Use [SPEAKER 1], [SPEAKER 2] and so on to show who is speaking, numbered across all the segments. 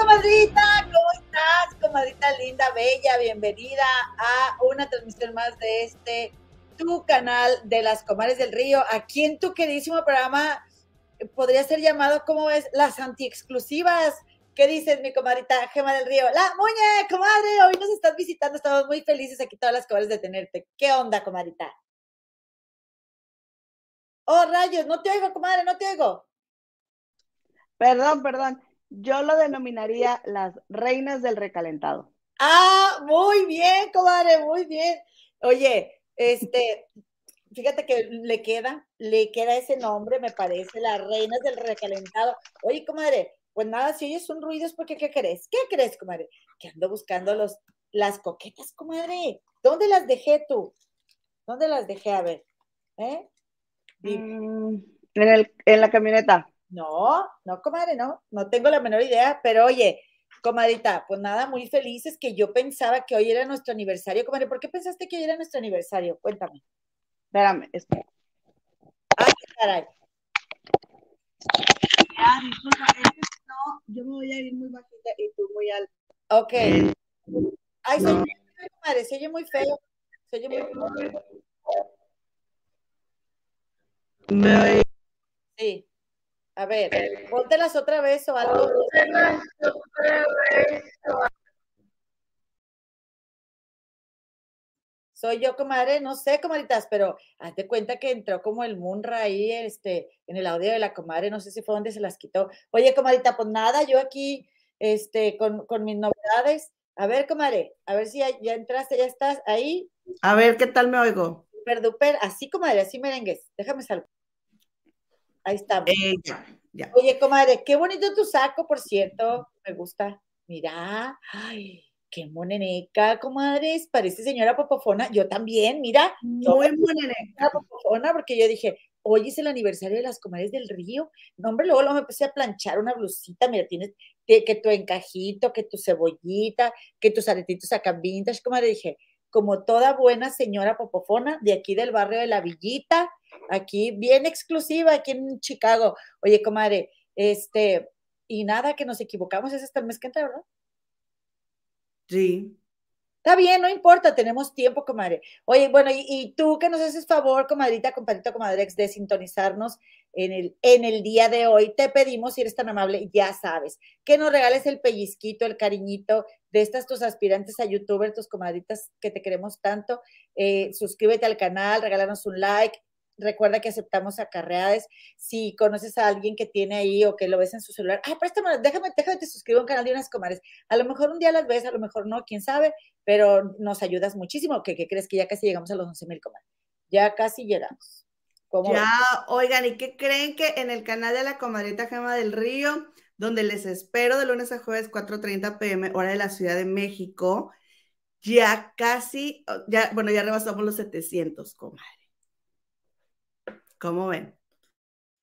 [SPEAKER 1] Comadrita, ¿cómo estás? Comadrita linda, bella, bienvenida a una transmisión más de este, tu canal de las comadres del río, aquí en tu queridísimo programa, podría ser llamado, ¿cómo ves? Las anti-exclusivas. ¿Qué dices, mi comadrita Gema del Río? La muñe, comadre, hoy nos estás visitando, estamos muy felices aquí todas las comadres de tenerte. ¿Qué onda, comadrita? Oh, rayos, no te oigo, comadre, no te oigo.
[SPEAKER 2] Perdón, perdón. Yo lo denominaría las reinas del recalentado.
[SPEAKER 1] Ah, muy bien, comadre, muy bien. Oye, este, fíjate que le queda, le queda ese nombre, me parece, las reinas del recalentado. Oye, comadre, pues nada, si oyes un ruido es porque, ¿qué crees? ¿Qué crees, comadre? Que ando buscando los, las coquetas, comadre. ¿Dónde las dejé tú? ¿Dónde las dejé? A ver, ¿eh?
[SPEAKER 2] Mm, en, el, en la camioneta.
[SPEAKER 1] No, no, comadre, no, no tengo la menor idea, pero oye, comadrita, pues nada, muy felices que yo pensaba que hoy era nuestro aniversario, comadre. ¿Por qué pensaste que hoy era nuestro aniversario? Cuéntame.
[SPEAKER 2] Espérame, espera.
[SPEAKER 1] Ay, caray.
[SPEAKER 2] Ah, no, yo me voy a ir muy bajita y tú muy alta.
[SPEAKER 1] Ok. Ay, soy muy feo, comadre, se oye muy feo. Se oye muy feo. Sí. A ver, póntelas otra vez o algo. Soy yo, comadre, no sé, comadritas, pero hazte cuenta que entró como el Munra ahí, este, en el audio de la comadre, no sé si fue donde se las quitó. Oye, comadrita, pues nada, yo aquí, este, con, con mis novedades. A ver, comadre, a ver si ya, ya, entraste, ya estás ahí.
[SPEAKER 2] A ver, ¿qué tal me oigo?
[SPEAKER 1] Super duper, así, comadre, así merengues. Déjame salvar. Ahí está.
[SPEAKER 2] Eh, ya, ya.
[SPEAKER 1] Oye, comadre, qué bonito tu saco, por cierto. Me gusta. Mira, ay, qué moneneca, comadres. Parece señora Popofona. Yo también, mira.
[SPEAKER 2] Muy moneneca.
[SPEAKER 1] Popofona, porque yo dije, hoy es el aniversario de las comadres del río. No, hombre, luego, luego me empecé a planchar una blusita. Mira, tienes que, que tu encajito, que tu cebollita, que tus aretitos acá vintage. Comadre, dije, como toda buena señora Popofona de aquí del barrio de la Villita, aquí bien exclusiva, aquí en Chicago. Oye, comadre, este, y nada, que nos equivocamos, es hasta el mes que entra, ¿verdad?
[SPEAKER 2] Sí.
[SPEAKER 1] Está bien, no importa, tenemos tiempo, comadre. Oye, bueno, y, y tú que nos haces favor, comadrita, compadrito, comadrex, de sintonizarnos en el, en el día de hoy, te pedimos, si eres tan amable, ya sabes, que nos regales el pellizquito, el cariñito de estas tus aspirantes a youtuber, tus comadritas que te queremos tanto. Eh, suscríbete al canal, regálanos un like, recuerda que aceptamos acarreadas. Si conoces a alguien que tiene ahí o que lo ves en su celular, ah, préstame, déjame, déjame te suscribo a un canal de unas comadres. A lo mejor un día las ves, a lo mejor no, quién sabe, pero nos ayudas muchísimo. ¿Qué, qué crees que ya casi llegamos a los 11 mil comadres? Ya casi llegamos.
[SPEAKER 2] ¿Cómo ya, ves? oigan, ¿y qué creen que en el canal de la comadrita Gema del Río, donde les espero de lunes a jueves 4.30 pm, hora de la Ciudad de México, ya casi, ya, bueno, ya rebasamos los 700, comadre. ¿Cómo ven?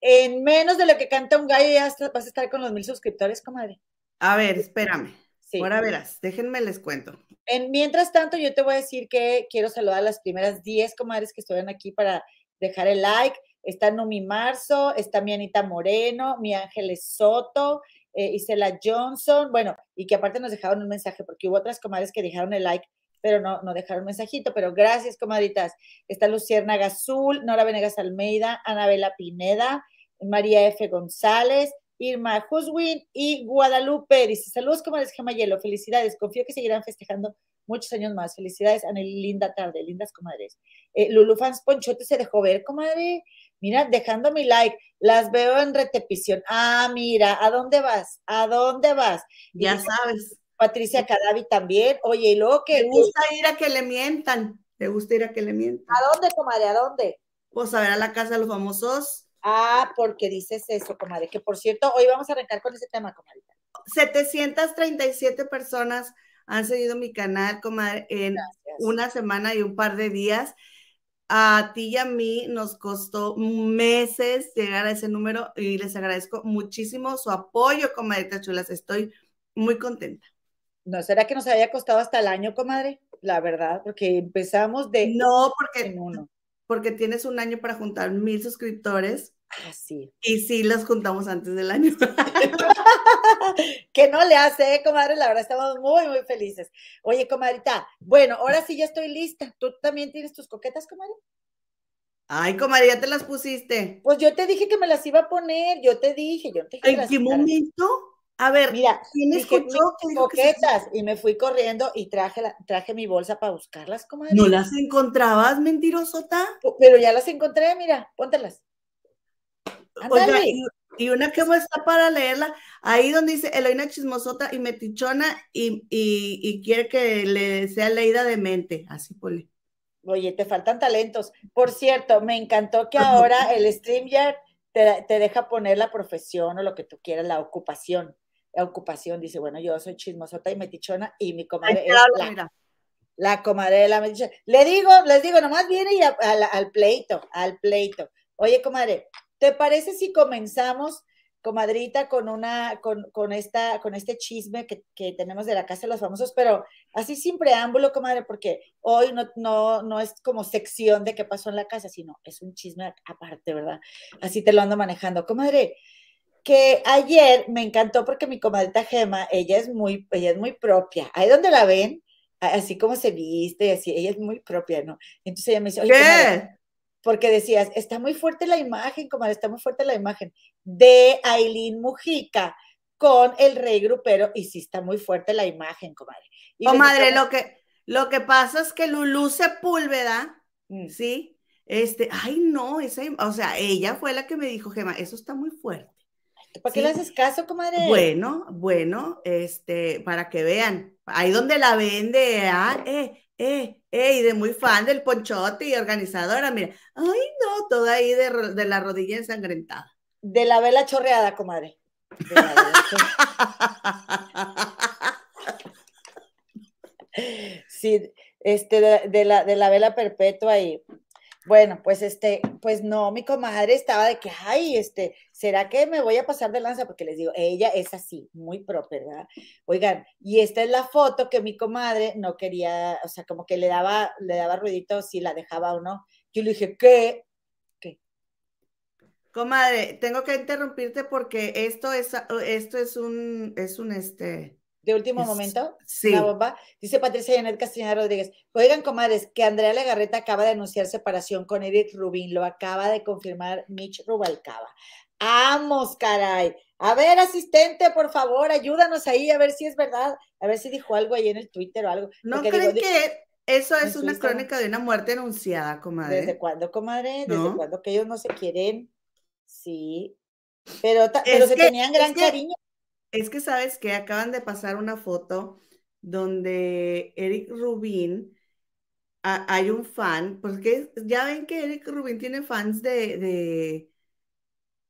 [SPEAKER 1] En menos de lo que canta un gallo ya vas a estar con los mil suscriptores, comadre.
[SPEAKER 2] A ver, espérame. Sí. Ahora verás, déjenme les cuento.
[SPEAKER 1] En, mientras tanto, yo te voy a decir que quiero saludar a las primeras 10 comadres que estuvieron aquí para dejar el like. Está Numi Marzo, está mi Anita Moreno, mi Ángeles Soto, eh, Isela Johnson, bueno, y que aparte nos dejaron un mensaje porque hubo otras comadres que dejaron el like pero no, no dejaron mensajito, pero gracias, comadritas. Está Luciérnaga Azul, Nora Venegas Almeida, Anabela Pineda, María F. González, Irma Huswin y Guadalupe. Dice, saludos, comadres Gemayelo, felicidades. Confío que seguirán festejando muchos años más. Felicidades, Anel, linda tarde, lindas comadres. Eh, Lulu Fans Ponchote se dejó ver, comadre. Mira, dejando mi like, las veo en repetición. Ah, mira, ¿a dónde vas? ¿A dónde vas?
[SPEAKER 2] Ya sabes.
[SPEAKER 1] Patricia Cadavi también. Oye, y luego que.
[SPEAKER 2] Le gusta ir a que le mientan. Le gusta ir a que le mientan.
[SPEAKER 1] ¿A dónde, comadre? ¿A dónde?
[SPEAKER 2] Pues a ver a la casa de los famosos.
[SPEAKER 1] Ah, porque dices eso, comadre. Que por cierto, hoy vamos a arrancar con ese tema, comadre.
[SPEAKER 2] 737 personas han seguido mi canal, comadre, en Gracias. una semana y un par de días. A ti y a mí nos costó meses llegar a ese número y les agradezco muchísimo su apoyo, comadre chulas. Estoy muy contenta.
[SPEAKER 1] ¿No será que nos había costado hasta el año, comadre? La verdad, porque empezamos de...
[SPEAKER 2] No, porque, porque tienes un año para juntar mil suscriptores
[SPEAKER 1] Ah, sí.
[SPEAKER 2] Y sí, las juntamos antes del año.
[SPEAKER 1] que no le hace, ¿eh, comadre, la verdad estamos muy, muy felices. Oye, comadrita, bueno, ahora sí ya estoy lista. ¿Tú también tienes tus coquetas, comadre?
[SPEAKER 2] Ay, comadre, ya te las pusiste.
[SPEAKER 1] Pues yo te dije que me las iba a poner, yo te dije, yo te dije.
[SPEAKER 2] ¿En qué momento? A ver,
[SPEAKER 1] mira, ¿quién escuchó coquetas? Y me fui corriendo y traje, la, traje mi bolsa para buscarlas, comadre.
[SPEAKER 2] ¿No las encontrabas, mentirosota?
[SPEAKER 1] Pero ya las encontré, mira, póntelas.
[SPEAKER 2] Oiga, y, una que está para leerla, ahí donde dice Eloína chismosota y metichona y, y, quiere que le sea leída de mente, así poli.
[SPEAKER 1] Oye, te faltan talentos. Por cierto, me encantó que ahora el StreamYard te, te deja poner la profesión o lo que tú quieras, la ocupación. La ocupación, dice, bueno, yo soy chismosota y metichona y mi comadre es la, la, comadre de la metichona. Le digo, les digo, nomás viene y al pleito, al pleito. Oye, comadre, ¿Te parece si comenzamos, comadrita, con una, con, con esta, con este chisme que, que, tenemos de la Casa de los Famosos, pero así sin preámbulo, comadre, porque hoy no, no, no es como sección de qué pasó en la casa, sino es un chisme aparte, ¿verdad? Así te lo ando manejando. Comadre, que ayer me encantó porque mi comadrita Gema, ella es muy, ella es muy propia. Ahí donde la ven, así como se viste, así, ella es muy propia, ¿no? Entonces ella me dice, oye,
[SPEAKER 2] ¿Qué?
[SPEAKER 1] Porque decías, está muy fuerte la imagen, comadre, está muy fuerte la imagen de Aileen Mujica con el rey grupero, y sí está muy fuerte la imagen, comadre.
[SPEAKER 2] comadre, lo que, lo que pasa es que Lulú Sepúlveda, mm. ¿sí? Este, ay, no, esa, o sea, ella fue la que me dijo, Gema, eso está muy fuerte.
[SPEAKER 1] ¿Para qué le haces caso, comadre?
[SPEAKER 2] Bueno, bueno, este, para que vean, ahí donde la vende, ah, eh, eh, eh, y de muy fan del ponchote y organizadora, mira, ay no, toda ahí de, la rodilla ensangrentada.
[SPEAKER 1] De la vela chorreada, comadre. sí, este, de, la, de la vela perpetua y bueno, pues este, pues no, mi comadre estaba de que, ay, este, ¿será que me voy a pasar de lanza? Porque les digo, ella es así, muy propia, ¿verdad? Oigan, y esta es la foto que mi comadre no quería, o sea, como que le daba, le daba ruidito si la dejaba o no. Yo le dije, ¿qué? ¿Qué?
[SPEAKER 2] Comadre, tengo que interrumpirte porque esto es, esto es un, es un, este,
[SPEAKER 1] de último momento,
[SPEAKER 2] sí.
[SPEAKER 1] la bomba. Dice Patricia Janet Castañeda Rodríguez. Oigan, comadres, que Andrea Legarreta acaba de anunciar separación con Eric Rubin. Lo acaba de confirmar Mitch Rubalcaba. ¡Vamos, caray! A ver, asistente, por favor, ayúdanos ahí a ver si es verdad. A ver si dijo algo ahí en el Twitter o algo.
[SPEAKER 2] ¿No creen que eso es una crónica de una muerte anunciada, comadre?
[SPEAKER 1] ¿Desde cuándo, comadre? ¿Desde cuándo que ellos no se quieren? Sí. Pero, pero se tenían gran cariño.
[SPEAKER 2] Es que sabes que acaban de pasar una foto donde Eric Rubin, hay un fan, porque ya ven que Eric Rubin tiene fans de, de,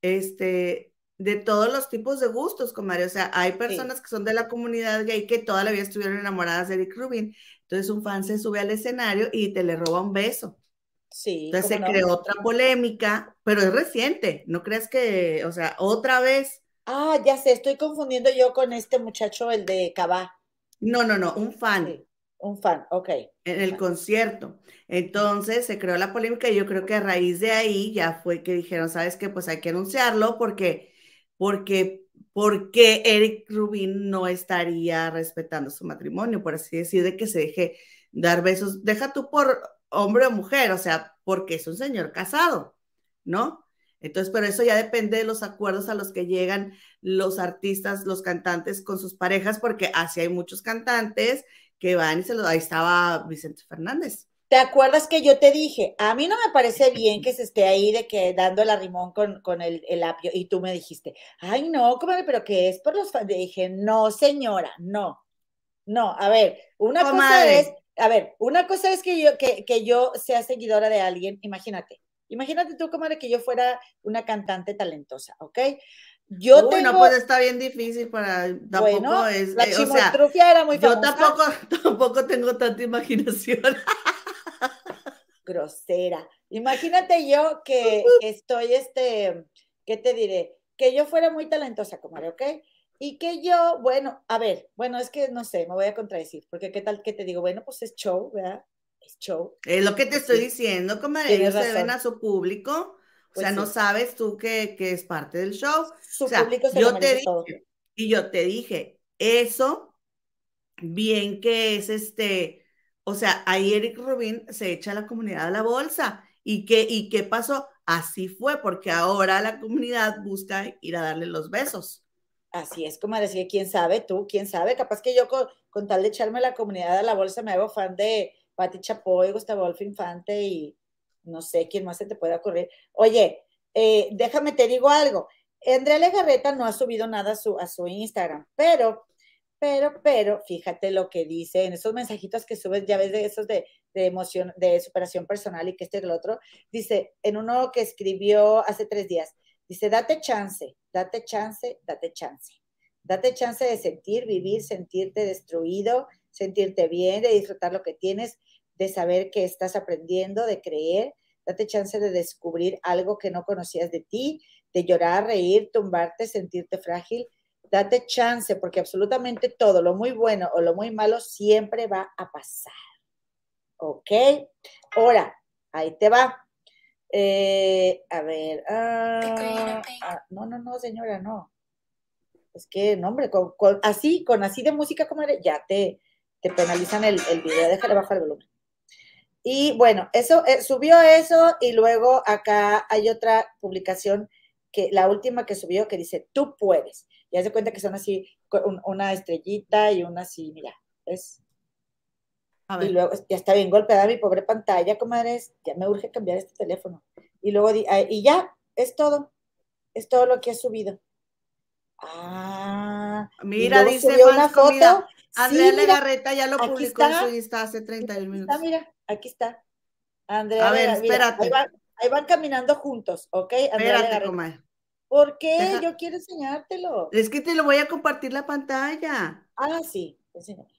[SPEAKER 2] este, de todos los tipos de gustos, comadre. O sea, hay personas que son de la comunidad gay que toda la vida estuvieron enamoradas de Eric Rubin. Entonces un fan se sube al escenario y te le roba un beso.
[SPEAKER 1] Sí.
[SPEAKER 2] Entonces se creó otra polémica, pero es reciente. No creas que, o sea, otra vez
[SPEAKER 1] Ah, ya sé, estoy confundiendo yo con este muchacho, el de Cabá.
[SPEAKER 2] No, no, no, un fan.
[SPEAKER 1] un fan, ok.
[SPEAKER 2] En el concierto. Entonces se creó la polémica y yo creo que a raíz de ahí ya fue que dijeron, ¿sabes qué? Pues hay que anunciarlo porque, porque, porque Eric Rubin no estaría respetando su matrimonio, por así decir, de que se deje dar besos. Deja tú por hombre o mujer, o sea, porque es un señor casado, ¿no? Entonces, pero eso ya depende de los acuerdos a los que llegan los artistas, los cantantes con sus parejas, porque así hay muchos cantantes que van y se lo... Ahí estaba Vicente Fernández.
[SPEAKER 1] ¿Te acuerdas que yo te dije, a mí no me parece bien que se esté ahí de que dando el arrimón con, con el, el, apio? Y tú me dijiste, ay, no, comadre, pero que es por los fans. dije, no, señora, no. No, a ver, una cosa es, a ver, una cosa es que yo, que, que yo sea seguidora de alguien, imagínate, Imagínate tú, comadre, que yo fuera una cantante talentosa, ¿ok?
[SPEAKER 2] Yo tengo... pues está bien difícil para... Tampoco bueno, es...
[SPEAKER 1] La eh, era muy famosa.
[SPEAKER 2] Yo tampoco, tampoco tengo tanta imaginación.
[SPEAKER 1] Grosera. Imagínate yo que, estoy, este, ¿qué te diré? Que yo fuera muy talentosa, comadre, ¿ok? Y que yo, bueno, a ver, bueno, es que no sé, me voy a contradecir, porque qué tal que te digo, bueno, pues es show, ¿verdad? Show.
[SPEAKER 2] Es lo que te estoy diciendo, como ellos se ven a su público. o sea, pues no sabes tú que, es parte del show. Su o sea, público se yo te dije, Y yo te dije, eso, bien que es este, o sea, ahí Eric Rubin se echa a la comunidad a la bolsa. ¿Y qué, ¿Y qué pasó? Así fue, porque ahora la comunidad busca ir a darle los besos.
[SPEAKER 1] Así es, como decía, quién sabe tú, quién sabe, capaz que yo con, tal de echarme la comunidad a la bolsa me hago fan de Pati Chapoy, Gustavo Adolfo Infante y no sé quién más se te puede ocurrir. Oye, eh, déjame te digo algo. Andrea Legarreta no ha subido nada a su, a su Instagram, pero, pero, pero, fíjate lo que dice en esos mensajitos que subes, ya ves de esos de, de emoción, de superación personal y que este y el otro, dice en uno que escribió hace tres días, dice, date chance, date chance, date chance. Date chance de sentir, vivir, sentirte destruido, sentirte bien, de disfrutar lo que tienes, de saber que estás aprendiendo, de creer. Date chance de descubrir algo que no conocías de ti, de llorar, reír, tumbarte, sentirte frágil. Date chance, porque absolutamente todo, lo muy bueno o lo muy malo, siempre va a pasar. ¿Ok? Ahora, ahí te va. Eh, a ver, ah, ah, no, no, no, señora, no. Es que, no, hombre, con, así, con así de música como eres, ya te, te penalizan el, el video, déjale bajar el volumen. Y bueno, eso, eh, subió eso y luego acá hay otra publicación que la última que subió que dice, tú puedes. Ya se cuenta que son así, una estrellita y una así, mira, es y luego ya está bien golpeada mi pobre pantalla, comadres, ya me urge cambiar este teléfono. Y luego, y ya, es todo, es todo lo que ha subido. Ah,
[SPEAKER 2] mira, dice una foto. Andrea Legarreta ya lo publicó en su Insta hace 31 minutos.
[SPEAKER 1] Está, mira, aquí está. Andrea A ver, espérate. ahí, van, caminando juntos, ¿ok? Andrea espérate, comadre. ¿Por qué? Yo quiero enseñártelo.
[SPEAKER 2] Es que te lo voy a compartir la pantalla.
[SPEAKER 1] Ah, sí,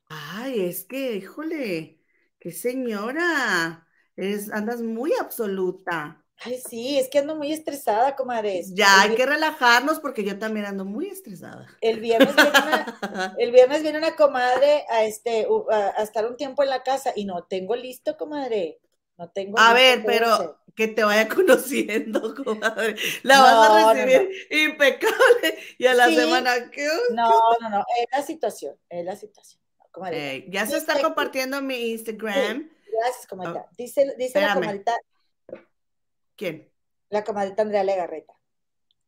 [SPEAKER 2] Ay, es que, híjole, qué señora. Eres, andas muy absoluta.
[SPEAKER 1] Ay, sí, es que ando muy estresada, comadres.
[SPEAKER 2] Ya, hay que relajarnos porque yo también ando muy estresada.
[SPEAKER 1] El viernes viene una, el viernes viene una comadre a, este, a, estar un tiempo en la casa y no tengo listo, comadre. No tengo
[SPEAKER 2] A ver, pero que te vaya conociendo, comadre. La vas a recibir impecable y a la semana, ¿qué?
[SPEAKER 1] No, no, no, es la situación, es la situación.
[SPEAKER 2] ya se está compartiendo mi Instagram.
[SPEAKER 1] gracias, comadita. Oh, dice, dice la comadita.
[SPEAKER 2] ¿Quién?
[SPEAKER 1] La comadita Andrea Legarreta.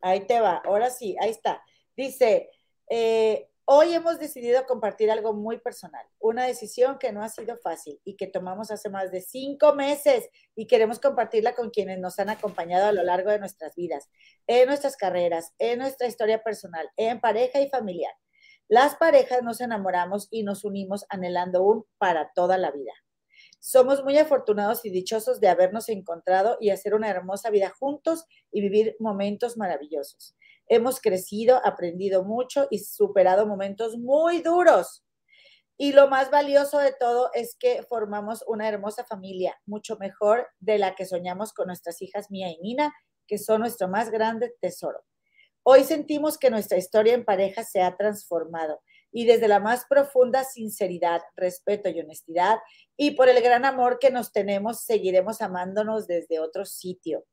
[SPEAKER 1] Ahí te va, ahora sí, ahí está. Dice, eh, Hoy hemos decidido compartir algo muy personal, una decisión que no ha sido fácil y que tomamos hace más de cinco meses y queremos compartirla con quienes nos han acompañado a lo largo de nuestras vidas, en nuestras carreras, en nuestra historia personal, en pareja y familiar. Las parejas nos enamoramos y nos unimos anhelando un para toda la vida. Somos muy afortunados y dichosos de habernos encontrado y hacer una hermosa vida juntos y vivir momentos maravillosos. Hemos crecido, aprendido mucho y superado momentos muy duros. Y lo más valioso de todo es que formamos una hermosa familia, mucho mejor de la que soñamos con nuestras hijas Mía y Nina, que son nuestro más grande tesoro. Hoy sentimos que nuestra historia en pareja se ha transformado y desde la más profunda sinceridad, respeto y honestidad y por el gran amor que nos tenemos, seguiremos amándonos desde otro sitio.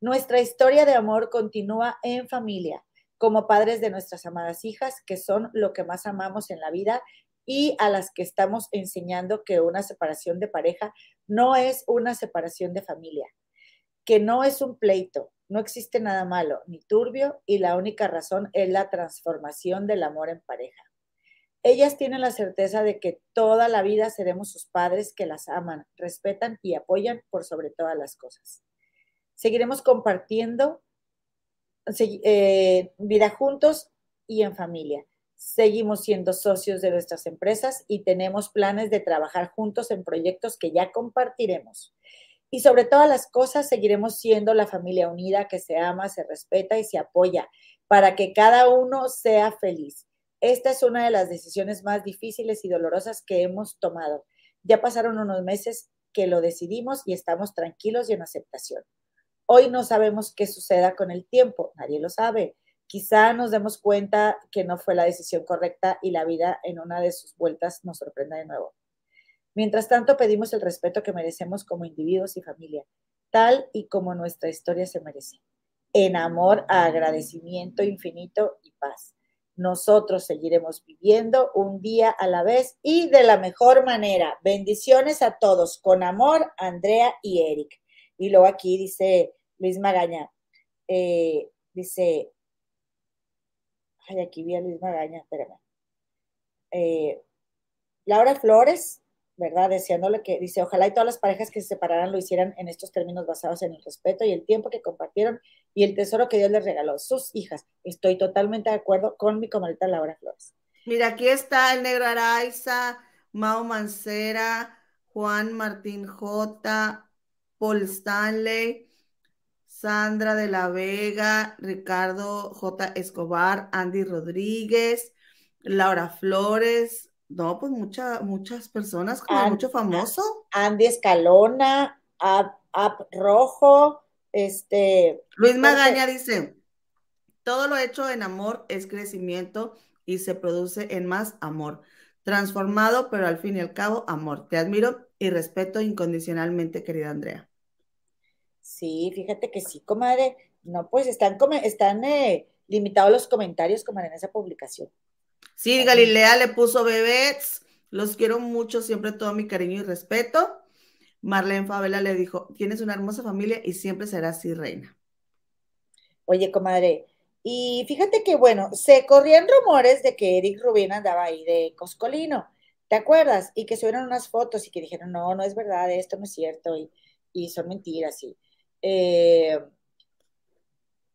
[SPEAKER 1] Nuestra historia de amor continúa en familia, como padres de nuestras amadas hijas, que son lo que más amamos en la vida y a las que estamos enseñando que una separación de pareja no es una separación de familia, que no es un pleito, no existe nada malo ni turbio y la única razón es la transformación del amor en pareja. Ellas tienen la certeza de que toda la vida seremos sus padres que las aman, respetan y apoyan por sobre todas las cosas. Seguiremos compartiendo eh, vida juntos y en familia. Seguimos siendo socios de nuestras empresas y tenemos planes de trabajar juntos en proyectos que ya compartiremos. Y sobre todas las cosas, seguiremos siendo la familia unida que se ama, se respeta y se apoya para que cada uno sea feliz. Esta es una de las decisiones más difíciles y dolorosas que hemos tomado. Ya pasaron unos meses que lo decidimos y estamos tranquilos y en aceptación. Hoy no sabemos qué suceda con el tiempo, nadie lo sabe. Quizá nos demos cuenta que no fue la decisión correcta y la vida en una de sus vueltas nos sorprenda de nuevo. Mientras tanto, pedimos el respeto que merecemos como individuos y familia, tal y como nuestra historia se merece. En amor, agradecimiento infinito y paz. Nosotros seguiremos viviendo un día a la vez y de la mejor manera. Bendiciones a todos. Con amor, Andrea y Eric. Y luego aquí dice Luis Magaña, eh, dice, ay, aquí vi a Luis Magaña, espérame. Eh, Laura Flores, ¿verdad? Deseándole que, dice, ojalá y todas las parejas que se separaran lo hicieran en estos términos basados en el respeto y el tiempo que compartieron y el tesoro que Dios les regaló, sus hijas. Estoy totalmente de acuerdo con mi comadrita Laura Flores.
[SPEAKER 2] Mira, aquí está el negro Araiza, Mao Mancera, Juan Martín J, Paul Stanley, Sandra de la Vega, Ricardo J. Escobar, Andy Rodríguez, Laura Flores, no, pues muchas muchas personas, como mucho famoso.
[SPEAKER 1] Andy Escalona, Ab, Rojo, este.
[SPEAKER 2] Luis Magaña dice: todo lo hecho en amor es crecimiento y se produce en más amor. Transformado, pero al fin y al cabo, amor. Te admiro y respeto incondicionalmente, querida Andrea.
[SPEAKER 1] Sí, fíjate que sí, comadre. No, pues están, están eh, limitados los comentarios, comadre, en esa publicación.
[SPEAKER 2] Sí, Galilea le puso bebés. Los quiero mucho, siempre todo mi cariño y respeto. Marlene Favela le dijo, tienes una hermosa familia y siempre serás así, reina.
[SPEAKER 1] Oye, comadre, y fíjate que, bueno, se corrían rumores de que Eric Rubin andaba ahí de Coscolino, ¿te acuerdas? Y que subieron unas fotos y que dijeron, no, no es verdad, esto no es cierto, y, y son mentiras, sí. Eh,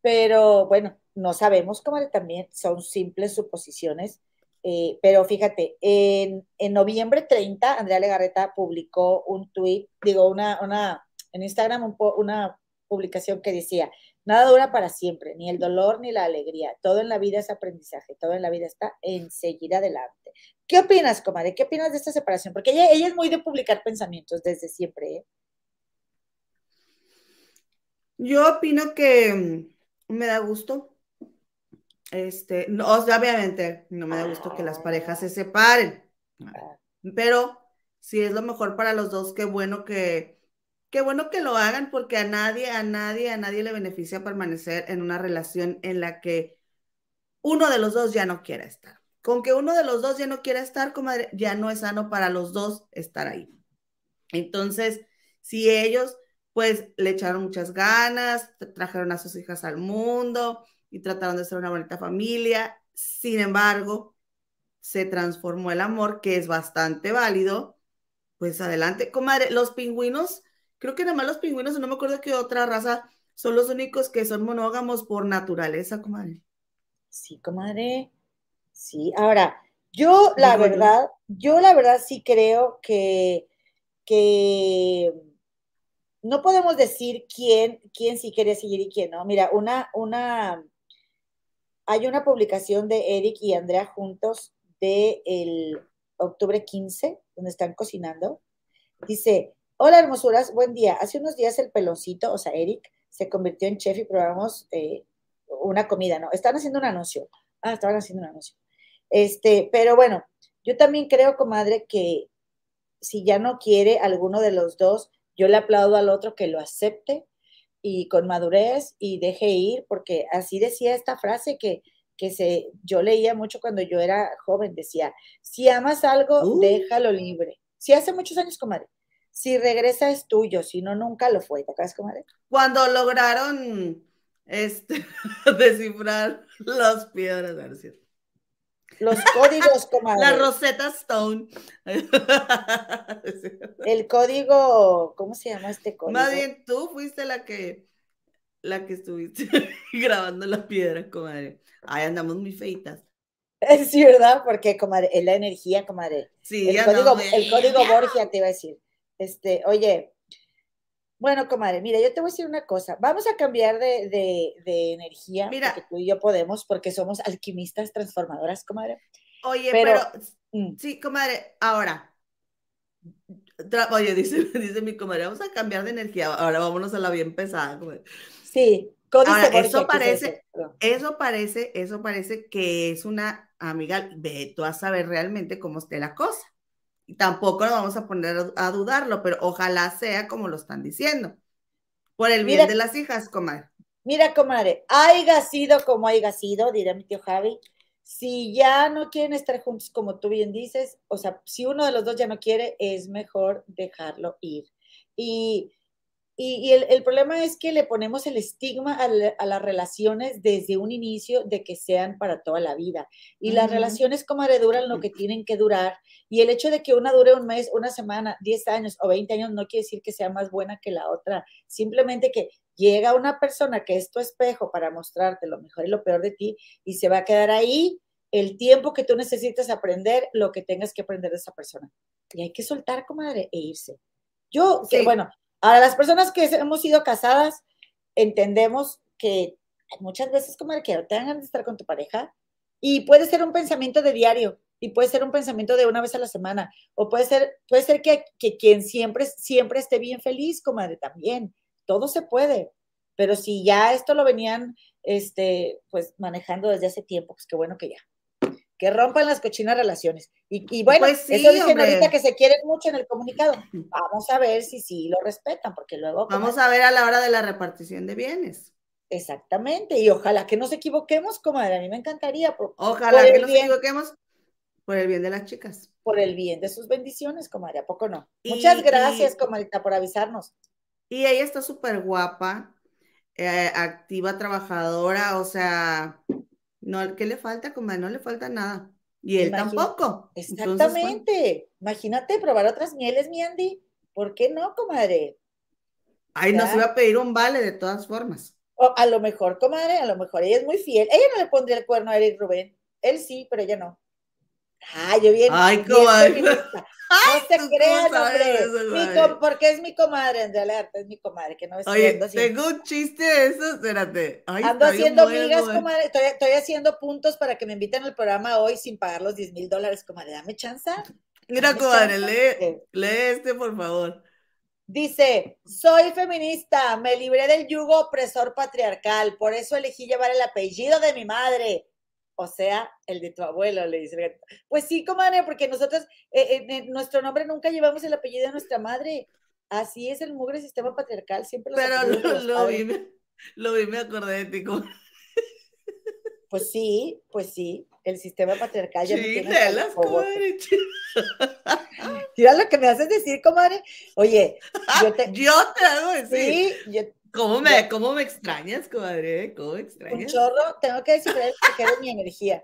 [SPEAKER 1] pero bueno, no sabemos, comadre, también son simples suposiciones eh, pero fíjate, en, noviembre 30, Andrea Legarreta publicó un tweet, digo, una, una en Instagram una publicación que decía, nada dura para siempre, ni el dolor ni la alegría, todo en la vida es aprendizaje, todo en la vida está en seguir adelante. ¿Qué opinas, comadre? ¿Qué opinas de esta separación? Porque ella, ella es muy de publicar pensamientos desde siempre. ¿eh?
[SPEAKER 2] Yo opino que me da gusto este, no, obviamente no me da gusto que las parejas se separen, pero si es lo mejor para los dos, qué bueno que, qué bueno que lo hagan porque a nadie, a nadie, a nadie le beneficia permanecer en una relación en la que uno de los dos ya no quiera estar. Con que uno de los dos ya no quiera estar, comadre, ya no es sano para los dos estar ahí. Entonces, si ellos pues le echaron muchas ganas, trajeron a sus hijas al mundo, y trataron de ser una bonita familia. Sin embargo, se transformó el amor, que es bastante válido. Pues adelante, comadre, los pingüinos, creo que nada más los pingüinos, no me acuerdo qué otra raza, son los únicos que son monógamos por naturaleza, comadre.
[SPEAKER 1] Sí, comadre. Sí, ahora, yo la verdad, yo la verdad sí creo que, que no podemos decir quién, quién sí quiere seguir y quién no. Mira, una, una, hay una publicación de Eric y Andrea juntos de el octubre 15, donde están cocinando. Dice, hola hermosuras, buen día. Hace unos días el peloncito, o sea, Eric, se convirtió en chef y probamos eh, una comida, ¿no? Están haciendo un anuncio. Ah, estaban haciendo un anuncio. Este, pero bueno, yo también creo, comadre, que si ya no quiere alguno de los dos, yo le aplaudo al otro que lo acepte y con madurez y deje ir, porque así decía esta frase que, que se, yo leía mucho cuando yo era joven, decía, si amas algo, uh. déjalo libre. Si hace muchos años, comadre. Si regresa es tuyo, si no, nunca lo fue. ¿Te acuerdas, comadre?
[SPEAKER 2] Cuando lograron este, descifrar las piedras, a ver,
[SPEAKER 1] los códigos, comadre.
[SPEAKER 2] La Rosetta Stone.
[SPEAKER 1] El código, ¿cómo se llama este código?
[SPEAKER 2] Más bien, tú fuiste la que, la que estuviste grabando la piedra, comadre. Ahí andamos muy feitas.
[SPEAKER 1] Es verdad, porque, comadre, es la energía, comadre. Sí, el código, el código Borgia te iba a decir. Este, oye, bueno, comadre, mira, yo te voy a decir una cosa. Vamos a cambiar de, energía, mira, porque tú y yo podemos, porque somos alquimistas transformadoras, comadre.
[SPEAKER 2] Oye, pero, mm. sí, comadre, ahora. Oye, dice, dice mi comadre, vamos a cambiar de energía. Ahora vámonos a la bien pesada, comadre.
[SPEAKER 1] Sí,
[SPEAKER 2] ahora, eso parece, eso parece, eso parece que es una amiga, ve tú a saber realmente cómo esté la cosa tampoco lo vamos a poner a dudarlo, pero ojalá sea como lo están diciendo. Por el bien de las hijas, comadre.
[SPEAKER 1] Mira, comadre, haya sido como haya sido, dirá mi tío Javi. Si ya no quieren estar juntos, como tú bien dices, o sea, si uno de los dos ya no quiere, es mejor dejarlo ir. Y y, el, problema es que le ponemos el estigma a, las relaciones desde un inicio de que sean para toda la vida. Y las relaciones, como duran lo que tienen que durar. Y el hecho de que una dure un mes, una semana, 10 años o 20 años no quiere decir que sea más buena que la otra. Simplemente que llega una persona que es tu espejo para mostrarte lo mejor y lo peor de ti y se va a quedar ahí el tiempo que tú necesitas aprender lo que tengas que aprender de esa persona. Y hay que soltar, comadre, e irse. Yo, que, bueno, Ahora, las personas que hemos sido casadas, entendemos que muchas veces como que te dan de estar con tu pareja y puede ser un pensamiento de diario y puede ser un pensamiento de una vez a la semana o puede ser, puede ser que, que quien siempre, siempre esté bien feliz, comadre, también. Todo se puede. Pero si ya esto lo venían este, pues manejando desde hace tiempo, pues qué bueno que ya que rompan las cochinas relaciones. Y, bueno, pues eso dicen ahorita que se quieren mucho en el comunicado. Vamos a ver si sí lo respetan, porque luego...
[SPEAKER 2] Vamos a ver a la hora de la repartición de bienes.
[SPEAKER 1] Exactamente, y ojalá que nos equivoquemos, comadre, a mí me encantaría.
[SPEAKER 2] ojalá que nos equivoquemos por el bien de las chicas.
[SPEAKER 1] Por el bien de sus bendiciones, comadre, ¿a poco no? Muchas gracias, comadita, por avisarnos.
[SPEAKER 2] Y ella está súper guapa, eh, activa, trabajadora, o sea, no, ¿qué le falta, comadre? No le falta nada. Y él tampoco.
[SPEAKER 1] Exactamente. Imagínate probar otras mieles, mi Andy. ¿Por qué no, comadre?
[SPEAKER 2] Ay, nos iba a pedir un vale de todas formas.
[SPEAKER 1] O a lo mejor, comadre, a lo mejor ella es muy fiel. Ella no le pondría el cuerno a Eric Rubén. Él sí, pero ella no. Ay, yo bien.
[SPEAKER 2] Ay, comadre.
[SPEAKER 1] no se crean, hombre. porque es mi comadre, Andrea Learte, es mi comadre, que no es
[SPEAKER 2] Oye, tengo un chiste de eso, espérate.
[SPEAKER 1] ando haciendo migas, comadre. Estoy, estoy, haciendo puntos para que me inviten al programa hoy sin pagar los 10 mil dólares, comadre. Dame chance.
[SPEAKER 2] Mira, comadre, lee, lee este, por favor.
[SPEAKER 1] Dice, soy feminista, me libré del yugo opresor patriarcal, por eso elegí llevar el apellido de mi madre o sea, el de tu abuelo, le dice Pues sí, comadre, porque nosotros, eh, en nuestro nombre nunca llevamos el apellido de nuestra madre. Así es el mugre sistema patriarcal, siempre
[SPEAKER 2] Pero lo, vi, lo vi, me acordé de ti.
[SPEAKER 1] Pues sí, pues sí, el sistema patriarcal ya
[SPEAKER 2] no tiene las comadre.
[SPEAKER 1] Mira lo que me haces decir, comadre. Oye,
[SPEAKER 2] yo te, yo te hago decir.
[SPEAKER 1] Sí, yo,
[SPEAKER 2] ¿Cómo me, ¿Cómo me extrañas, comadre? ¿Cómo me extrañas?
[SPEAKER 1] Un chorro, tengo que decir que de mi energía.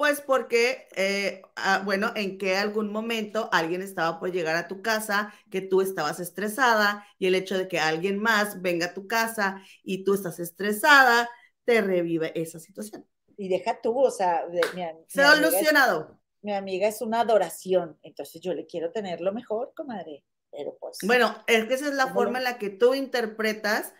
[SPEAKER 2] Pues porque, eh, ah, bueno, en que algún momento alguien estaba por llegar a tu casa, que tú estabas estresada y el hecho de que alguien más venga a tu casa y tú estás estresada, te revive esa situación.
[SPEAKER 1] Y deja tú, o sea,
[SPEAKER 2] mi, Solucionado.
[SPEAKER 1] mi amiga es una adoración, entonces yo le quiero tener lo mejor, comadre. Pues,
[SPEAKER 2] bueno, es que esa es la forma en la que tú interpretas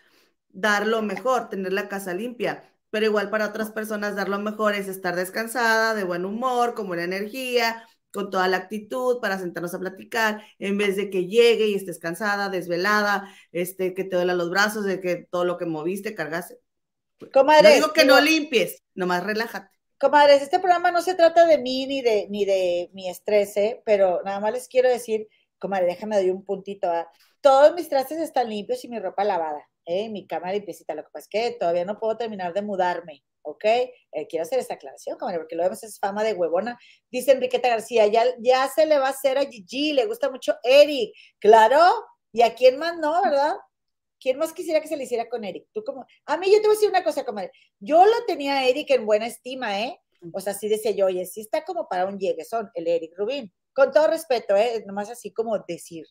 [SPEAKER 2] dar lo mejor, tener la casa limpia. Pero igual para otras personas dar lo mejor es estar descansada, de buen humor, con buena energía, con toda la actitud para sentarnos a platicar, en vez de que llegue y estés cansada, desvelada, este, que te duela los brazos, de que todo lo que moviste, cargaste.
[SPEAKER 1] Comadre,
[SPEAKER 2] no digo que no limpies, nomás relájate.
[SPEAKER 1] Comadres, este programa no se trata de mí ni de, ni de mi estrés, ¿eh? pero nada más les quiero decir comadre, déjame dar un puntito. a Todos mis trastes están limpios y mi ropa lavada, ¿eh? mi cama limpiecita. Lo que pasa es que todavía no puedo terminar de mudarme, ¿ok? Eh, quiero hacer esta aclaración, comadre, porque lo vemos es fama de huevona. Dice Enriqueta García, ya, ya se le va a hacer a Gigi, le gusta mucho Eric. Claro, ¿y a quién más no, verdad? ¿Quién más quisiera que se le hiciera con Eric? Tú como, a mí yo te voy a decir una cosa, comadre. Yo lo tenía a Eric en buena estima, ¿eh? O sea, sí decía yo, oye, sí está como para un lleguesón, el Eric Rubín con todo respeto, ¿eh? nomás así como decir.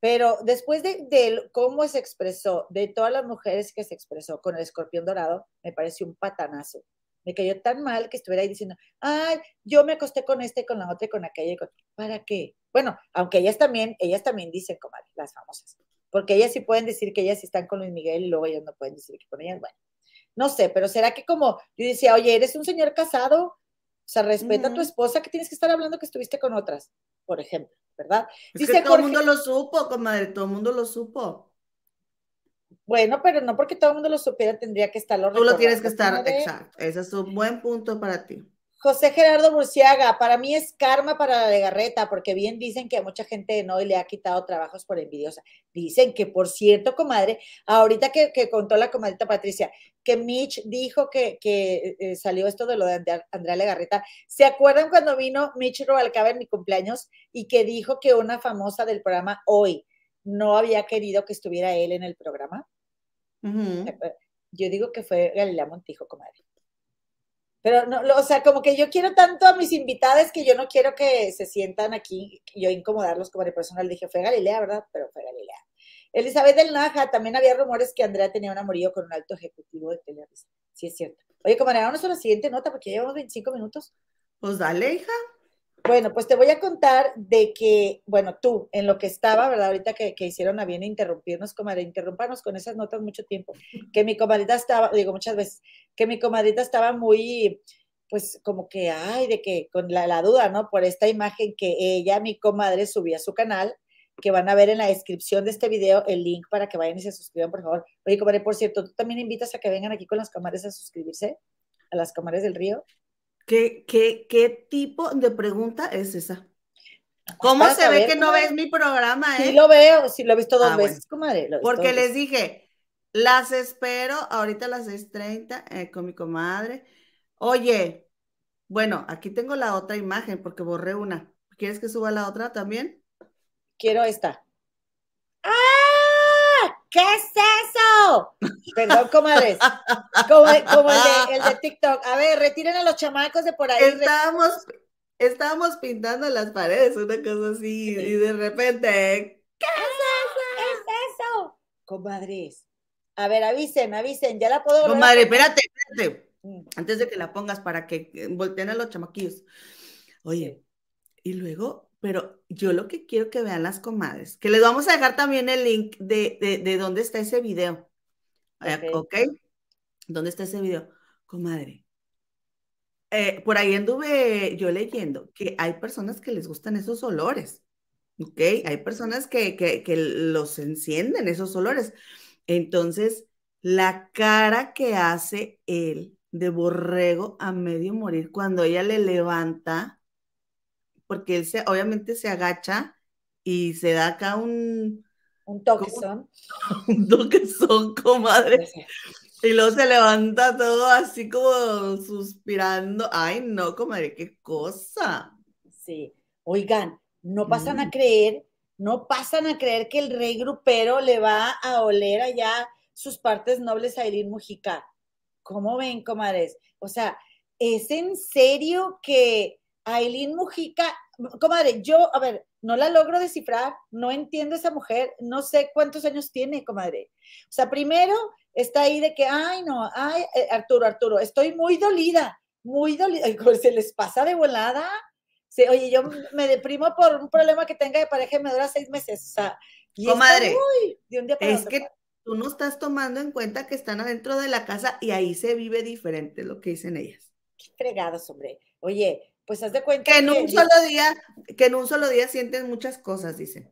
[SPEAKER 1] Pero después de, cómo se expresó, de todas las mujeres que se expresó con el escorpión dorado, me pareció un patanazo. Me cayó tan mal que estuviera ahí diciendo, ay, yo me acosté con este, con la otra con aquella. ¿Para qué? Bueno, aunque ellas también, ellas también dicen, como las famosas, porque ellas sí pueden decir que ellas están con Luis Miguel y luego ellas no pueden decir que con ellas, bueno, no sé, pero será que como yo decía, oye, eres un señor casado, sea, respeta a tu esposa que tienes que estar hablando que estuviste con otras, por ejemplo, ¿verdad?
[SPEAKER 2] Dice todo el mundo lo supo, comadre, todo el mundo lo supo.
[SPEAKER 1] Bueno, pero no porque todo el mundo lo supiera, tendría que estarlo
[SPEAKER 2] Tú lo tienes que estar, exacto. Ese es un buen punto para ti.
[SPEAKER 1] José Gerardo Burciaga, para mí es karma para la legarreta, porque bien dicen que a mucha gente no le ha quitado trabajos por envidiosa. Dicen que, por cierto, comadre, ahorita que, contó la comadrita Patricia, que Mitch dijo que, eh, salió esto de lo de Andrea Legarreta. ¿Se acuerdan cuando vino Mitch Robalcaba en mi cumpleaños y que dijo que una famosa del programa hoy no había querido que estuviera él en el programa? Yo digo que fue Galilea Montijo, comadre. Pero, no, o sea, como que yo quiero tanto a mis invitadas que yo no quiero que se sientan aquí, yo incomodarlos como de personal. Dije, fue Galilea, ¿verdad? Pero fue Galilea. Elizabeth del Naja, también había rumores que Andrea tenía un amorío con un alto ejecutivo de Televisa. Sí, es cierto. Oye, comadre, vamos a la siguiente nota porque llevamos 25 minutos.
[SPEAKER 2] Pues dale, hija.
[SPEAKER 1] Bueno, pues te voy a contar de que, bueno, tú, en lo que estaba, ¿verdad? Ahorita que, hicieron a bien interrumpirnos, comadre, interrumparnos con esas notas mucho tiempo, que mi comadrita estaba, digo muchas veces, que mi comadrita estaba muy, pues como que, ay, de que con la, duda, ¿no? Por esta imagen que ella, mi comadre, subía a su canal, que van a ver en la descripción de este video el link para que vayan y se suscriban, por favor. Oye, comadre, por cierto, ¿tú también invitas a que vengan aquí con las comadres a suscribirse? A las comadres del río.
[SPEAKER 2] ¿Qué, qué, qué tipo de pregunta es esa? ¿Cómo se ve que no ves mi programa?
[SPEAKER 1] Eh? Sí lo veo, sí lo he visto dos ah, veces, comadre.
[SPEAKER 2] Porque les dije, las espero ahorita a las 6.30 eh, con mi comadre. Oye, bueno, aquí tengo la otra imagen porque borré una. ¿Quieres que suba la otra también?
[SPEAKER 1] Quiero esta. ¿Qué es eso? Perdón, comadres. Como, como el, de, el, de, TikTok. A ver, retiren a los chamacos de por ahí.
[SPEAKER 2] Estábamos, estábamos pintando las paredes, una cosa así, y de repente, ¿qué es eso?
[SPEAKER 1] ¿Qué es eso? Comadres. A ver, avisen, avisen, ya la puedo.
[SPEAKER 2] Comadre, espérate, espérate. Mm. Antes de que la pongas para que volteen a los chamaquillos. Oye, y luego pero yo lo que quiero que vean las comadres, que les vamos a dejar también el link de, de, dónde está ese video. ¿Ok? ¿Dónde está ese video? Comadre. Eh, por ahí anduve yo leyendo que hay personas que les gustan esos olores. ¿Ok? Hay personas que, que, que los encienden esos olores. Entonces, la cara que hace él de borrego a medio morir cuando ella le levanta porque él se, obviamente se agacha y se da acá un...
[SPEAKER 1] Un toquezón.
[SPEAKER 2] Un toquezón, comadre. Y luego se levanta todo así como suspirando. Ay, no, comadre, qué cosa.
[SPEAKER 1] Sí. Oigan, no pasan a mm. creer, no pasan a creer que el rey grupero le va a oler allá sus partes nobles a Eileen Mujica. ¿Cómo ven, comadres? O sea, ¿es en serio que Aileen Mujica, comadre, yo, a ver, no la logro descifrar, no entiendo esa mujer, no sé cuántos años tiene, comadre. O sea, primero está ahí de que, ay, no, ay, eh, Arturo, Arturo, estoy muy dolida, muy dolida, se les pasa de volada. Sí, oye, yo me deprimo por un problema que tenga de pareja y me dura seis meses. O sea,
[SPEAKER 2] comadre, de un día para es que tú no estás tomando en cuenta que están adentro de la casa y ahí se vive diferente, lo que dicen ellas.
[SPEAKER 1] Qué fregados, hombre. Oye, pues haz de cuenta
[SPEAKER 2] que en un solo día, que en un solo día sienten muchas cosas, dice.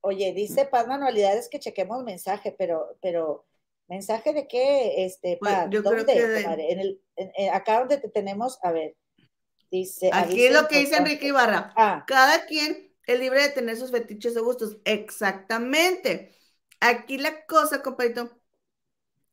[SPEAKER 1] Oye, dice Paz Manualidades que chequemos mensaje, pero, pero, ¿mensaje de qué? Este, Paz, yo creo que en el, acá donde te tenemos, a ver, dice.
[SPEAKER 2] Aquí es lo que dice Enrique Ibarra. Ah. Cada quien es libre de tener sus fetiches o gustos. Exactamente. Aquí la cosa, compadrito,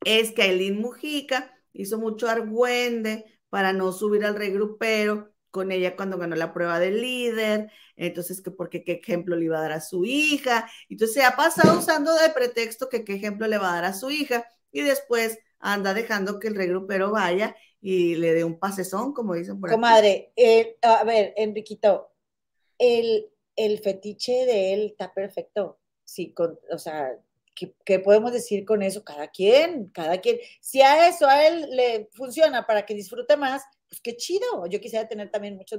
[SPEAKER 2] es que Aileen Mujica hizo mucho argüende para no subir al regrupero con ella cuando ganó la prueba del líder, entonces que porque qué ejemplo le iba a dar a su hija, entonces se ha pasado usando de pretexto que qué ejemplo le va a dar a su hija y después anda dejando que el regrupero vaya y le dé un pasezón, como dicen por
[SPEAKER 1] ahí. Comadre, eh, a ver, Enriquito, el, el fetiche de él está perfecto, sí, con, o sea, ¿Qué, podemos decir con eso? Cada quien, cada quien. Si a eso a él le funciona para que disfrute más, pues qué chido. Yo quisiera tener también muchos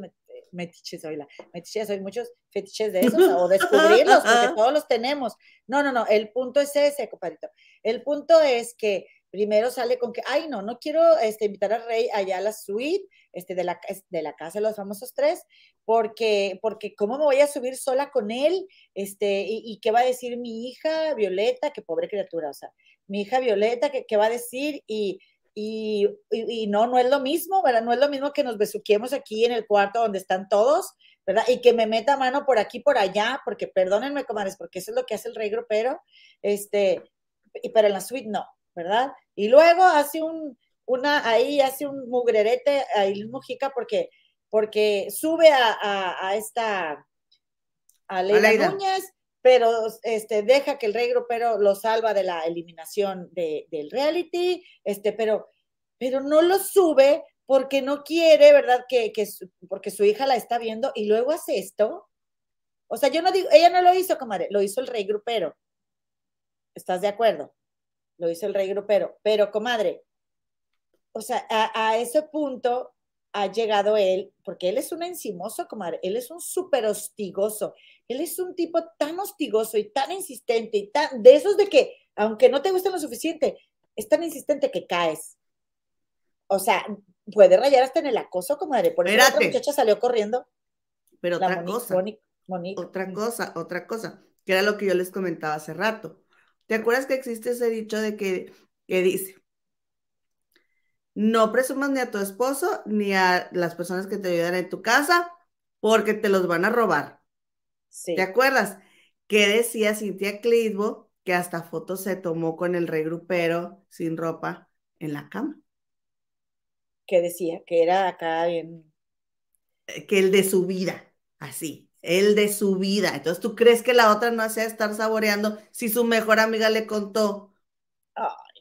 [SPEAKER 1] metiches, hoy la metiches, hay muchos fetiches de esos, o descubrirlos, porque todos los tenemos. No, no, no, el punto es ese, compadrito. El punto es que primero sale con que, ay, no, no quiero este, invitar al rey allá a la suite este, de, la, de la casa de los famosos tres, porque, porque ¿cómo me voy a subir sola con él? Este, y, qué va a decir mi hija Violeta? Qué pobre criatura, o sea, mi hija Violeta, ¿qué, qué va a decir? Y, y, y, no, no es lo mismo, ¿verdad? No es lo mismo que nos besuquemos aquí en el cuarto donde están todos, ¿verdad? Y que me meta mano por aquí, por allá, porque perdónenme, comadres, porque eso es lo que hace el rey grupero, este, pero en la suite no, ¿verdad? Y luego hace un, una, ahí hace un mugrerete a Ilín Mujica porque, porque sube a, a, esta, a Leila, Núñez, pero este, deja que el rey grupero lo salva de la eliminación de, del reality, este, pero, pero no lo sube porque no quiere, ¿verdad? Que, que porque su hija la está viendo y luego hace esto. O sea, yo no digo, ella no lo hizo, comadre, lo hizo el rey grupero. ¿Estás de acuerdo? Lo hizo el rey grupero. Pero, comadre, o sea, a, a ese punto ha llegado él, porque él es un encimoso, comadre, él es un súper hostigoso, él es un tipo tan hostigoso y tan insistente y tan, de esos de que, aunque no te guste lo suficiente, es tan insistente que caes. O sea, puede rayar hasta en el acoso, comadre, por eso la otra muchacha salió corriendo.
[SPEAKER 2] Pero otra cosa, otra cosa, otra cosa, que era lo que yo les comentaba hace rato. ¿Te acuerdas que existe ese dicho de que, que dice, no presumas ni a tu esposo ni a las personas que te ayudan en tu casa porque te los van a robar. ¿Te acuerdas? ¿Qué decía Cintia Clitbo? Que hasta fotos se tomó con el rey grupero sin ropa en la cama.
[SPEAKER 1] ¿Qué decía? Que era acá bien.
[SPEAKER 2] Eh, que el de su vida, así, el de su vida. Entonces, ¿tú crees que la otra no hacía estar saboreando si su mejor amiga le contó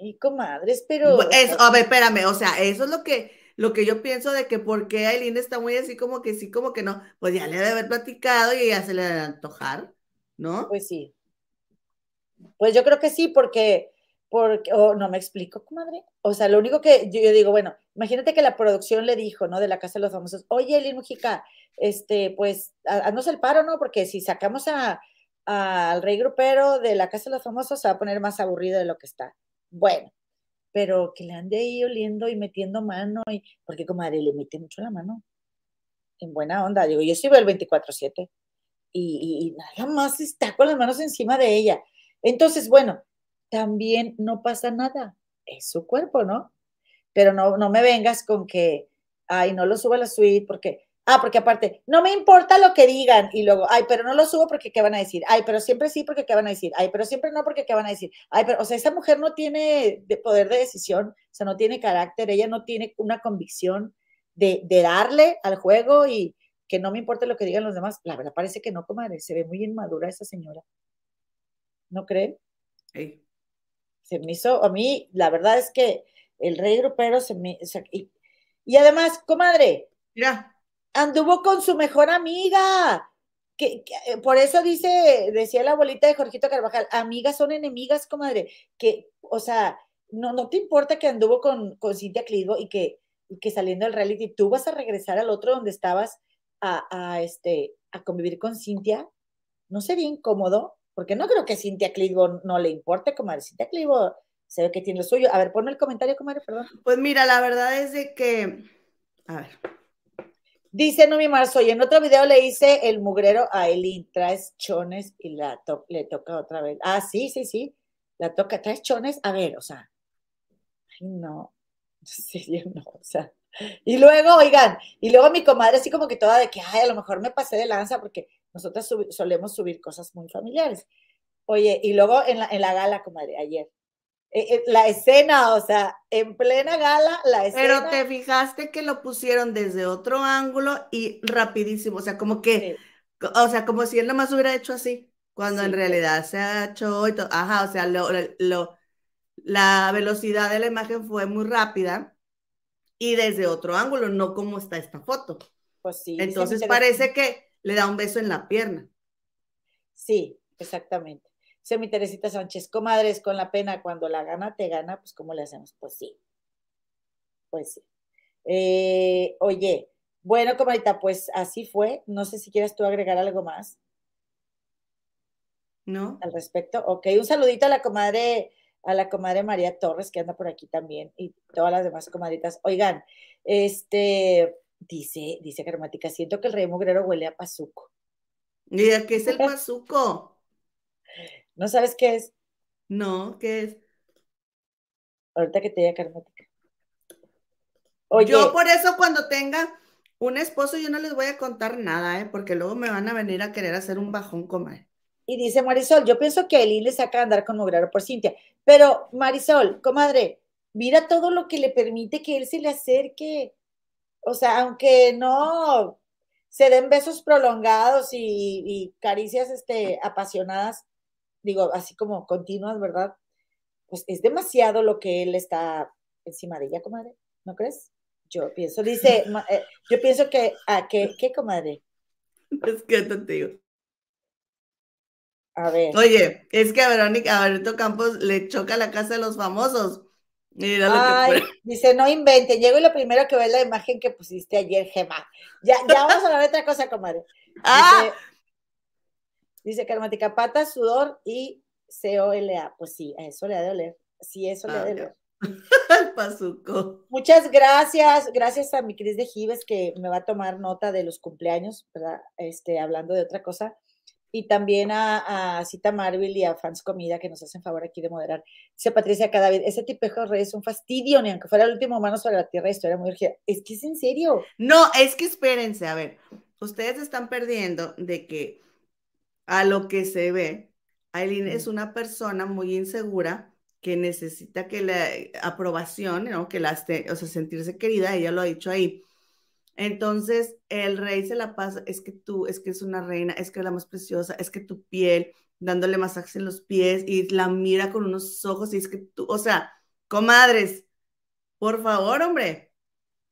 [SPEAKER 1] y comadres, pero.
[SPEAKER 2] a ver, espérame, o sea, eso es lo que, lo que yo pienso de que por qué Aileen está muy así como que sí, como que no. Pues ya le debe haber platicado y ya se le debe antojar, ¿no?
[SPEAKER 1] Pues sí. Pues yo creo que sí, porque, porque, oh, no me explico, comadre. O sea, lo único que yo, digo, bueno, imagínate que la producción le dijo, ¿no? De la Casa de los Famosos, oye, Aileen Mujica, este, pues, haznos el paro, ¿no? Porque si sacamos a al rey grupero de la Casa de los Famosos se va a poner más aburrido de lo que está. Bueno, pero que le ande ahí oliendo y metiendo mano, y, porque comadre le mete mucho la mano. En buena onda, digo, yo sigo el 24-7 y, y, nada más está con las manos encima de ella. Entonces, bueno, también no pasa nada, es su cuerpo, ¿no? Pero no, no me vengas con que, ay, no lo suba a la suite porque Ah, porque aparte, no me importa lo que digan y luego, ay, pero no lo subo porque qué van a decir. Ay, pero siempre sí porque qué van a decir. Ay, pero siempre no porque qué van a decir. Ay, pero, o sea, esa mujer no tiene de poder de decisión, o sea, no tiene carácter, ella no tiene una convicción de, darle al juego y que no me importa lo que digan los demás. La verdad parece que no, comadre, se ve muy inmadura esa señora. ¿No creen? Sí. Se me hizo, a mí, la verdad es que el rey grupero se me... y, y además, comadre,
[SPEAKER 2] Mira,
[SPEAKER 1] anduvo con su mejor amiga. Que, eh, por eso dice, decía la abuelita de Jorgito Carvajal, amigas son enemigas, comadre. Que, o sea, no, no te importa que anduvo con, con Cintia Clitbo y que, que saliendo del reality tú vas a regresar al otro donde estabas a, este, a convivir con Cintia. ¿No sería incómodo? Porque no creo que Cintia Clitbo no le importe, comadre. Cintia Clitbo se ve que tiene lo suyo. A ver, ponme el comentario, comadre, perdón.
[SPEAKER 2] Pues mira, la verdad es de que, a ver,
[SPEAKER 1] Dice Numi Marzo, y en otro video le hice el mugrero a Eileen, traes chones y la le toca otra vez. Ah, sí, sí, sí, la toca, traes chones, a ver, o sea, ay, no, sí, no, o sea. Y luego, oigan, y luego mi comadre así como que toda de que, ay, a lo mejor me pasé de lanza porque nosotros solemos subir cosas muy familiares. Oye, y luego en la, en la gala, comadre, ayer, la escena, o sea, en plena gala, la escena.
[SPEAKER 2] Pero te fijaste que lo pusieron desde otro ángulo y rapidísimo, o sea, como que, o sea, como si él nomás hubiera hecho así, cuando en realidad se ha hecho y todo. Ajá, o sea, lo, lo, la velocidad de la imagen fue muy rápida y desde otro ángulo, no como está esta foto.
[SPEAKER 1] Pues sí.
[SPEAKER 2] Entonces parece que le da un beso en la pierna.
[SPEAKER 1] Sí, exactamente. Dice mi Teresita Sánchez, comadres, con la pena, cuando la gana te gana, pues ¿cómo le hacemos? Pues sí. Pues sí. Eh, oye, bueno, comadita, pues así fue. No sé si quieres tú agregar algo más.
[SPEAKER 2] ¿No?
[SPEAKER 1] Al respecto. Ok, un saludito a la comadre, a la comadre María Torres, que anda por aquí también, y todas las demás comadritas. Oigan, este, dice, dice Carmática, siento que el rey mugrero huele a pazuco.
[SPEAKER 2] Mira, ¿qué es el pazuco?
[SPEAKER 1] ¿No sabes qué es?
[SPEAKER 2] No, ¿qué es?
[SPEAKER 1] Ahorita que te diga Carmética.
[SPEAKER 2] yo por eso cuando tenga un esposo yo no les voy a contar nada, ¿eh? porque luego me van a venir a querer hacer un bajón comer.
[SPEAKER 1] Y dice Marisol, yo pienso que Eileen le saca a andar con Mugrero por Cintia. Pero Marisol, comadre, mira todo lo que le permite que él se le acerque. O sea, aunque no se den besos prolongados y, caricias este, apasionadas, digo, así como continuas, ¿verdad? Pues es demasiado lo que él está encima de ella, comadre, ¿no crees? Yo pienso, dice, eh, yo pienso que, ¿a qué, qué, comadre?
[SPEAKER 2] Es que te digo.
[SPEAKER 1] A ver.
[SPEAKER 2] Oye, es que a Verónica, a Berto Campos le choca la casa de los famosos. Mira lo que
[SPEAKER 1] dice, no invente, llego y lo primero que ve es la imagen que pusiste ayer, Gemma. Ya, ya vamos a hablar de otra cosa, comadre. Ah. Dice, karmática, pata, sudor y C-O-L-A. Pues sí, a eso le ha de oler. Sí, eso le ha de ah, oler.
[SPEAKER 2] Pazuco.
[SPEAKER 1] Muchas gracias, gracias a mi Cris de Gives que me va a tomar nota de los cumpleaños, ¿verdad? Este, hablando de otra cosa y también a, Cita Marvel y a Fans Comida que nos hacen favor aquí de moderar. Dice Patricia cada vez, ese tipejo de redes es un fastidio, ni aunque fuera el último humano sobre la Tierra, historia muy urgida. Es que es en serio.
[SPEAKER 2] No, es que espérense, a ver, ustedes están perdiendo de que a lo que se ve, Aileen es una persona muy insegura que necesita que la aprobación, ¿no? que la, o sea, sentirse querida, ella lo ha dicho ahí. Entonces, el rey se la pasa, es que tú, es que es una reina, es que es la más preciosa, es que tu piel, dándole masajes en los pies y la mira con unos ojos y es que tú, o sea, comadres, por favor, hombre,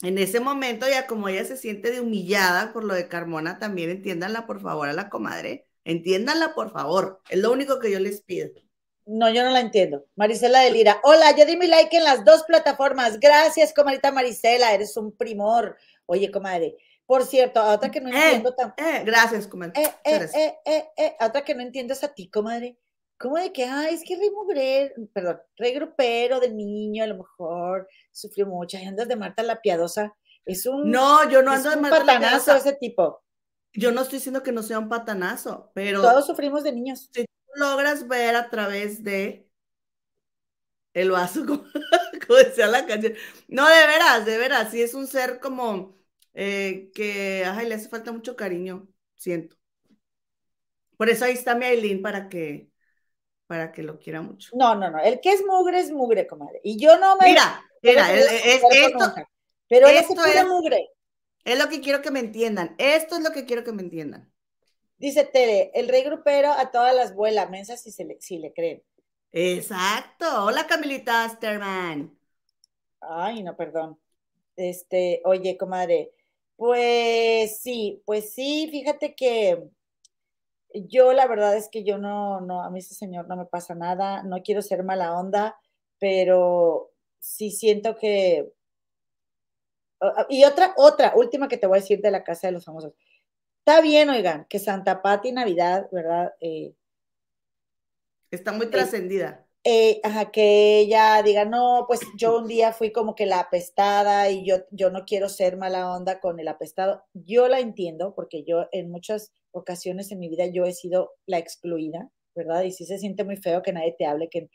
[SPEAKER 2] en ese momento ya como ella se siente de humillada por lo de Carmona, también entiéndanla por favor a la comadre, entiéndanla por favor, es lo único que yo les pido.
[SPEAKER 1] No, yo no la entiendo. Marisela de Lira. Hola, yo di mi like en las dos plataformas. Gracias, comadita Marisela, eres un primor. Oye, comadre, por cierto, a otra que no eh, entiendo tampoco.
[SPEAKER 2] Eh, gracias, comadre.
[SPEAKER 1] Eh, eh, a otra que no entiendo es a ti, comadre. ¿Cómo de que, ay, es que rey mugre, perdón, rey grupero de niño, a lo mejor sufrió mucho, y andas de Marta la piadosa. Es un.
[SPEAKER 2] No, yo no ando de
[SPEAKER 1] Marta patanazo ese tipo.
[SPEAKER 2] Yo no estoy diciendo que no sea un patanazo, pero.
[SPEAKER 1] Todos sufrimos de niños.
[SPEAKER 2] Si tú logras ver a través de el vaso, como, como decía la canción. No, de veras, de veras, sí es un ser como eh, que ay, le hace falta mucho cariño, siento. Por eso ahí está mi Aileen para que, para que lo quiera mucho.
[SPEAKER 1] No, no, no. El que es mugre es mugre, comadre. Y yo no me.
[SPEAKER 2] Mira, mira, es, esto.
[SPEAKER 1] Pero esto es mugre.
[SPEAKER 2] Es lo que quiero que me entiendan. Esto es lo que quiero que me entiendan.
[SPEAKER 1] Dice Tere, el rey grupero a todas las vuelas mensas si, se le, si le creen.
[SPEAKER 2] Exacto. Hola, Camilita Sterman.
[SPEAKER 1] Ay, no, perdón. Este, oye, comadre, pues sí, pues sí, fíjate que yo la verdad es que yo no, no, a mí ese señor no me pasa nada, no quiero ser mala onda, pero sí siento que... Y otra, otra, última que te voy a decir de la Casa de los Famosos. Está bien, oigan, que Santa Pati Navidad, ¿verdad? Eh,
[SPEAKER 2] Está muy trascendida.
[SPEAKER 1] Eh, que ella diga, no, pues yo un día fui como que la apestada y yo, yo no quiero ser mala onda con el apestado. Yo la entiendo porque yo en muchas ocasiones en mi vida yo he sido la excluida, ¿verdad? Y sí se siente muy feo que nadie te hable, que,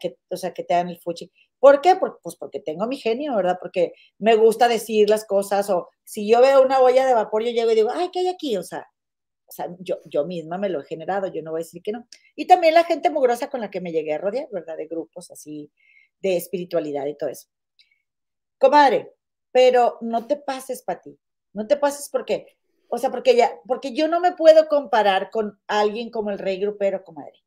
[SPEAKER 1] que o sea, que te hagan el fuchi. ¿Por qué? pues porque tengo mi genio, ¿verdad? Porque me gusta decir las cosas o si yo veo una olla de vapor, yo llego y digo, ay, ¿qué hay aquí? O sea, o sea, yo, yo misma me lo he generado, yo no voy a decir que no. Y también la gente mugrosa con la que me llegué a rodear, ¿verdad? De grupos así, de espiritualidad y todo eso. Comadre, pero no te pases para ti, no te pases porque, o sea, porque ya, porque yo no me puedo comparar con alguien como el rey grupero, comadre.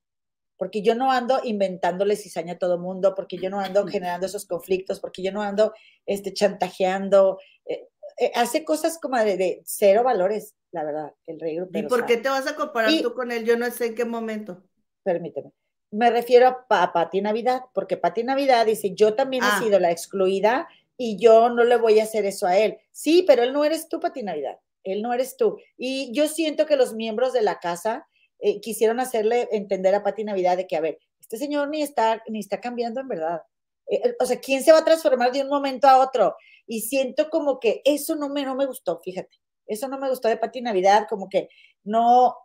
[SPEAKER 1] Porque yo no ando inventándole cizaña a todo mundo, porque yo no ando generando esos conflictos, porque yo no ando este, chantajeando. Eh, eh, hace cosas como de, de cero valores la verdad, el rey
[SPEAKER 2] ¿Y por qué te vas a comparar tú con él? Yo no sé en qué momento.
[SPEAKER 1] Permíteme. Me refiero a, Pati Navidad, porque Pati Navidad dice, yo también he ah. sido la excluida y yo no le voy a hacer eso a él. Sí, pero él no eres tú, Pati Navidad. Él no eres tú. Y yo siento que los miembros de la casa eh, quisieron hacerle entender a Pati Navidad de que, a ver, este señor ni está, ni está cambiando en verdad. Eh, eh, o sea, ¿quién se va a transformar de un momento a otro? Y siento como que eso no me, no me gustó, fíjate. Eso no me gustó de Pati Navidad, como que no,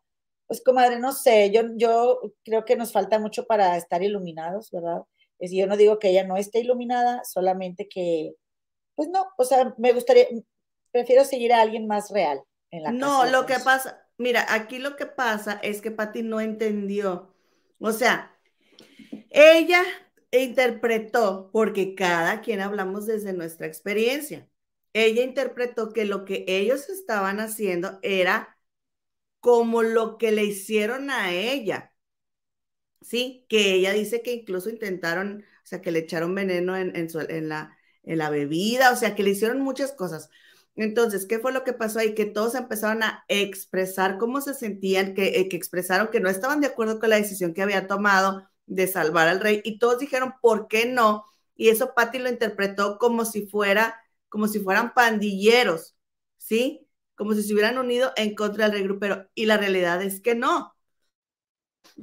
[SPEAKER 1] pues comadre, no sé, yo, yo creo que nos falta mucho para estar iluminados, ¿verdad? Es, yo no digo que ella no esté iluminada, solamente que, pues no, o sea, me gustaría, prefiero seguir a alguien más real
[SPEAKER 2] en la No, lo que pasa, mira, aquí lo que pasa es que Patti no entendió. O sea, ella interpretó, porque cada quien hablamos desde nuestra experiencia, ella interpretó que lo que ellos estaban haciendo era como lo que le hicieron a ella. Sí, que ella dice que incluso intentaron, o sea, que le echaron veneno en, en, la, en la bebida, o sea, que le hicieron muchas cosas. Entonces, ¿qué fue lo que pasó ahí? Que todos empezaron a expresar cómo se sentían, que, eh, que expresaron que no estaban de acuerdo con la decisión que había tomado de salvar al rey y todos dijeron, ¿por qué no? Y eso Patty lo interpretó como si fuera, como si fueran pandilleros, ¿sí? Como si se hubieran unido en contra del rey grupero. Y la realidad es que no.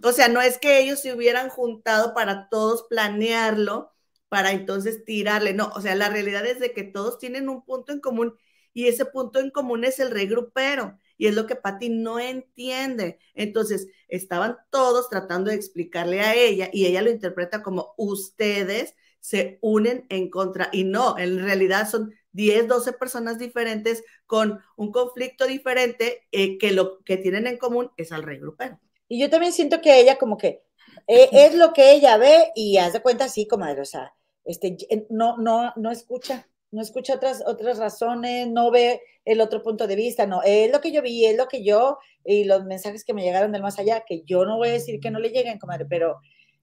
[SPEAKER 2] O sea, no es que ellos se hubieran juntado para todos planearlo, para entonces tirarle, no, o sea, la realidad es de que todos tienen un punto en común y ese punto en común es el rey grupero. Y es lo que Patti no entiende. Entonces, estaban todos tratando de explicarle a ella y ella lo interpreta como ustedes se unen en contra. Y no, en realidad son 10, 12 personas diferentes con un conflicto diferente eh, que lo que tienen en común es al rey grupero.
[SPEAKER 1] Y yo también siento que ella como que eh, es lo que ella ve y hace cuenta así, comadre, o sea, este, no, no, no escucha, no escucha otras, otras razones, no ve el otro punto de vista, no, es lo que yo vi, es lo que yo, y los mensajes que me llegaron del más allá, que yo no voy a decir que no le lleguen, comadre, pero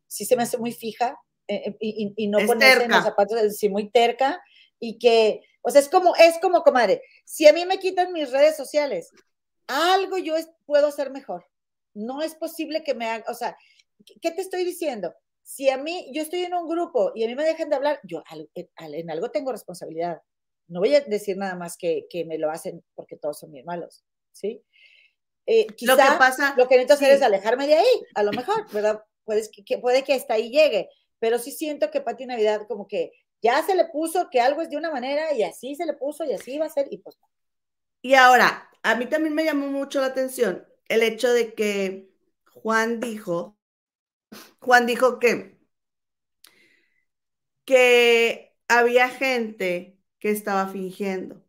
[SPEAKER 1] sí se me hace muy fija eh, y, y, no ponerse en los zapatos, sí, muy terca, y que, o sea, es como, es como, comadre, si a mí me quitan mis redes sociales, algo yo puedo hacer mejor. No es posible que me haga, o sea, ¿qué te estoy diciendo? Si a mí, yo estoy en un grupo y a mí me dejan de hablar, yo en algo tengo responsabilidad. No voy a decir nada más que, que me lo hacen porque todos son mis malos, ¿sí? Eh, lo que pasa, lo que necesito hacer es alejarme de ahí, a lo mejor, ¿verdad? Puede que, puede que hasta ahí llegue, pero sí siento que Pati Navidad como que ya se le puso que algo es de una manera y así se le puso y así va a ser y pues.
[SPEAKER 2] Y ahora, a mí también me llamó mucho la atención el hecho de que Juan dijo Juan dijo que, que había gente que estaba fingiendo,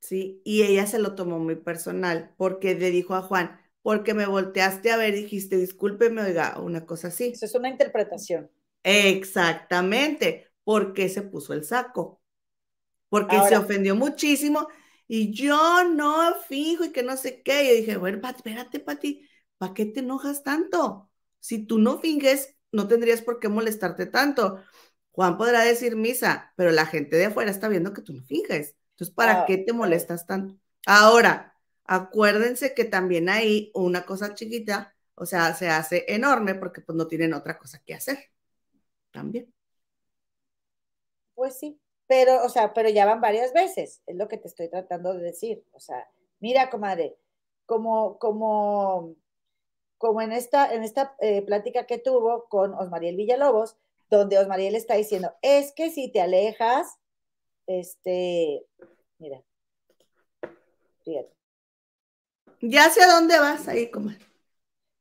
[SPEAKER 2] ¿sí? Y ella se lo tomó muy personal porque le dijo a Juan, porque me volteaste a ver y dijiste, discúlpeme, oiga, una cosa así.
[SPEAKER 1] Eso es una interpretación.
[SPEAKER 2] Exactamente, porque se puso el saco, porque se ofendió muchísimo y yo no fijo y que no sé qué. Yo dije, bueno, espérate, Pati, ¿para qué te enojas tanto? Si tú no finges, no tendrías por qué molestarte tanto. Juan podrá decir misa, pero la gente de afuera está viendo que tú no finges. Entonces, ¿para ah, qué te molestas tanto? Ahora, acuérdense que también hay una cosa chiquita, o sea, se hace enorme porque pues no tienen otra cosa que hacer. También.
[SPEAKER 1] Pues sí, pero, o sea, pero ya van varias veces, es lo que te estoy tratando de decir. O sea, mira, comadre, como, como como en esta, en esta eh, plática que tuvo con Osmariel Villalobos, donde Osmariel está diciendo, es que si te alejas, este, mira,
[SPEAKER 2] fíjate. Ya sé a dónde vas ahí, como.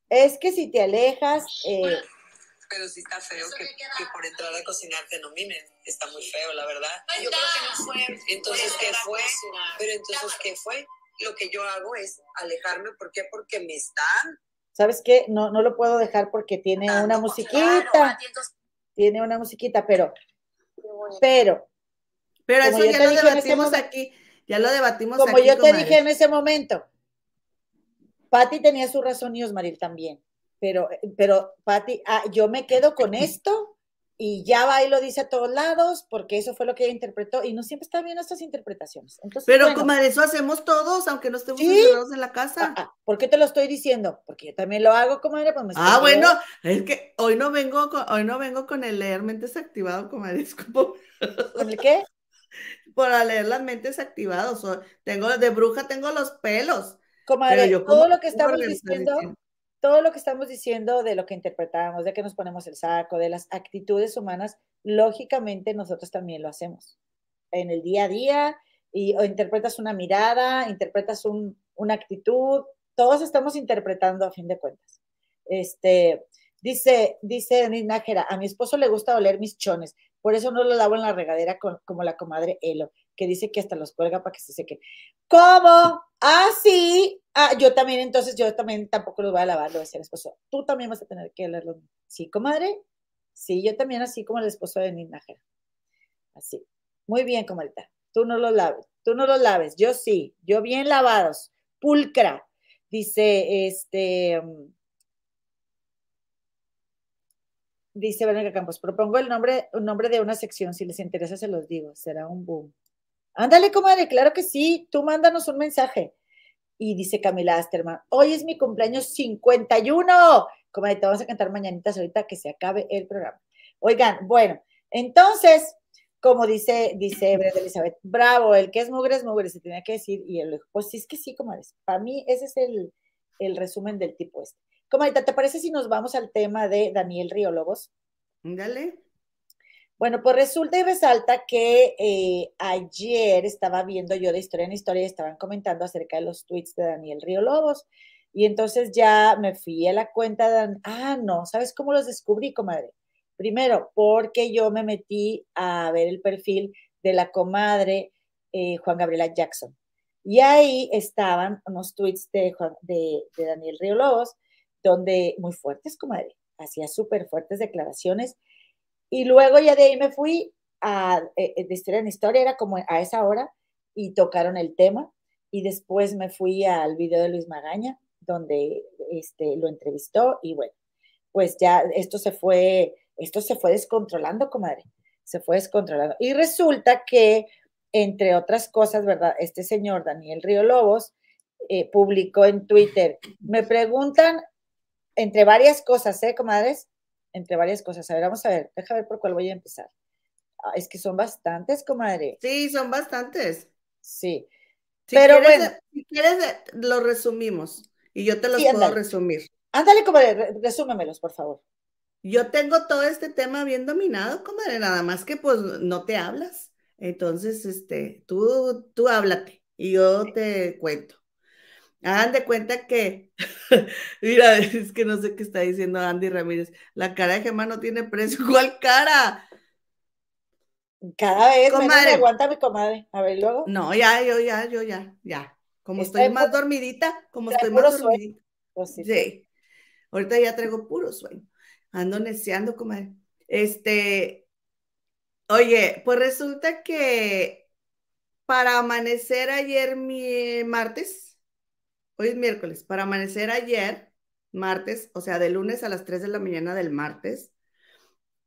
[SPEAKER 1] Es que si te alejas, eh,
[SPEAKER 3] pero sí está feo que, por entrar a cocinar te nominen. Está muy feo, la verdad. Yo creo que no fue. Entonces, ¿qué fue? Pero entonces, ¿qué fue? Lo que yo hago es alejarme. ¿Por qué? Porque me están
[SPEAKER 1] ¿sabes qué? No, no lo puedo dejar porque tiene una musiquita. Tiene una musiquita, pero, pero.
[SPEAKER 2] Pero eso ya lo debatimos aquí, ya lo debatimos
[SPEAKER 1] como yo te dije en ese momento, Patti tenía su razón y Osmaril también, pero, pero Patti, ah, yo me quedo con esto y ya va y lo dice a todos lados, porque eso fue lo que ella interpretó, y no siempre está bien estas interpretaciones. Entonces,
[SPEAKER 2] Pero como comadre, eso hacemos todos, aunque no estemos encerrados en la casa.
[SPEAKER 1] Ah, ah, ¿Por qué te lo estoy diciendo? Porque yo también lo hago, comadre. Pues
[SPEAKER 2] ah, bueno, es que hoy no vengo con, hoy no vengo con el leer mentes activado, comadre.
[SPEAKER 1] ¿Con el qué?
[SPEAKER 2] Para leer las mentes activados. tengo, de bruja tengo los pelos.
[SPEAKER 1] Comadre, todo lo que estamos diciendo todo lo que estamos diciendo de lo que interpretamos, de que nos ponemos el saco, de las actitudes humanas, lógicamente nosotros también lo hacemos en el día a día y o interpretas una mirada, interpretas una actitud, todos estamos interpretando a fin de cuentas. Este, dice, dice Nájera, a mi esposo le gusta oler mis chones, Por eso no lo lavo en la regadera como la comadre Elo, que dice que hasta los cuelga para que se sequen. ¿Cómo? Ah, sí. Ah, yo también, entonces yo también tampoco los voy a lavar, lo voy a decir esposo. Tú también vas a tener que leerlo. Sí, comadre. Sí, yo también, así como el esposo de Nina Así. Muy bien, comadita. Tú no los laves. Tú no los laves. Yo sí. Yo bien lavados. Pulcra. Dice, este. Mm, dice Verónica Campos, propongo el nombre, un nombre de una sección, si les interesa se los digo, será un boom. Ándale, comadre, claro que sí, tú mándanos un mensaje. Y dice Camila Asterman, hoy es mi cumpleaños 51. Comadre, te vamos a cantar mañanitas ahorita que se acabe el programa. Oigan, bueno, entonces, como dice, dice Brenda Elizabeth, bravo, el que es mugre es mugre, se tenía que decir, y él pues sí es que sí, comadre, para mí ese es el, el resumen del tipo este. Comadita, ¿te parece si nos vamos al tema de Daniel Río Lobos?
[SPEAKER 2] Dale.
[SPEAKER 1] Bueno, pues resulta y resalta que eh, ayer estaba viendo yo de historia en historia y estaban comentando acerca de los tweets de Daniel Río Lobos. Y entonces ya me fui a la cuenta de. Ah, no, ¿sabes cómo los descubrí, comadre? Primero, porque yo me metí a ver el perfil de la comadre eh, Juan Gabriela Jackson. Y ahí estaban unos tweets de, Daniel Río Lobos, donde muy fuertes, comadre, hacía súper fuertes declaraciones y luego ya de ahí me fui a, eh, eh, de historia en historia, era como a esa hora, y tocaron el tema. Y después me fui al video de Luis Magaña, donde este, lo entrevistó. Y bueno, pues ya esto se fue, esto se fue descontrolando, comadre. Se fue descontrolando. Y resulta que, entre otras cosas, ¿verdad? Este señor, Daniel Río Lobos, eh, publicó en Twitter. Me preguntan, entre varias cosas, ¿eh, comadres? Entre varias cosas. A ver, vamos a ver, déjame ver por cuál voy a empezar. Ah, es que son bastantes, comadre.
[SPEAKER 2] Sí, son bastantes.
[SPEAKER 1] Sí. Pero bueno.
[SPEAKER 2] Si quieres, eh, lo resumimos y yo te los puedo resumir.
[SPEAKER 1] Ándale, comadre, resúmemelos, por favor.
[SPEAKER 2] Yo tengo todo este tema bien dominado, comadre, nada más que pues no te hablas. Entonces, este, tú, tú háblate y yo te cuento. Hagan de cuenta que, mira, es que no sé qué está diciendo Andy Ramírez. La cara de Gemma no tiene precio. ¿Cuál cara?
[SPEAKER 1] Cada vez comadre. aguanta mi comadre. A ver, luego.
[SPEAKER 2] No, ya, yo, ya, yo, ya, ya. Como estoy, más dormidita, como estoy más dormidita. Pues sí. Ahorita ya traigo puro sueño. Ando neceando, comadre. Este, oye, pues resulta que para amanecer ayer mi martes, Hoy es miércoles. Para amanecer ayer, martes, o sea, de lunes a las 3 de la mañana del martes,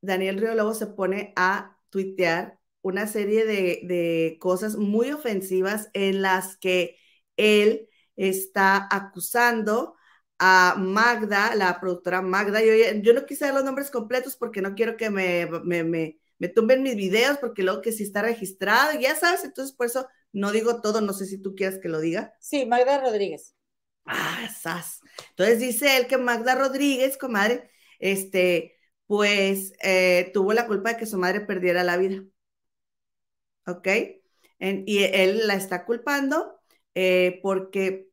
[SPEAKER 2] Daniel Río Lobo se pone a tuitear una serie de, cosas muy ofensivas en las que él está acusando a Magda, la productora Magda. Yo, yo no quise dar los nombres completos porque no quiero que me, me, me, me, tumben mis videos, porque luego que si está registrado, ya sabes, entonces por eso no digo todo, no sé si tú quieres que lo diga.
[SPEAKER 1] Sí, Magda Rodríguez.
[SPEAKER 2] Ah, Entonces dice él que Magda Rodríguez, comadre, este, pues eh, tuvo la culpa de que su madre perdiera la vida. ¿Ok? y él la está culpando eh, porque,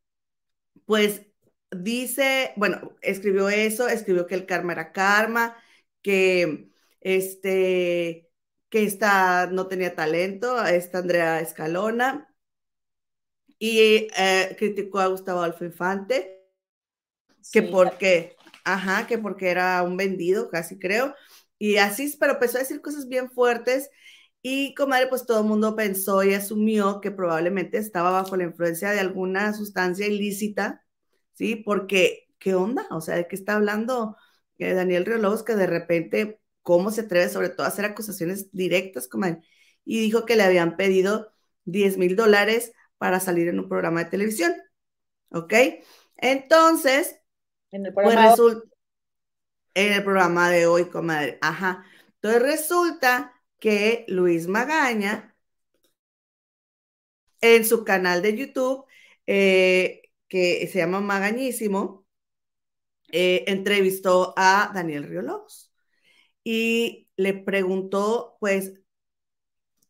[SPEAKER 2] pues, dice, bueno, escribió eso, escribió que el karma era karma, que este, que esta no tenía talento, esta Andrea Escalona, y eh, criticó a Gustavo Adolfo Infante, que porque, ajá, que porque era un vendido, casi creo, y así, pero empezó a decir cosas bien fuertes. Y comadre, pues todo el mundo pensó y asumió que probablemente estaba bajo la influencia de alguna sustancia ilícita, ¿sí? Porque, ¿qué onda? O sea, ¿de qué está hablando eh, Daniel Riolobos que de repente, ¿cómo se atreve sobre todo a hacer acusaciones directas, comadre? Y dijo que le habían pedido 10 mil dólares para salir en un programa de televisión. ¿Ok? Entonces,
[SPEAKER 1] en el pues programa,
[SPEAKER 2] en el programa de hoy, comadre. Ajá. Entonces resulta que Luis Magaña, en su canal de YouTube, eh, que se llama Magañísimo, eh, entrevistó a Daniel Riolobos y le preguntó, pues,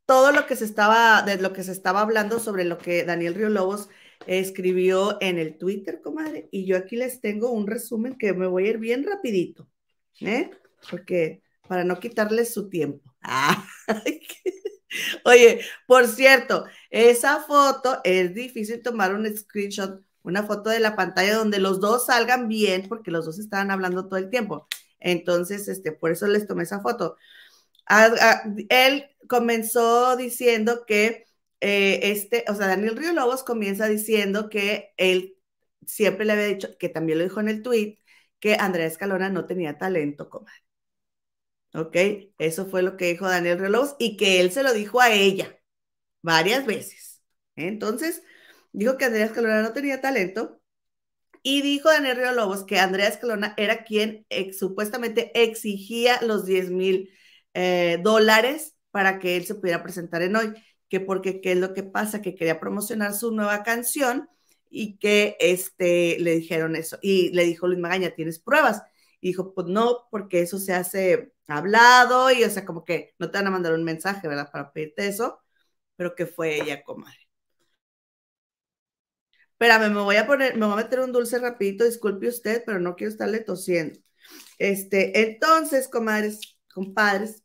[SPEAKER 2] todo lo que se estaba, de lo que se estaba hablando sobre lo que Daniel Río Lobos escribió en el Twitter, comadre. Y yo aquí les tengo un resumen que me voy a ir bien rapidito, ¿eh? Porque para no quitarles su tiempo. Oye, por cierto, esa foto es difícil tomar un screenshot, una foto de la pantalla donde los dos salgan bien, porque los dos estaban hablando todo el tiempo. Entonces, este, por eso les tomé esa foto. Él comenzó diciendo que eh, este, o sea, Daniel Río Lobos comienza diciendo que él siempre le había dicho, que también lo dijo en el tweet, que Andrea Escalona no tenía talento, comadre. ¿Ok? Eso fue lo que dijo Daniel Reloj y que él se lo dijo a ella varias veces. Entonces, dijo que Andrea Escalona no tenía talento y dijo Daniel Río Lobos que Andrea Escalona era quien supuestamente exigía los 10 mil eh, dólares para que él se pudiera presentar en hoy, que porque qué es lo que pasa, que quería promocionar su nueva canción y que este, le dijeron eso. Y le dijo Luis Magaña, ¿tienes pruebas? Y dijo, pues no, porque eso se hace hablado y, o sea, como que no te van a mandar un mensaje, ¿verdad? Para pedirte eso, pero que fue ella, comadre. Espérame, me voy a poner, me voy a meter un dulce rapidito, disculpe usted, pero no quiero estarle tosiendo. Este, entonces, comadres, compadres,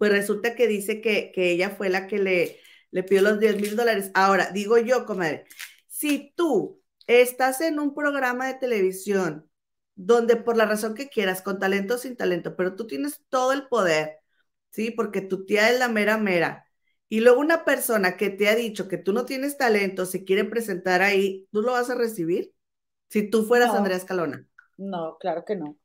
[SPEAKER 2] pues resulta que dice que, que ella fue la que le, le pidió los 10 mil dólares. Ahora, digo yo, comadre, si tú estás en un programa de televisión donde por la razón que quieras, con talento o sin talento, pero tú tienes todo el poder, ¿sí? Porque tu tía es la mera mera. Y luego una persona que te ha dicho que tú no tienes talento, se quiere presentar ahí, ¿tú lo vas a recibir? Si tú fueras Andrea Escalona.
[SPEAKER 1] No, claro que no.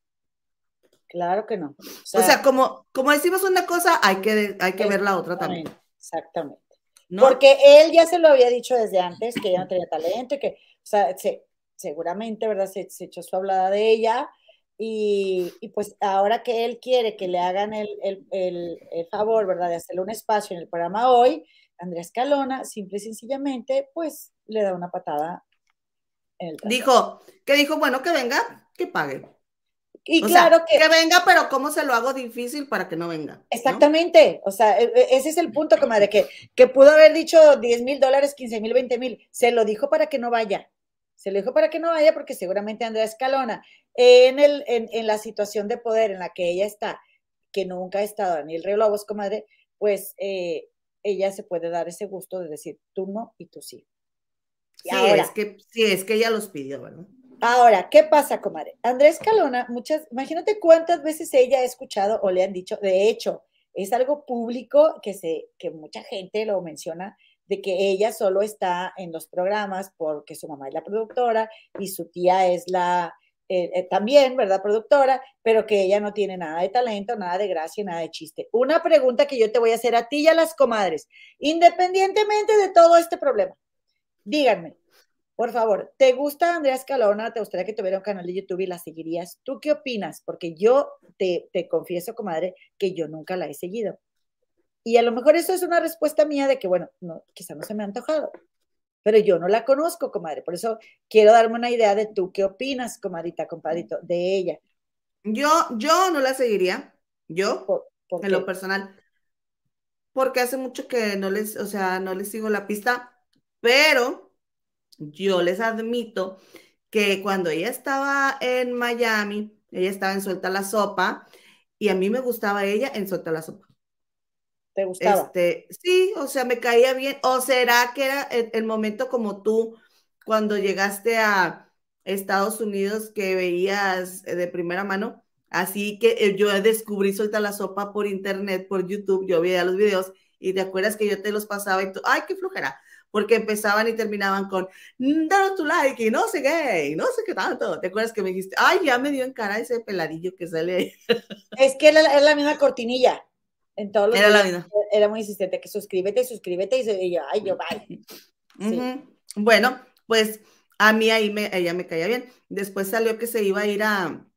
[SPEAKER 1] Claro que no.
[SPEAKER 2] O sea, como, como decimos una cosa, hay que, hay que ver la otra también.
[SPEAKER 1] Exactamente. Porque él ya se lo había dicho desde antes, que ella no tenía talento y que, o sea, se, seguramente, ¿verdad? Se, echó su hablada de ella y, pues ahora que él quiere que le hagan el, favor, ¿verdad? De hacerle un espacio en el programa hoy, Andrés Calona, simple y sencillamente, pues le da una patada
[SPEAKER 2] en el Dijo, que dijo, bueno, que venga, que pague.
[SPEAKER 1] Y claro que...
[SPEAKER 2] Que venga, pero ¿cómo se lo hago difícil para que no venga?
[SPEAKER 1] Exactamente. O sea, e, e, ese es el punto, comadre, que, que pudo haber dicho 10 mil dólares, 15 mil, 20 mil. Se lo dijo para que no vaya. Se lo dijo para que no vaya porque seguramente Andrea Escalona, en, el, en, la situación de poder en la que ella está, que nunca ha estado Daniel Río Lobos, comadre, pues eh, ella se puede dar ese gusto de decir tú no y tú sí.
[SPEAKER 2] sí, es que, sí, es que ella los pidió, ¿verdad?
[SPEAKER 1] Ahora, ¿qué pasa, comadre? Andrés Calona, muchas, imagínate cuántas veces ella ha escuchado o le han dicho, de hecho, es algo público que, se, que mucha gente lo menciona, de que ella solo está en los programas porque su mamá es la productora y su tía es la, eh, eh, también, ¿verdad? Productora, pero que ella no tiene nada de talento, nada de gracia, nada de chiste. Una pregunta que yo te voy a hacer a ti y a las comadres, independientemente de todo este problema, díganme, por favor, ¿te gusta Andrea Escalona? ¿Te gustaría que tuviera un canal de YouTube y la seguirías? ¿Tú qué opinas? Porque yo te, confieso, comadre, que yo nunca la he seguido. Y a lo mejor eso es una respuesta mía de que, bueno, no, quizá no se me ha antojado, pero yo no la conozco, comadre. Por eso quiero darme una idea de tú qué opinas, comadita, compadrito, de ella.
[SPEAKER 2] Yo, yo no la seguiría, yo, en lo personal, porque hace mucho que no les, o sea, no les sigo la pista, pero yo les admito que cuando ella estaba en Miami, ella estaba en Suelta la Sopa y a mí me gustaba ella en Suelta la Sopa.
[SPEAKER 1] ¿Te gustaba?
[SPEAKER 2] Este, sí, o sea, me caía bien. ¿O será que era el, momento como tú cuando llegaste a Estados Unidos que veías de primera mano? Así que eh, yo descubrí Suelta la Sopa por internet, por YouTube, yo veía los videos y te acuerdas que yo te los pasaba y tú, ay, qué flojera porque empezaban y terminaban con, mm, danos tu like y no sé qué, y no sé qué tanto. ¿Te acuerdas que me dijiste, ay, ya me dio en cara ese peladillo que sale?
[SPEAKER 1] Es que era, la misma cortinilla. En todos los
[SPEAKER 2] era la misma.
[SPEAKER 1] Era muy insistente, que suscríbete, suscríbete, y yo, ay, yo, bye.
[SPEAKER 2] Bueno, pues a mí ahí me, ella me caía bien. Después salió que se iba a ir a,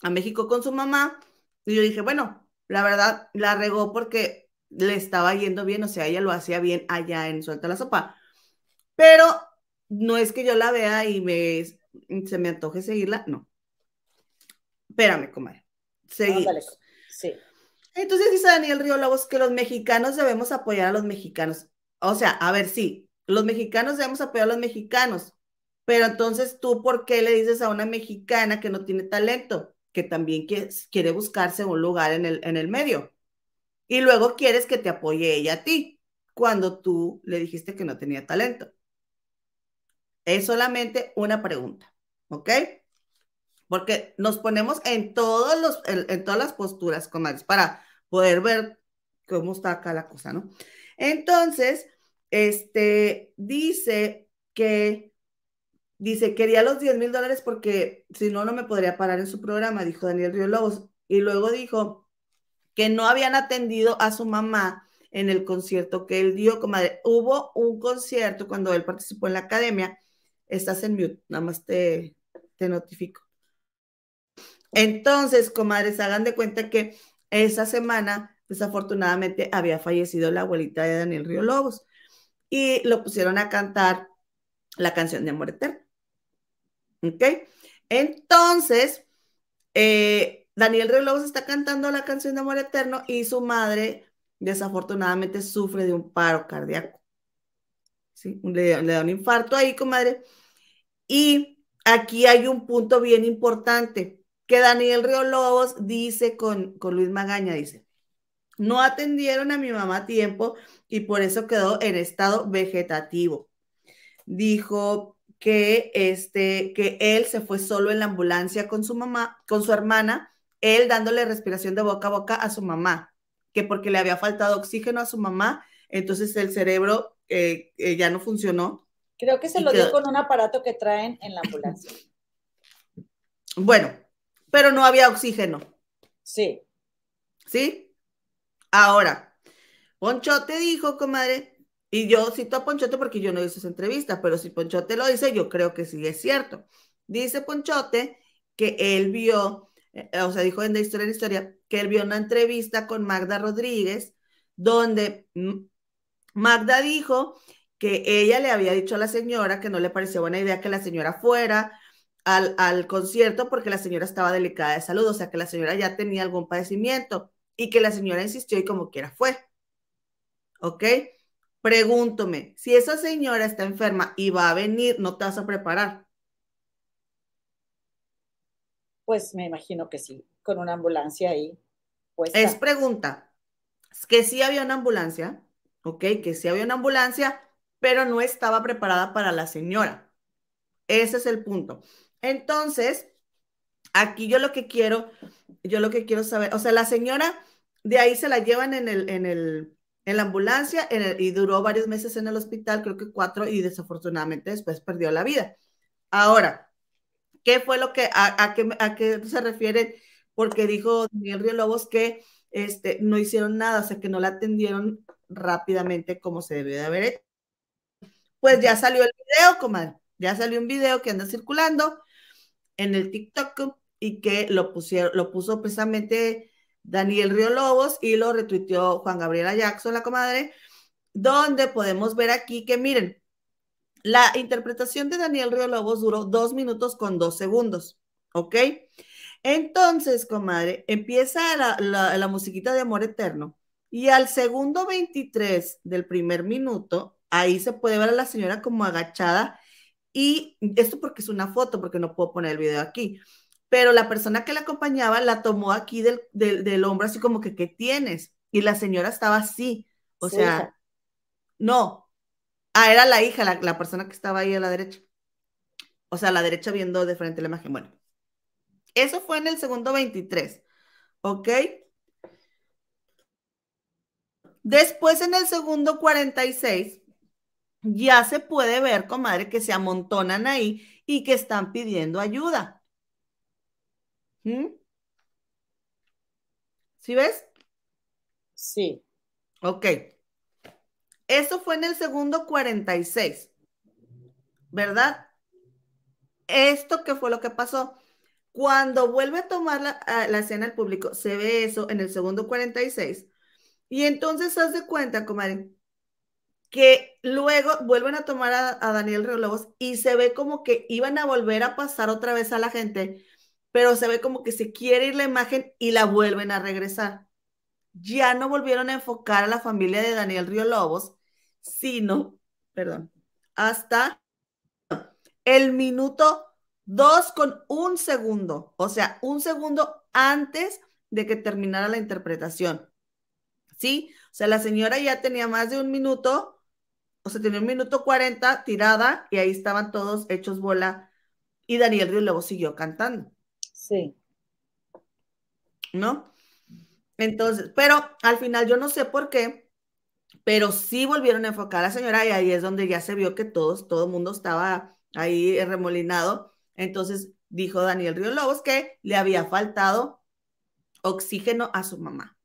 [SPEAKER 2] a México con su mamá, y yo dije, bueno, la verdad, la regó porque le estaba yendo bien, o sea, ella lo hacía bien allá en Suelta la Sopa. Pero no es que yo la vea y me, se me antoje seguirla, no. Espérame, comadre. Seguimos.
[SPEAKER 1] sí.
[SPEAKER 2] Entonces dice Daniel Río Lobos que los mexicanos debemos apoyar a los mexicanos. O sea, a ver, sí, los mexicanos debemos apoyar a los mexicanos, pero entonces tú, ¿por qué le dices a una mexicana que no tiene talento, que también quiere buscarse un lugar en el, en el medio? Y luego quieres que te apoye ella a ti, cuando tú le dijiste que no tenía talento. Es solamente una pregunta, ¿ok? Porque nos ponemos en, todos los, en, todas las posturas, comadres, para poder ver cómo está acá la cosa, ¿no? Entonces, este, dice que, dice, quería los 10 mil dólares porque si no, no me podría parar en su programa, dijo Daniel Río Lobos. Y luego dijo que no habían atendido a su mamá en el concierto que él dio, comadre. Hubo un concierto cuando él participó en la academia estás en mute, nada más te, te notifico. Entonces, comadres, hagan de cuenta que esa semana, desafortunadamente, había fallecido la abuelita de Daniel Río Lobos y lo pusieron a cantar la canción de Amor Eterno. ¿Ok? Entonces, eh, Daniel Lobos está cantando la canción de Amor Eterno y su madre, desafortunadamente, sufre de un paro cardíaco. ¿Sí? Le, da un infarto ahí, comadre y aquí hay un punto bien importante que Daniel Río Lobos dice con, con Luis Magaña, dice, no atendieron a mi mamá a tiempo y por eso quedó en estado vegetativo. Dijo que, este, que él se fue solo en la ambulancia con su mamá, con su hermana, él dándole respiración de boca a boca a su mamá, que porque le había faltado oxígeno a su mamá, entonces el cerebro eh, eh, ya no funcionó
[SPEAKER 1] Creo que se lo dio con un aparato que traen en la ambulancia.
[SPEAKER 2] Bueno, pero no había oxígeno.
[SPEAKER 1] Sí.
[SPEAKER 2] ¿Sí? Ahora, Ponchote dijo, comadre, y yo cito a Ponchote porque yo no hice esa entrevista, pero si Ponchote lo dice, yo creo que sí es cierto. Dice Ponchote que él vio, o sea, dijo en de historia en historia, que él vio una entrevista con Magda Rodríguez, donde Magda dijo que ella le había dicho a la señora que no le parecía buena idea que la señora fuera al, concierto porque la señora estaba delicada de salud, o sea que la señora ya tenía algún padecimiento y que la señora insistió y como quiera fue. ¿Ok? Pregúntome, si esa señora está enferma y va a venir, ¿no te vas a preparar?
[SPEAKER 1] Pues me imagino que sí, con una ambulancia ahí.
[SPEAKER 2] Es pregunta, que sí había una ambulancia, ¿ok? Que sí había una ambulancia, pero no estaba preparada para la señora. Ese es el punto. Entonces, aquí yo lo que quiero, yo lo que quiero saber, o sea, la señora de ahí se la llevan en el, en el, en la ambulancia y duró varios meses en el hospital, creo que cuatro, y desafortunadamente después perdió la vida. Ahora, ¿qué fue lo que, a, qué, se refiere? Porque dijo Daniel Río Lobos que este, no hicieron nada, o sea, que no la atendieron rápidamente como se debió de haber hecho. Pues ya salió el video, comadre. Ya salió un video que anda circulando en el TikTok y que lo pusieron, lo puso precisamente Daniel Río Lobos y lo retuiteó Juan Gabriela Jackson, la comadre, donde podemos ver aquí que miren, la interpretación de Daniel Río Lobos duró dos minutos con dos segundos, ¿ok? Entonces, comadre, empieza la, la, la musiquita de Amor Eterno y al segundo 23 del primer minuto ahí se puede ver a la señora como agachada y esto porque es una foto, porque no puedo poner el video aquí, pero la persona que la acompañaba la tomó aquí del, del, hombro así como que, ¿qué tienes? Y la señora estaba así, o sea, no, ah, era la hija, la, la persona que estaba ahí a la derecha, o sea, a la derecha viendo de frente la imagen, bueno. Eso fue en el segundo 23, ¿ok? Después en el segundo 46 ya se puede ver, comadre, que se amontonan ahí y que están pidiendo ayuda. ¿Mm? ¿Sí ves?
[SPEAKER 1] Sí.
[SPEAKER 2] Ok. Eso fue en el segundo 46, ¿verdad? ¿Esto qué fue lo que pasó? Cuando vuelve a tomar la, la escena el público, se ve eso en el segundo 46. Y entonces haz de cuenta, comadre, que luego vuelven a tomar a, Daniel Relobos y se ve como que iban a volver a pasar otra vez a la gente, pero se ve como que se quiere ir la imagen y la vuelven a regresar. Ya no volvieron a enfocar a la familia de Daniel Río Lobos, sino, perdón, hasta el minuto dos con un segundo, o sea, un segundo antes de que terminara la interpretación. ¿sí? O sea, la señora ya tenía más de un minuto, o sea, tenía un minuto cuarenta tirada y ahí estaban todos hechos bola y Daniel Río luego siguió cantando.
[SPEAKER 1] Sí.
[SPEAKER 2] ¿No? Entonces, pero al final yo no sé por qué, pero sí volvieron a enfocar a la señora y ahí es donde ya se vio que todos, todo el mundo estaba ahí remolinado. Entonces dijo Daniel Río Lobos que le había faltado oxígeno a su mamá.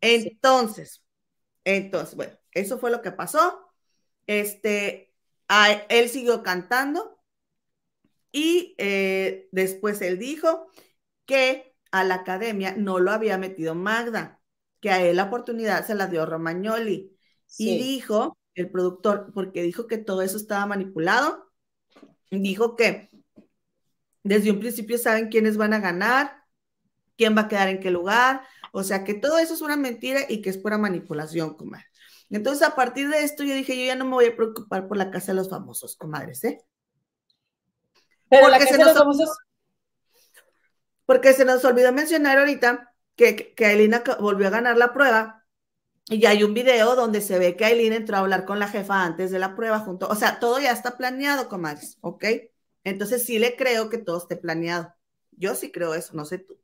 [SPEAKER 2] Entonces, entonces, bueno, eso fue lo que pasó. Este, él siguió cantando y eh, después él dijo que a la academia no lo había metido Magda, que a él la oportunidad se la dio Romagnoli. Y dijo, el productor, porque dijo que todo eso estaba manipulado, dijo que desde un principio saben quiénes van a ganar, quién va a quedar en qué lugar, o sea que todo eso es una mentira y que es pura manipulación, comadre. Entonces, a partir de esto, yo dije, yo ya no me voy a preocupar por la casa de los famosos, comadres, ¿eh?
[SPEAKER 1] Pero porque la casa de los famosos...
[SPEAKER 2] Porque se nos olvidó mencionar ahorita que, que Ailina volvió a ganar la prueba y hay un video donde se ve que Aileen entró a hablar con la jefa antes de la prueba junto, o sea, todo ya está planeado, comadres, ¿ok? Entonces sí le creo que todo esté planeado. Yo sí creo eso, no sé tú.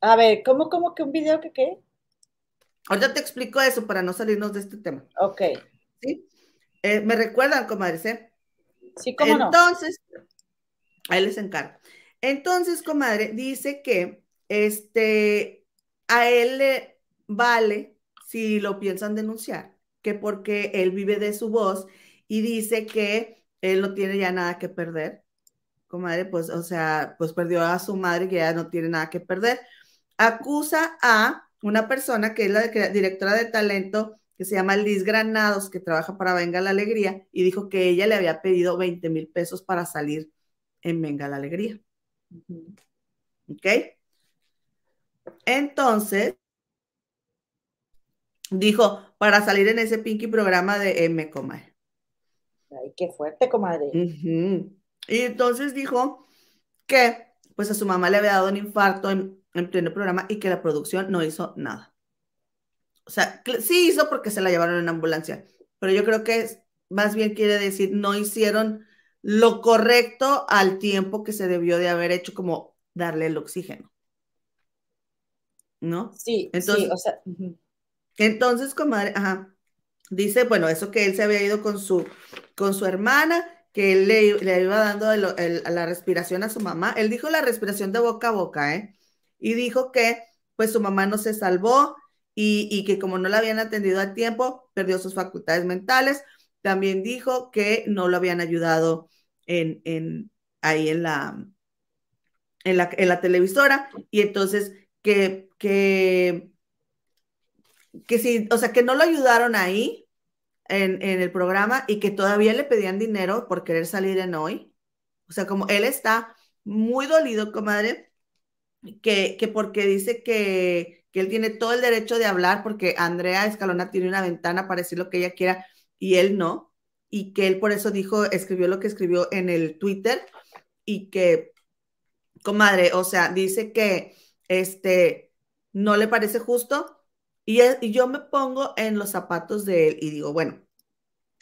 [SPEAKER 1] A ver, ¿cómo, cómo que un video que qué?
[SPEAKER 2] Ahorita te explico eso para no salirnos de este tema.
[SPEAKER 1] Ok.
[SPEAKER 2] ¿Sí? Eh, me recuerdan, comadres, ¿eh?
[SPEAKER 1] Sí, cómo
[SPEAKER 2] no. Entonces, ahí les encargo. Entonces, comadre, dice que este, a él le vale si lo piensan denunciar, que porque él vive de su voz y dice que él no tiene ya nada que perder. Comadre, pues, o sea, pues perdió a su madre que ya no tiene nada que perder. Acusa a una persona que es la directora de talento, que se llama Liz Granados, que trabaja para Venga la Alegría, y dijo que ella le había pedido 20 mil pesos para salir en Venga la Alegría. ¿Ok? Entonces, dijo, para salir en ese pinky programa de M, comadre.
[SPEAKER 1] Ay, qué fuerte, comadre.
[SPEAKER 2] Y entonces dijo que pues a su mamá le había dado un infarto en, en pleno programa y que la producción no hizo nada. O sea, sí hizo porque se la llevaron en ambulancia, pero yo creo que más bien quiere decir no hicieron lo correcto al tiempo que se debió de haber hecho, como darle el oxígeno. ¿No?
[SPEAKER 1] Sí, entonces, sí, o sea.
[SPEAKER 2] Entonces, comadre, ajá, dice, bueno, eso que él se había ido con su, con su hermana, que él le, iba dando la respiración a su mamá. Él dijo la respiración de boca a boca, ¿eh? Y dijo que, pues, su mamá no se salvó y, y que como no la habían atendido a tiempo, perdió sus facultades mentales también dijo que no lo habían ayudado en, ahí en la, en la, televisora y entonces que, que, que sí, o sea, que no lo ayudaron ahí en, el programa y que todavía le pedían dinero por querer salir en hoy. O sea, como él está muy dolido, comadre, que, que porque dice que, que él tiene todo el derecho de hablar porque Andrea Escalona tiene una ventana para decir lo que ella quiera y él no, y que él por eso dijo, escribió lo que escribió en el Twitter y que, comadre, o sea, dice que este no le parece justo y, yo me pongo en los zapatos de él y digo, bueno,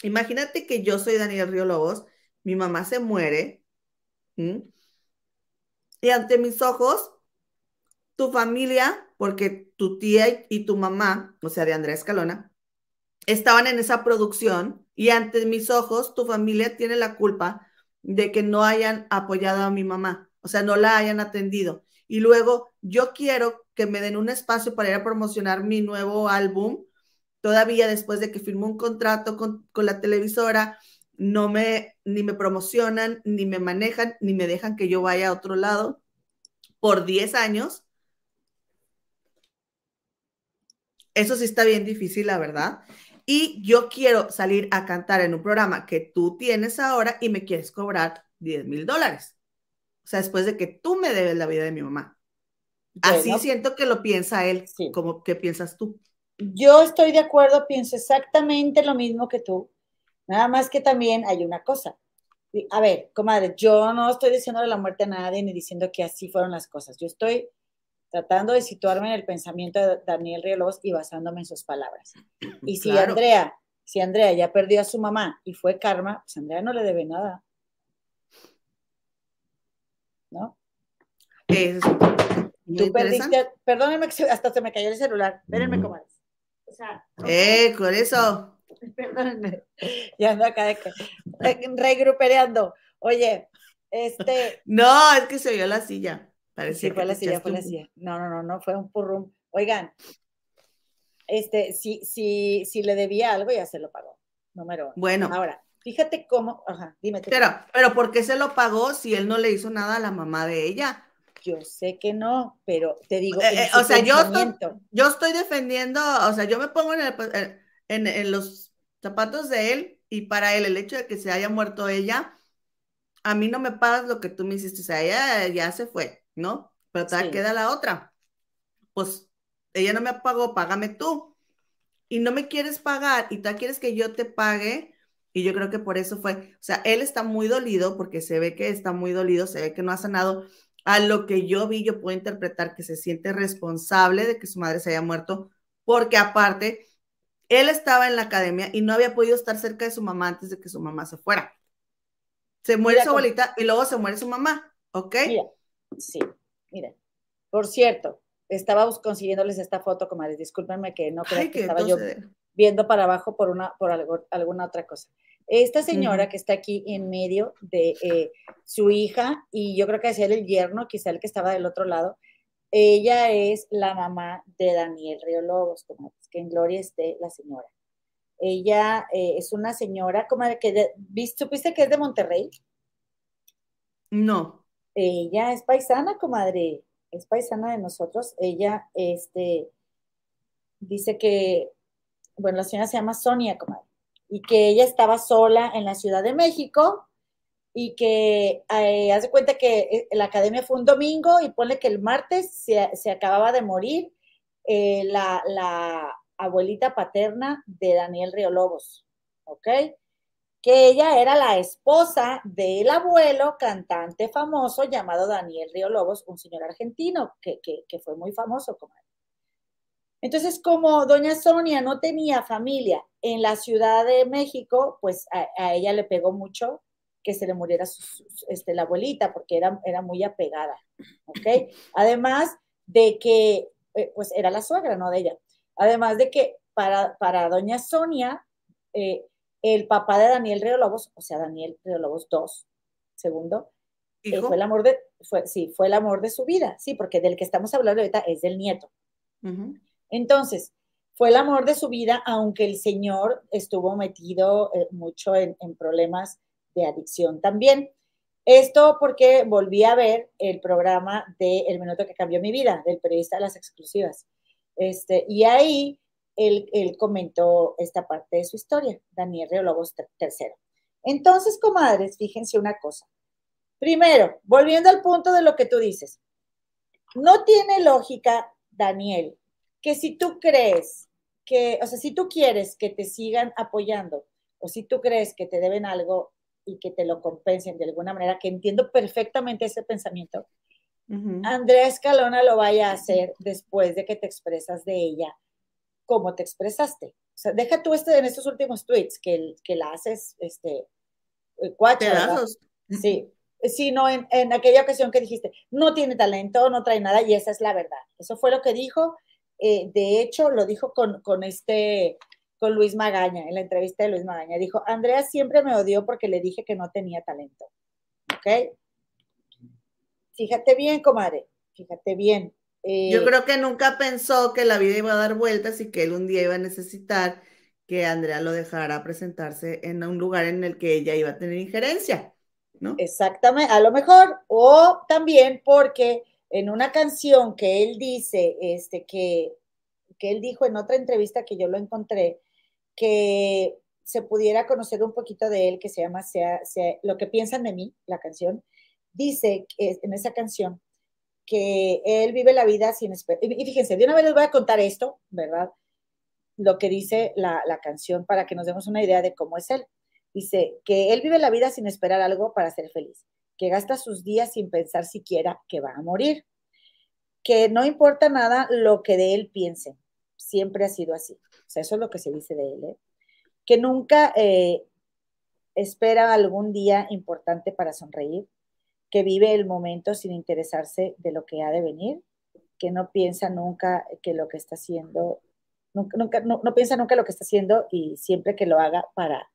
[SPEAKER 2] imagínate que yo soy Daniel Río Lobos, mi mamá se muere y ante mis ojos, tu familia, porque tu tía y tu mamá, o sea, de Andrea Escalona, estaban en esa producción y ante mis ojos tu familia tiene la culpa de que no hayan apoyado a mi mamá, o sea, no la hayan atendido. Y luego yo quiero que me den un espacio para ir a promocionar mi nuevo álbum, todavía después de que firmó un contrato con, con la televisora, no me, ni me promocionan, ni me manejan, ni me dejan que yo vaya a otro lado por 10 años. Eso sí está bien difícil, la verdad y yo quiero salir a cantar en un programa que tú tienes ahora y me quieres cobrar 10 mil dólares. O sea, después de que tú me debes la vida de mi mamá. Así siento que lo piensa él, como que piensas tú.
[SPEAKER 1] Yo estoy de acuerdo, pienso exactamente lo mismo que tú. Nada más que también hay una cosa. A ver, comadre, yo no estoy diciendo la muerte a nadie ni diciendo que así fueron las cosas. Yo estoy tratando de situarme en el pensamiento de Daniel Rielos y basándome en sus palabras. Y si Andrea, si Andrea ya perdió a su mamá y fue karma, pues Andrea no le debe nada. ¿No? Tú perdiste, perdónenme hasta se me cayó el celular. Espérenme, comadre. O sea,
[SPEAKER 2] eh, con eso.
[SPEAKER 1] Perdónenme. Ya ando acá de que, regrupereando. Oye, este.
[SPEAKER 2] No, es que se oyó la silla.
[SPEAKER 1] Parecía sí, fue la silla, fue la silla. No, no, no, no, fue un purrum. Oigan, este, si, si, si le debía algo, ya se lo pagó. Número uno.
[SPEAKER 2] Bueno.
[SPEAKER 1] Ahora, fíjate cómo, ajá, dime.
[SPEAKER 2] Pero, pero ¿por qué se lo pagó si él no le hizo nada a la mamá de ella?
[SPEAKER 1] Yo sé que no, pero te digo.
[SPEAKER 2] Eh, eh, o sea, yo estoy, yo estoy defendiendo, o sea, yo me pongo en, el, en, en, los zapatos de él y para él el hecho de que se haya muerto ella, a mí no me pagas lo que tú me hiciste, o sea, ella ya se fue, ¿no? Pero todavía queda la otra. Pues ella no me pagó, págame tú. Y no me quieres pagar y tú quieres que yo te pague. Y yo creo que por eso fue, o sea, él está muy dolido porque se ve que está muy dolido, se ve que no ha sanado a lo que yo vi, yo puedo interpretar que se siente responsable de que su madre se haya muerto, porque aparte, él estaba en la academia y no había podido estar cerca de su mamá antes de que su mamá se fuera. Se muere su abuelita y luego se muere su mamá, ¿ok?
[SPEAKER 1] sí, mira. Por cierto, estaba consiguiéndoles esta foto, comadres, discúlpenme que no creo que estaba yo viendo para abajo por, una, por alguna otra cosa. Esta señora que está aquí en medio de eh, su hija, y yo creo que es el yerno, quizá el que estaba del otro lado, ella es la mamá de Daniel Río Lobos, como que en gloria esté la señora. Ella eh, es una señora, como que, ¿supiste que es de Monterrey?
[SPEAKER 2] No.
[SPEAKER 1] Ella es paisana, comadre, es paisana de nosotros. Ella, este, dice que, bueno, la señora se llama Sonia, comadre y que ella estaba sola en la Ciudad de México y que eh, hace cuenta que eh, la academia fue un domingo y pone que el martes se, acababa de morir eh, la, la, abuelita paterna de Daniel Río Lobos, ¿ok? Que ella era la esposa del abuelo cantante famoso llamado Daniel Río Lobos, un señor argentino que, que, que fue muy famoso como. Entonces, como doña Sonia no tenía familia en la Ciudad de México, pues a, ella le pegó mucho que se le muriera este, la abuelita, porque era, era muy apegada, ¿ok? Además de que, eh, pues era la suegra, no de ella. Además de que para, para doña Sonia, eh, el papá de Daniel Río Lobos, o sea, Daniel Río Lobos II, segundo, eh, fue el amor de, fue, sí, fue el amor de su vida, sí, porque del que estamos hablando ahorita es del nieto. Entonces, fue el amor de su vida, aunque el señor estuvo metido eh, mucho en, problemas de adicción también. Esto porque volví a ver el programa de El Minuto que Cambió Mi Vida, del periodista de las exclusivas. Este, y ahí él, comentó esta parte de su historia, Daniel Reolobos III. Entonces, comadres, fíjense una cosa. Primero, volviendo al punto de lo que tú dices, no tiene lógica, Daniel, que si tú crees que, o sea, si tú quieres que te sigan apoyando o si tú crees que te deben algo y que te lo compensen de alguna manera, que entiendo perfectamente ese pensamiento, Andrea Escalona lo vaya a hacer después de que te expresas de ella como te expresaste. O sea, deja tú este, en estos últimos tweets que, que la haces, este, eh, cuatro. Sí, Sí, no, en, en, aquella ocasión que dijiste, no tiene talento, no trae nada, y esa es la verdad. Eso fue lo que dijo, eh, de hecho, lo dijo con, con, este, con Luis Magaña, en la entrevista de Luis Magaña. Dijo, Andrea siempre me odió porque le dije que no tenía talento. ¿Ok? Fíjate bien, comadre, fíjate bien.
[SPEAKER 2] Eh, Yo creo que nunca pensó que la vida iba a dar vueltas y que él un día iba a necesitar que Andrea lo dejara presentarse en un lugar en el que ella iba a tener injerencia, ¿no?
[SPEAKER 1] Exactamente, a lo mejor, o también porque en una canción que él dice, este, que, que él dijo en otra entrevista que yo lo encontré, que se pudiera conocer un poquito de él, que se llama sea, Lo que piensan de mí, la canción, dice en esa canción que él vive la vida sin esperar. Y fíjense, de una vez les voy a contar esto, ¿verdad? Lo que dice la, la canción para que nos demos una idea de cómo es él. Dice que él vive la vida sin esperar algo para ser feliz que gasta sus días sin pensar siquiera que va a morir, que no importa nada lo que de él piense. Siempre ha sido así. O sea, eso es lo que se dice de él. ¿eh? Que nunca eh, espera algún día importante para sonreír, que vive el momento sin interesarse de lo que ha de venir, que no piensa nunca que lo que está haciendo, nunca, no, piensa nunca lo que está haciendo y siempre que lo haga para,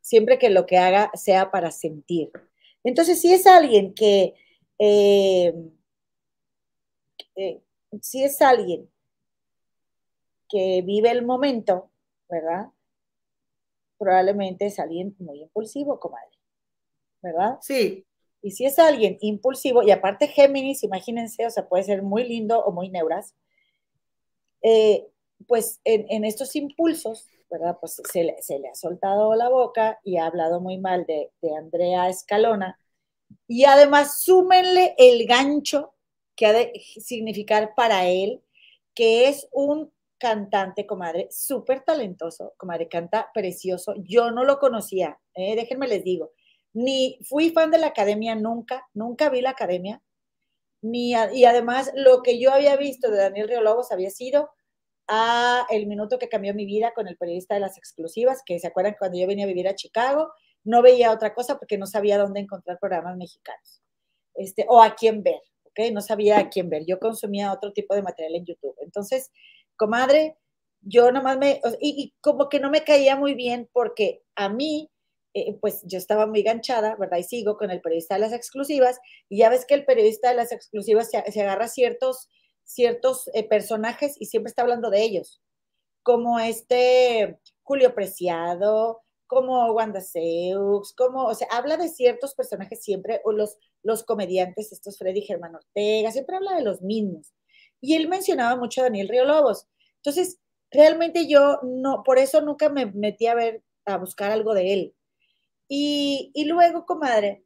[SPEAKER 1] siempre que lo que haga sea para sentir. Entonces, si es alguien que, eh, eh, si es alguien que vive el momento, ¿verdad? Probablemente es alguien muy impulsivo, comadre, ¿verdad?
[SPEAKER 2] Sí.
[SPEAKER 1] Y si es alguien impulsivo, y aparte Géminis, imagínense, o sea, puede ser muy lindo o muy neuras, eh, pues en, estos impulsos, ¿verdad? Pues se le, ha soltado la boca y ha hablado muy mal de, Andrea Escalona. Y además súmenle el gancho que ha de significar para él, que es un cantante, comadre, súper talentoso, comadre, canta precioso. Yo no lo conocía, ¿eh? déjenme les digo, ni fui fan de la academia nunca, nunca vi la academia, ni y además lo que yo había visto de Daniel Río Lobos había sido a el minuto que cambió mi vida con el periodista de las exclusivas, que se acuerdan cuando yo venía a vivir a Chicago, no veía otra cosa porque no sabía dónde encontrar programas mexicanos, este, o a quién ver, ¿ok? No sabía a quién ver, yo consumía otro tipo de material en YouTube. Entonces, comadre, yo nomás me, y, como que no me caía muy bien porque a mí, eh, pues yo estaba muy ganchada, ¿verdad? Y sigo con el periodista de las exclusivas, y ya ves que el periodista de las exclusivas se, se agarra ciertos ciertos eh, personajes y siempre está hablando de ellos, como este Julio Preciado, como Wanda Seux, como, o sea, habla de ciertos personajes siempre, o los, los comediantes, estos Freddy Germán Ortega, siempre habla de los mismos. Y él mencionaba mucho a Daniel Río Lobos. Entonces, realmente yo no, por eso nunca me metí a ver, a buscar algo de él. Y, luego, comadre,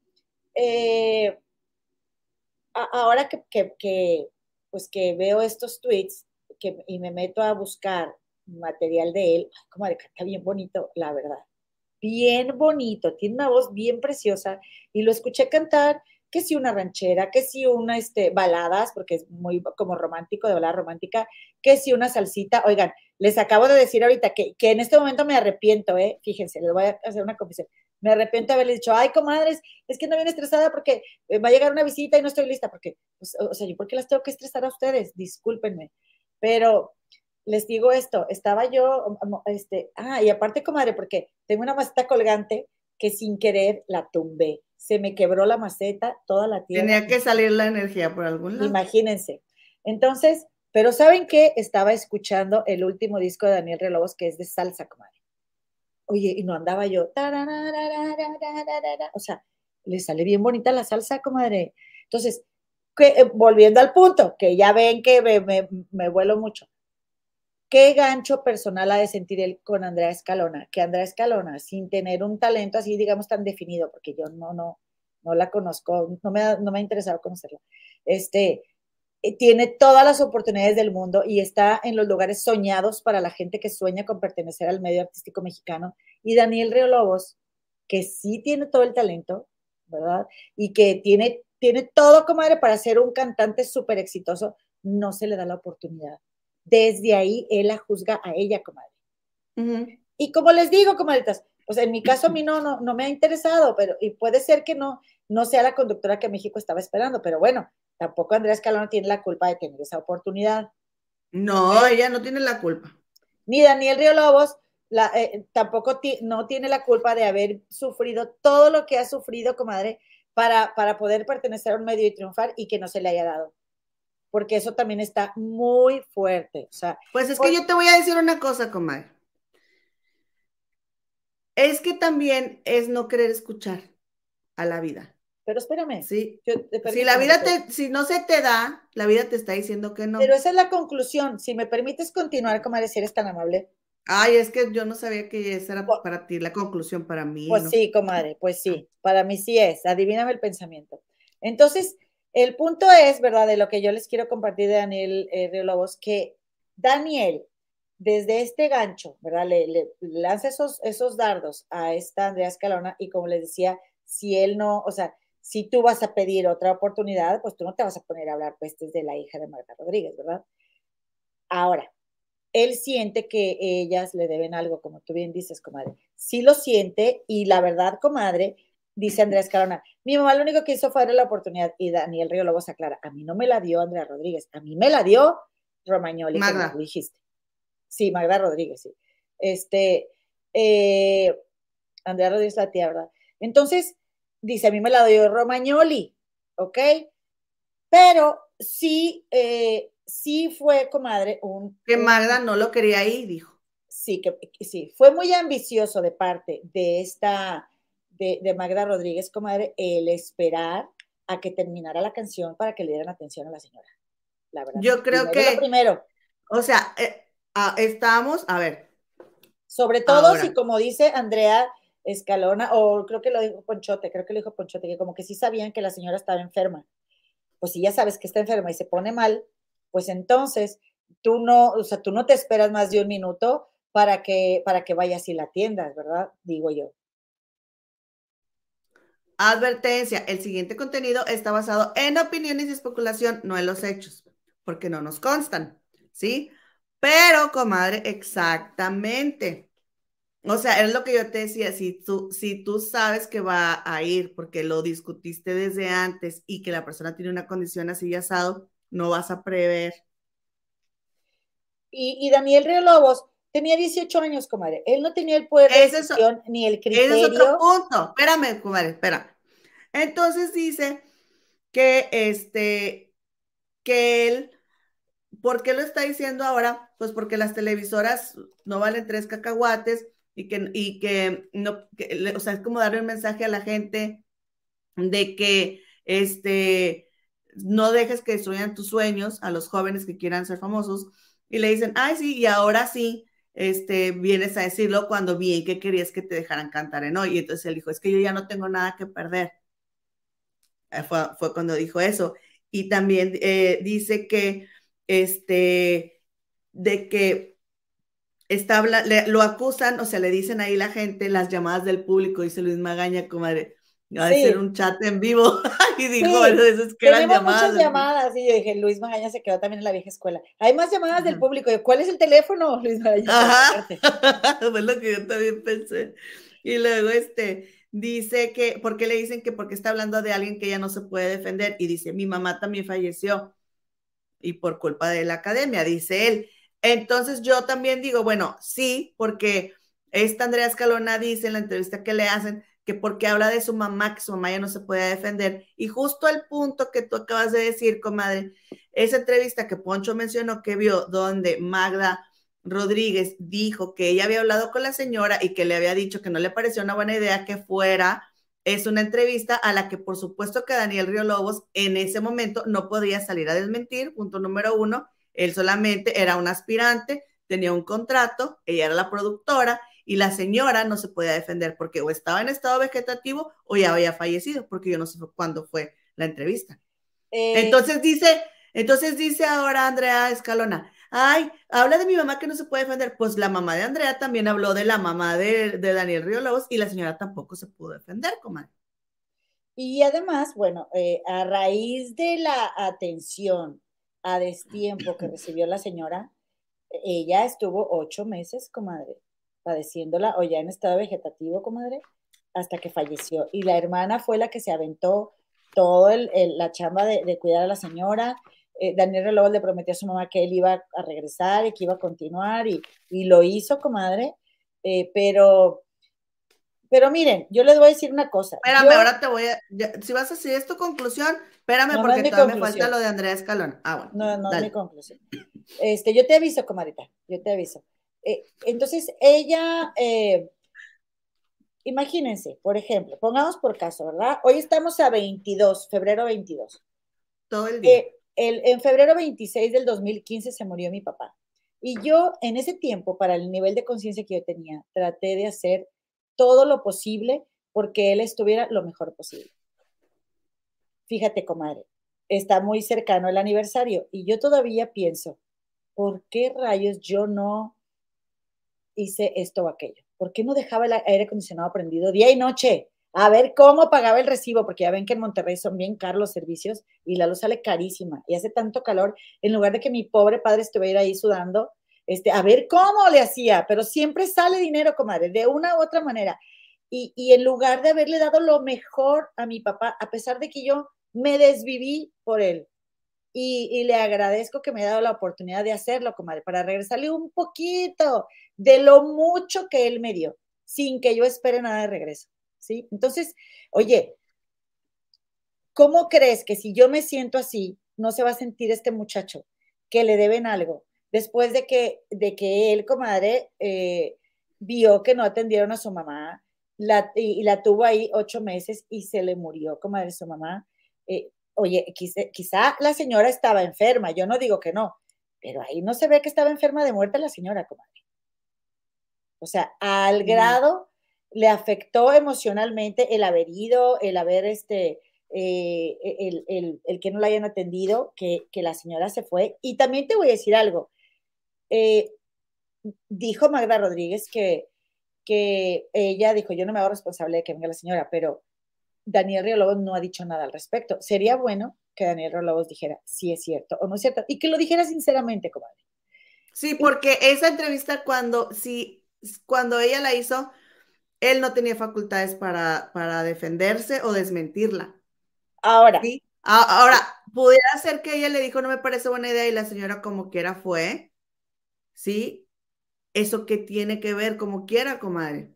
[SPEAKER 1] eh, ahora que, que, pues que veo estos tweets que, y me meto a buscar material de él, como de canta bien bonito, la verdad. Bien bonito, tiene una voz bien preciosa y lo escuché cantar que si una ranchera, que si una este, baladas, porque es muy como romántico, de balada romántica, que si una salsita. Oigan, les acabo de decir ahorita que, que en este momento me arrepiento, ¿eh? Fíjense, les voy a hacer una confesión me arrepiento de haberle dicho, ay, comadres, es que no viene estresada porque eh, va a llegar una visita y no estoy lista, porque, pues, o sea, ¿yo por qué las tengo que estresar a ustedes? Discúlpenme, pero les digo esto, estaba yo, este, ah, y aparte, comadre, porque tengo una maceta colgante que sin querer la tumbé, se me quebró la maceta, toda la tierra.
[SPEAKER 2] Tenía que salir la energía por algún lado.
[SPEAKER 1] Imagínense. Entonces, pero ¿saben qué? Estaba escuchando el último disco de Daniel Relobos, que es de salsa, comadre. Oye, y no andaba yo, o sea, le sale bien bonita la salsa, comadre. Entonces, eh, volviendo al punto, que ya ven que me, vuelo mucho. ¿Qué gancho personal ha de sentir él con Andrea Escalona? Que Andrea Escalona, sin tener un talento así, digamos, tan definido, porque yo no, no, no la conozco, no me, no me ha interesado conocerla, este, tiene todas las oportunidades del mundo y está en los lugares soñados para la gente que sueña con pertenecer al medio artístico mexicano. Y Daniel Río Lobos, que sí tiene todo el talento, ¿verdad? Y que tiene, tiene todo, comadre, para ser un cantante súper exitoso, no se le da la oportunidad. Desde ahí él la juzga a ella, comadre. Y como les digo, comadritas, pues en mi caso a mí no, no, no me ha interesado, pero y puede ser que no, no sea la conductora que México estaba esperando, pero bueno, tampoco Andrea Escalona tiene la culpa de tener esa oportunidad.
[SPEAKER 2] No, ella no tiene la culpa.
[SPEAKER 1] Ni Daniel Río Lobos eh, tampoco no tiene la culpa de haber sufrido todo lo que ha sufrido, comadre, para, para poder pertenecer a un medio y triunfar y que no se le haya dado. Porque eso también está muy fuerte. O sea,
[SPEAKER 2] pues es que yo te voy a decir una cosa, comadre. Es que también es no querer escuchar a la vida.
[SPEAKER 1] Pero espérame.
[SPEAKER 2] Sí. si la vida te, si no se te da, la vida te está diciendo que no.
[SPEAKER 1] Pero esa es la conclusión. Si me permites continuar, comadre, si eres tan amable.
[SPEAKER 2] Ay, es que yo no sabía que esa era para ti la conclusión para mí.
[SPEAKER 1] Pues sí, comadre, pues sí, para mí sí es. Adivíname el pensamiento. Entonces, el punto es, ¿verdad? De lo que yo les quiero compartir de Daniel eh, Lobos, que Daniel, desde este gancho, ¿verdad? Le, lanza esos, esos dardos a esta Andrea Escalona y como les decía, si él no, o sea, si tú vas a pedir otra oportunidad, pues tú no te vas a poner a hablar pues de la hija de Marta Rodríguez, ¿verdad? Ahora, él siente que ellas le deben algo, como tú bien dices, comadre. Sí lo siente y la verdad, comadre, dice Andrea Escalona, mi mamá lo único que hizo fue darle la oportunidad y Daniel Río Lobos aclara, a mí no me la dio Andrea Rodríguez, a mí me la dio Romagnoli, Magda. como dijiste. Sí, Magda Rodríguez, sí. Este, eh, Andrea Rodríguez la tía, ¿verdad? Entonces, dice, a mí me la dio Romagnoli, ¿ok? Pero sí, eh, sí fue, comadre, un...
[SPEAKER 2] Que Magda no lo quería ahí, dijo.
[SPEAKER 1] Sí, que sí, fue muy ambicioso de parte de esta, de, Magda Rodríguez, comadre, el esperar a que terminara la canción para que le dieran atención a la señora. La verdad.
[SPEAKER 2] Yo creo que...
[SPEAKER 1] primero.
[SPEAKER 2] O sea, eh, ah, estamos, a ver.
[SPEAKER 1] Sobre todo si, como dice Andrea Escalona, o creo que lo dijo Ponchote, creo que lo dijo Ponchote, que como que sí sabían que la señora estaba enferma. Pues si ya sabes que está enferma y se pone mal, pues entonces tú no, o sea, tú no te esperas más de un minuto para que, para que vayas y la atiendas, ¿verdad? Digo yo.
[SPEAKER 2] Advertencia, el siguiente contenido está basado en opiniones y especulación, no en los hechos, porque no nos constan, ¿sí? Pero, comadre, exactamente. O sea, es lo que yo te decía, si tú, si tú sabes que va a ir porque lo discutiste desde antes y que la persona tiene una condición así asado, no vas a prever.
[SPEAKER 1] Y, Daniel Río Lobos tenía 18 años, comadre. Él no tenía el poder de decisión ni el criterio.
[SPEAKER 2] Ese es otro punto. Espérame, comadre, espera. Entonces dice que este, que él, ¿por qué lo está diciendo ahora? Pues porque las televisoras no valen tres cacahuates y que, y que no, o sea, es como darle un mensaje a la gente de que, este, no dejes que destruyan tus sueños a los jóvenes que quieran ser famosos y le dicen, ay, sí, y ahora sí, este, vienes a decirlo cuando bien que querías que te dejaran cantar en hoy. Y entonces él dijo, es que yo ya no tengo nada que perder. Eh, fue, fue cuando dijo eso. Y también eh, dice que, este, de que está, lo acusan, o sea, le dicen ahí la gente, las llamadas del público, dice Luis Magaña, comadre, Va a ser un chat en vivo. y dijo, sí. eso es que eran llamadas.
[SPEAKER 1] muchas llamadas. Y yo dije, Luis Magaña se quedó también en la vieja escuela. Hay más llamadas del público. ¿Cuál es el teléfono, Luis Magaña?
[SPEAKER 2] Ajá. Fue lo que yo también pensé. Y luego, este, dice que, ¿por qué le dicen que porque está hablando de alguien que ya no se puede defender? Y dice, mi mamá también falleció. Y por culpa de la academia, dice él. Entonces yo también digo, bueno, sí, porque esta Andrea Escalona dice en la entrevista que le hacen que porque habla de su mamá, que su mamá ya no se puede defender. Y justo el punto que tú acabas de decir, comadre, esa entrevista que Poncho mencionó que vio, donde Magda Rodríguez dijo que ella había hablado con la señora y que le había dicho que no le pareció una buena idea que fuera, es una entrevista a la que por supuesto que Daniel Río Lobos en ese momento no podía salir a desmentir, punto número uno, él solamente era un aspirante, tenía un contrato, ella era la productora y la señora no se podía defender porque o estaba en estado vegetativo o ya había fallecido, porque yo no sé cuándo fue la entrevista. Eh, entonces dice, entonces dice ahora Andrea Escalona, ay, habla de mi mamá que no se puede defender. Pues la mamá de Andrea también habló de la mamá de, Daniel Río Lobos y la señora tampoco se pudo defender, comadre.
[SPEAKER 1] Y además, bueno, eh, a raíz de la atención a destiempo que recibió la señora, ella estuvo ocho meses, comadre, padeciéndola o ya en estado vegetativo, comadre, hasta que falleció. Y la hermana fue la que se aventó todo el, la chamba de, cuidar a la señora. Eh, Daniel Reloj le prometió a su mamá que él iba a regresar y que iba a continuar y, lo hizo, comadre. Eh, pero, pero miren, yo les voy a decir una cosa.
[SPEAKER 2] Espérame, ahora te voy a, si vas a decir es tu conclusión, espérame porque todavía me falta lo de Andrea Escalón. Ah, bueno.
[SPEAKER 1] No, no es mi conclusión. Este, yo te aviso, comadrita, yo te aviso. Eh, entonces, ella, eh, imagínense, por ejemplo, pongamos por caso, ¿verdad? Hoy estamos a 22, febrero 22.
[SPEAKER 2] Todo el día.
[SPEAKER 1] Eh, el, en febrero 26 del 2015 se murió mi papá. Y yo en ese tiempo, para el nivel de conciencia que yo tenía, traté de hacer todo lo posible porque él estuviera lo mejor posible. Fíjate, comadre, está muy cercano el aniversario y yo todavía pienso, ¿por qué rayos yo no hice esto o aquello? ¿Por qué no dejaba el aire acondicionado prendido día y noche? a ver cómo pagaba el recibo, porque ya ven que en Monterrey son bien caros los servicios y la luz sale carísima y hace tanto calor, en lugar de que mi pobre padre estuviera ahí sudando, este, a ver cómo le hacía, pero siempre sale dinero, comadre, de una u otra manera. Y, y en lugar de haberle dado lo mejor a mi papá, a pesar de que yo me desviví por él, y, y, le agradezco que me haya dado la oportunidad de hacerlo, comadre, para regresarle un poquito de lo mucho que él me dio, sin que yo espere nada de regreso. ¿sí? Entonces, oye, ¿cómo crees que si yo me siento así, no se va a sentir este muchacho que le deben algo? Después de que, de que él, comadre, eh, vio que no atendieron a su mamá la, y, la tuvo ahí ocho meses y se le murió, comadre, su mamá. Eh, oye, quizá, quizá, la señora estaba enferma, yo no digo que no, pero ahí no se ve que estaba enferma de muerte la señora, comadre. O sea, al grado le afectó emocionalmente el haber ido, el haber este, eh, el, el, el, que no la hayan atendido, que, que, la señora se fue. Y también te voy a decir algo. Eh, dijo Magda Rodríguez que, que ella dijo, yo no me hago responsable de que venga la señora, pero Daniel Río Lobos no ha dicho nada al respecto. Sería bueno que Daniel Río Lobos dijera si es cierto o no es cierto y que lo dijera sinceramente, comadre.
[SPEAKER 2] Sí, porque esa entrevista cuando, sí, cuando ella la hizo, él no tenía facultades para, para defenderse o desmentirla.
[SPEAKER 1] Ahora.
[SPEAKER 2] ¿Sí? Ahora, pudiera ser que ella le dijo, no me parece buena idea y la señora como quiera fue. ¿Sí? ¿Eso qué tiene que ver como quiera, comadre?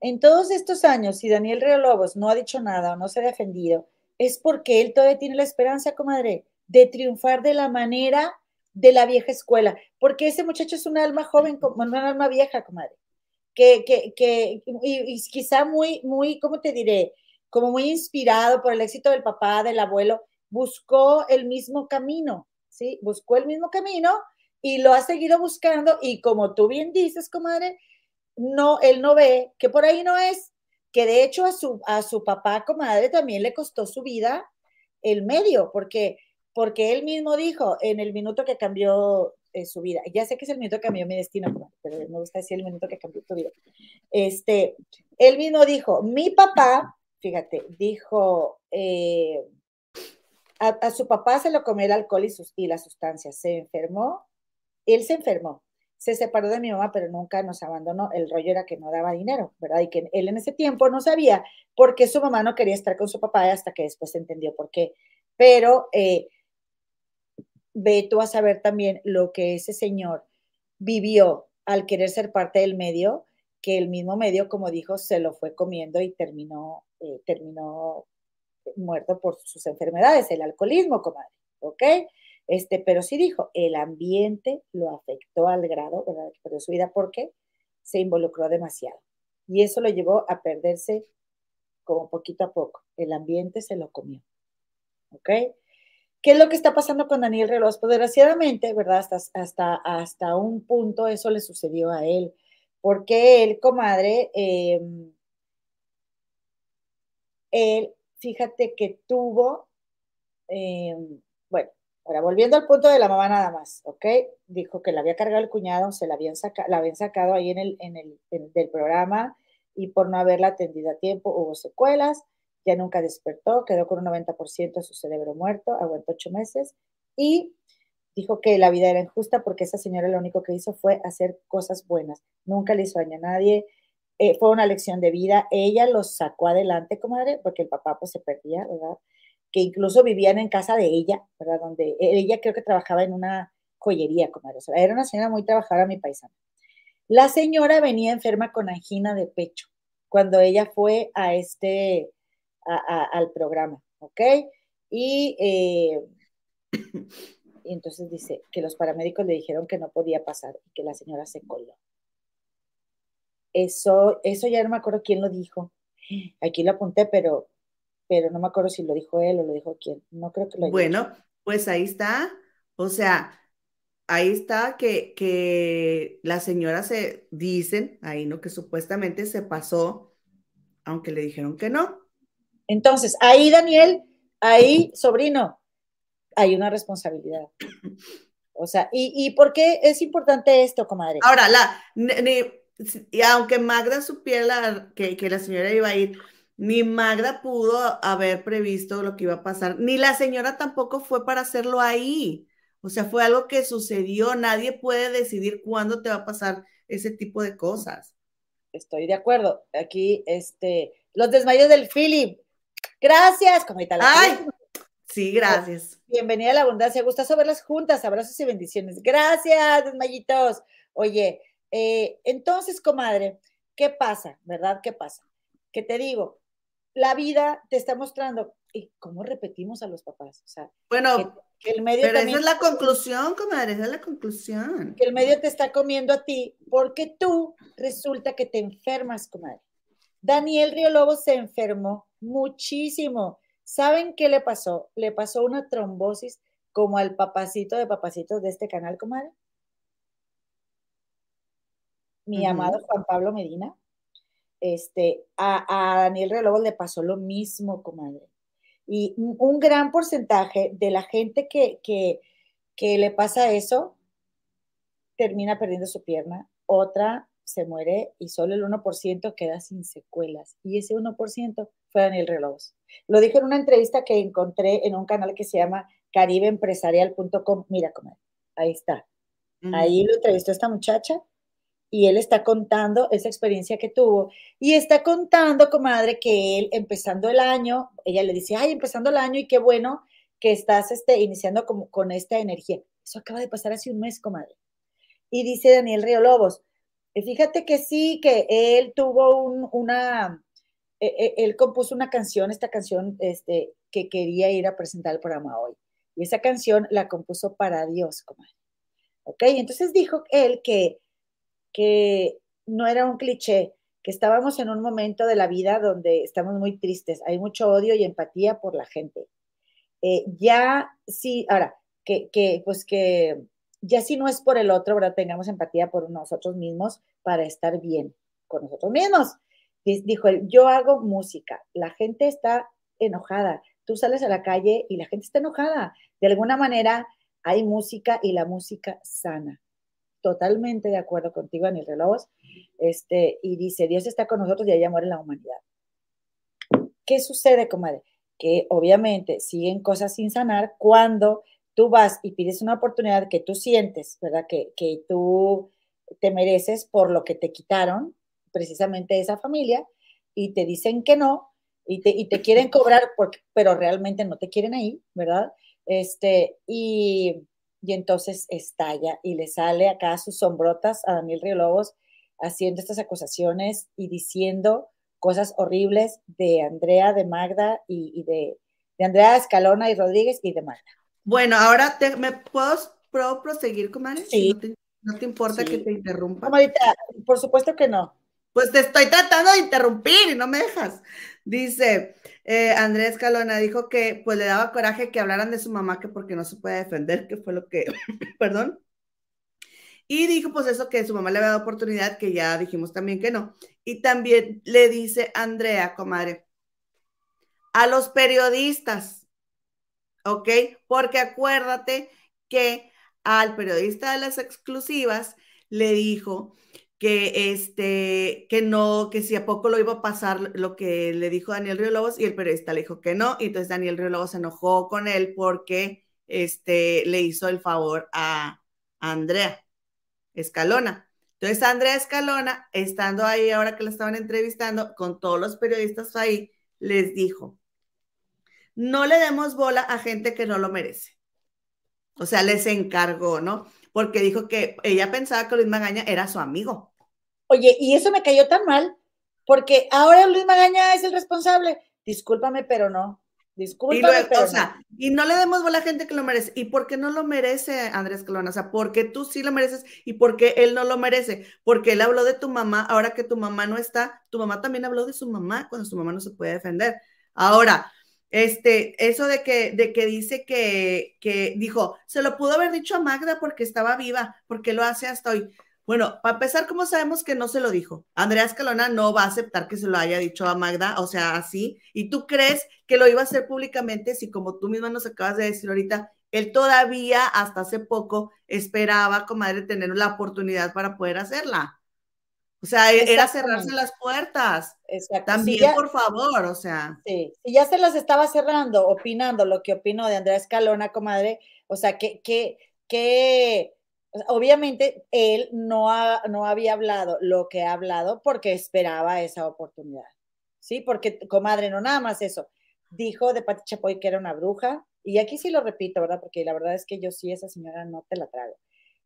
[SPEAKER 1] En todos estos años, si Daniel Río Lobos no ha dicho nada o no se ha defendido, es porque él todavía tiene la esperanza, comadre, de triunfar de la manera de la vieja escuela, porque ese muchacho es un alma joven, un alma vieja, comadre que, que, que y, quizá muy, muy, ¿cómo te diré? Como muy inspirado por el éxito del papá, del abuelo, buscó el mismo camino, ¿sí? Buscó el mismo camino y lo ha seguido buscando y como tú bien dices, comadre, no, él no ve que por ahí no es, que de hecho a su, a su papá, comadre, también le costó su vida el medio, porque, porque él mismo dijo en el minuto que cambió su vida. Ya sé que es el minuto que cambió mi destino, pero me gusta decir el minuto que cambió tu vida. Este, él mismo dijo, mi papá, fíjate, dijo, eh, a, su papá se lo comió el alcohol y, sus, y las sustancias, se enfermó, él se enfermó, se separó de mi mamá, pero nunca nos abandonó. El rollo era que no daba dinero, ¿verdad? Y que él en ese tiempo no sabía por qué su mamá no quería estar con su papá hasta que después entendió por qué. Pero eh, ve tú a saber también lo que ese señor vivió al querer ser parte del medio, que el mismo medio, como dijo, se lo fue comiendo y terminó, eh, terminó muerto por sus enfermedades, el alcoholismo, comadre, ¿ok? Este, pero sí dijo, el ambiente lo afectó al grado, ¿verdad? Perdió su vida porque se involucró demasiado. Y eso lo llevó a perderse como poquito a poco. El ambiente se lo comió. ¿Ok? ¿Qué es lo que está pasando con Daniel Reloj? Pues desgraciadamente, ¿verdad? Hasta, hasta, hasta un punto eso le sucedió a él, porque él, comadre, eh, él, fíjate que tuvo, bueno, ahora volviendo al punto de la mamá nada más, ¿ok? Dijo que la había cargado el cuñado, se la habían, la habían sacado ahí en el, en el del programa y por no haberla atendido a tiempo hubo secuelas ya nunca despertó, quedó con un 90% de su cerebro muerto, aguantó ocho meses y dijo que la vida era injusta porque esa señora lo único que hizo fue hacer cosas buenas, nunca le hizo daño a nadie, eh, fue una lección de vida, ella los sacó adelante, comadre, porque el papá pues se perdía, ¿verdad? Que incluso vivían en casa de ella, ¿verdad? Donde ella creo que trabajaba en una joyería, comadre, o sea, era una señora muy trabajadora, mi paisana. La señora venía enferma con angina de pecho cuando ella fue a este, al programa, ¿ok? Y, eh, y entonces dice que los paramédicos le dijeron que no podía pasar y que la señora se coló. Eso, eso ya no me acuerdo quién lo dijo. Aquí lo apunté, pero, pero no me acuerdo si lo dijo él o lo dijo quién. No creo que lo
[SPEAKER 2] Bueno, pues ahí está. O sea, ahí está que, que la señora se dicen, ahí no, que supuestamente se pasó, aunque le dijeron que no.
[SPEAKER 1] Entonces, ahí, Daniel, ahí, sobrino, hay una responsabilidad. O sea, ¿y, por qué es importante esto, comadre?
[SPEAKER 2] Ahora, la, y aunque Magda supiera que, que, la señora iba a ir, Ni Magda pudo haber previsto lo que iba a pasar, ni la señora tampoco fue para hacerlo ahí. O sea, fue algo que sucedió. Nadie puede decidir cuándo te va a pasar ese tipo de cosas.
[SPEAKER 1] Estoy de acuerdo. Aquí, este, los desmayos del Philip. Gracias, tal?
[SPEAKER 2] Ay, sí, gracias.
[SPEAKER 1] Bienvenida a la abundancia. Gustazo verlas juntas. Abrazos y bendiciones. Gracias, desmayitos. Oye, eh, entonces, comadre, ¿qué pasa? ¿Verdad? ¿Qué pasa? Que te digo, la vida te está mostrando, ¿y cómo repetimos a los papás? O sea,
[SPEAKER 2] bueno, que, el medio pero esa es la conclusión, comadre, esa es la conclusión.
[SPEAKER 1] Que el medio te está comiendo a ti porque tú resulta que te enfermas, comadre. Daniel Río Lobo se enfermó muchísimo. ¿Saben qué le pasó? Le pasó una trombosis como al papacito de papacitos de este canal, comadre. Mi amado Juan Pablo Medina este, a, Daniel Reloj le pasó lo mismo, comadre. Y un gran porcentaje de la gente que, que, le pasa eso termina perdiendo su pierna, otra se muere y solo el 1% queda sin secuelas. Y ese 1% fue Daniel Reloj. Lo dijo en una entrevista que encontré en un canal que se llama caribeempresarial.com. Mira, comadre, ahí está. Ahí lo entrevistó esta muchacha y él está contando esa experiencia que tuvo y está contando, comadre, que él empezando el año, ella le dice, ay, empezando el año y qué bueno que estás este, iniciando como, con esta energía. Eso acaba de pasar hace un mes, comadre. Y dice Daniel Río Lobos, eh, fíjate que sí, que él tuvo un, una, e, e, él compuso una canción, esta canción este, que quería ir a presentar el programa hoy. Y esa canción la compuso para Dios, comadre. ¿Ok? Entonces dijo él que que no era un cliché, que estábamos en un momento de la vida donde estamos muy tristes, hay mucho odio y empatía por la gente. Eh, ya sí, ahora, que, que, pues que ya si no es por el otro, ¿verdad? Tengamos empatía por nosotros mismos para estar bien con nosotros mismos. Dijo él, yo hago música, la gente está enojada, tú sales a la calle y la gente está enojada. De alguna manera hay música y la música sana totalmente de acuerdo contigo, Daniel Reloj, este, y dice, Dios está con nosotros y allá muere la humanidad. ¿Qué sucede, comadre? Que obviamente siguen cosas sin sanar cuando tú vas y pides una oportunidad que tú sientes, ¿verdad? Que, que tú te mereces por lo que te quitaron precisamente esa familia y te dicen que no y te, y te quieren cobrar, porque, pero realmente no te quieren ahí, ¿verdad? Este, y y entonces estalla y le sale acá sus sombrotas a Daniel Río Lobos haciendo estas acusaciones y diciendo cosas horribles de Andrea, de Magda y, de, Andrea Escalona y Rodríguez y de Magda.
[SPEAKER 2] Bueno, ahora me puedo, proseguir, comadre. Sí. ¿No te, importa que te interrumpa?
[SPEAKER 1] por supuesto que no.
[SPEAKER 2] Pues te estoy tratando de interrumpir y no me dejas. Dice, eh, Andrés Calona dijo que pues le daba coraje que hablaran de su mamá que porque no se puede defender, que fue lo que, perdón. Y dijo pues eso que su mamá le había dado oportunidad, que ya dijimos también que no. Y también le dice Andrea, comadre, a los periodistas, ¿ok? Porque acuérdate que al periodista de las exclusivas le dijo que este, que no, que si a poco lo iba a pasar lo que le dijo Daniel Río Lobos y el periodista le dijo que no, y entonces Daniel Río Lobos se enojó con él porque este, le hizo el favor a, Andrea Escalona. Entonces Andrea Escalona, estando ahí ahora que la estaban entrevistando con todos los periodistas ahí, les dijo, no le demos bola a gente que no lo merece. O sea, les encargó, ¿no? Porque dijo que ella pensaba que Luis Magaña era su amigo.
[SPEAKER 1] Oye, y eso me cayó tan mal, porque ahora Luis Magaña es el responsable. Discúlpame, pero no. Discúlpame,
[SPEAKER 2] pero o sea, no. y no le demos a la gente que lo merece. ¿Y por qué no lo merece Andrés Colona? O sea, porque tú sí lo mereces y porque él no lo merece. Porque él habló de tu mamá, ahora que tu mamá no está, tu mamá también habló de su mamá cuando su mamá no se puede defender. Ahora, este, eso de que, de que dice que, que dijo, se lo pudo haber dicho a Magda porque estaba viva, porque lo hace hasta hoy. Bueno, para empezar, ¿cómo sabemos que no se lo dijo? Andrea Escalona no va a aceptar que se lo haya dicho a Magda, o sea, así. ¿Y tú crees que lo iba a hacer públicamente si, como tú misma nos acabas de decir ahorita, él todavía hasta hace poco esperaba, comadre, tener la oportunidad para poder hacerla? O sea, e, era cerrarse las puertas. Exacto. También, por favor, o sea.
[SPEAKER 1] Sí, si ya se las estaba cerrando, opinando lo que opino de Andrea Escalona, comadre, o sea, que, que, que obviamente él no, no había hablado lo que ha hablado porque esperaba esa oportunidad. Sí, porque, comadre, no nada más eso. Dijo de Pati Chapoy que era una bruja, y aquí sí lo repito, ¿verdad? Porque la verdad es que yo sí, esa señora no te la trago.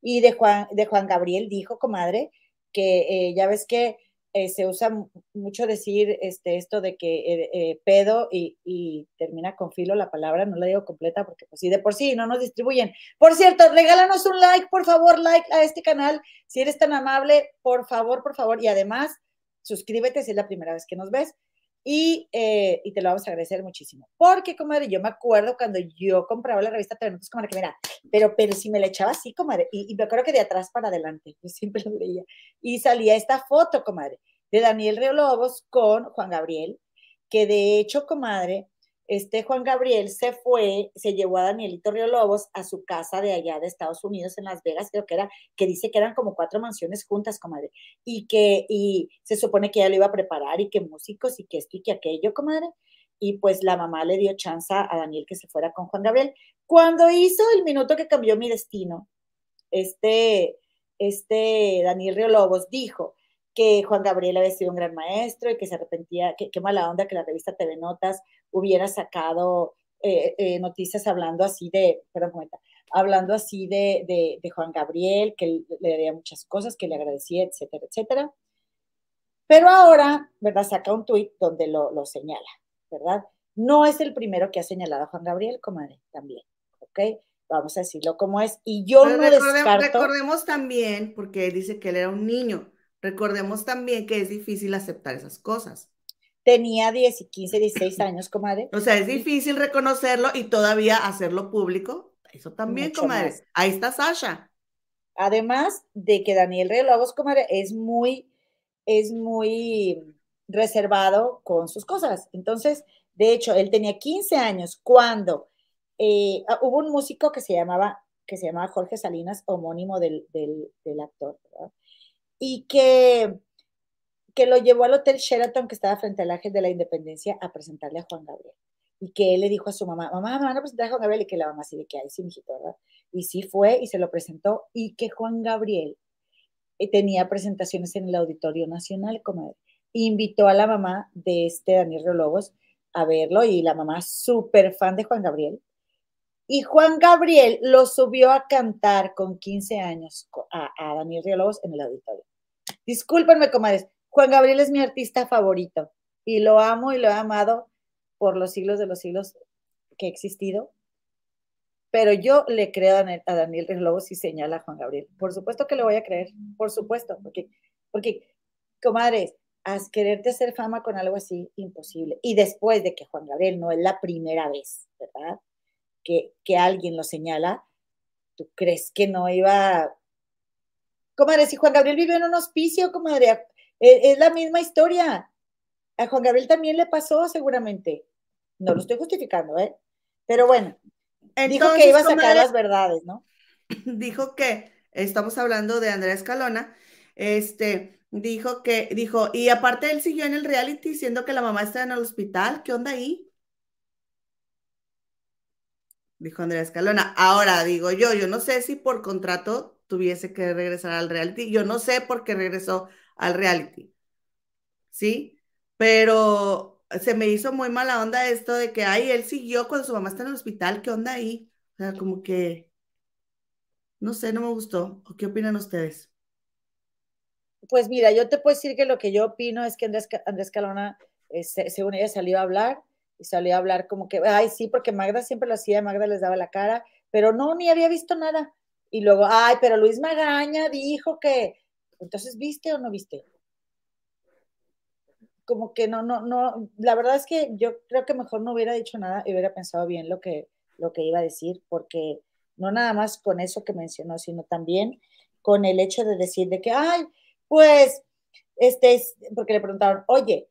[SPEAKER 1] Y de Juan, de Juan Gabriel dijo, comadre, que eh, ya ves que eh, se usa mucho decir este, esto de que eh, pedo y, termina con filo la palabra, no la digo completa porque pues sí, de por sí no nos distribuyen. Por cierto, regálanos un like, por favor, like a este canal, si eres tan amable, por favor, por favor, y además suscríbete si es la primera vez que nos ves. Y, eh, y, te lo vamos a agradecer muchísimo. Porque, comadre, yo me acuerdo cuando yo compraba la revista TV comadre, que mira, pero, pero si me la echaba así, comadre, y, y me acuerdo que de atrás para adelante, yo siempre lo veía, y salía esta foto, comadre, de Daniel Río Lobos con Juan Gabriel, que de hecho, comadre, este Juan Gabriel se fue, se llevó a Danielito Río Lobos a su casa de allá de Estados Unidos, en Las Vegas, creo que era, que dice que eran como cuatro mansiones juntas, comadre, y que, y se supone que ella lo iba a preparar, y que músicos, y que esto y que aquello, comadre, y pues la mamá le dio chance a Daniel que se fuera con Juan Gabriel. Cuando hizo el minuto que cambió mi destino, este, este Daniel Río Lobos dijo, que Juan Gabriel había sido un gran maestro y que se arrepentía, qué mala onda que la revista TV Notas hubiera sacado eh, eh, noticias hablando así de, perdón, comenta, hablando así de, de, Juan Gabriel, que le daría muchas cosas, que le agradecía, etcétera, etcétera. Pero ahora, ¿verdad? Saca un tuit donde lo, lo señala, ¿verdad? No es el primero que ha señalado a Juan Gabriel, comadre, también, ¿ok? Vamos a decirlo como es. Y yo no descarto...
[SPEAKER 2] Recordemos también, porque dice que él era un niño, Recordemos también que es difícil aceptar esas cosas.
[SPEAKER 1] Tenía 10, 15, 16 años, comadre.
[SPEAKER 2] O sea, es difícil reconocerlo y todavía hacerlo público. Eso también, comadre. Ahí está Sasha.
[SPEAKER 1] Además de que Daniel Relogos, comadre, es muy, es muy reservado con sus cosas. Entonces, de hecho, él tenía 15 años cuando eh, ah, hubo un músico que se llamaba, que se llamaba Jorge Salinas, homónimo del, del, del actor, ¿verdad? Y que, que lo llevó al Hotel Sheraton que estaba frente al Ángel de la Independencia a presentarle a Juan Gabriel. Y que él le dijo a su mamá, mamá, me van a presentar a Juan Gabriel, y que la mamá así de que, hay sí, mijito, ¿verdad? Y sí fue y se lo presentó, y que Juan Gabriel eh, tenía presentaciones en el Auditorio Nacional, como invitó a la mamá de este Daniel Rolobos a verlo, y la mamá súper fan de Juan Gabriel, y Juan Gabriel lo subió a cantar con 15 años a, a Daniel Lobos en el auditorio. Discúlpenme, comadres. Juan Gabriel es mi artista favorito y lo amo y lo he amado por los siglos de los siglos que he existido. Pero yo le creo a Daniel Lobos y señala a Juan Gabriel. Por supuesto que le voy a creer, por supuesto, porque, porque comadres, haz quererte hacer fama con algo así, imposible. Y después de que Juan Gabriel no es la primera vez, ¿verdad? Que, que alguien lo señala, ¿tú crees que no iba Comadre, si Juan Gabriel vivió en un hospicio, comadre, e, es la misma historia. A Juan Gabriel también le pasó seguramente. No lo estoy justificando, ¿eh? Pero bueno, dijo que iba a sacar las verdades, ¿no?
[SPEAKER 2] Dijo que, estamos hablando de Andrea Escalona, este, dijo que, dijo, y aparte él siguió en el reality diciendo que la mamá está en el hospital, ¿qué onda ahí? Dijo Andrea Escalona. Ahora digo yo, yo no sé si por contrato tuviese que regresar al reality. Yo no sé por qué regresó al reality, ¿sí? Pero se me hizo muy mala onda esto de que, ay, él siguió cuando su mamá está en el hospital, ¿qué onda ahí? O sea, como que, no sé, no me gustó. ¿O qué opinan ustedes?
[SPEAKER 1] Pues mira, yo te puedo decir que lo que yo opino es que Andrés, Andrés Calona, este, según ella, salió a hablar y salió a hablar como que, ay, sí, porque Magda siempre lo hacía, Magda les daba la cara, pero no, ni había visto nada. Y luego, ay, pero Luis Magaña dijo que, entonces, ¿viste o no viste? Como que no, no, no, la verdad es que yo creo que mejor no hubiera dicho nada y hubiera pensado bien lo que, lo que iba a decir, porque no nada más con eso que mencionó, sino también con el hecho de decir de que, ay, pues, este, es, porque le preguntaron, oye,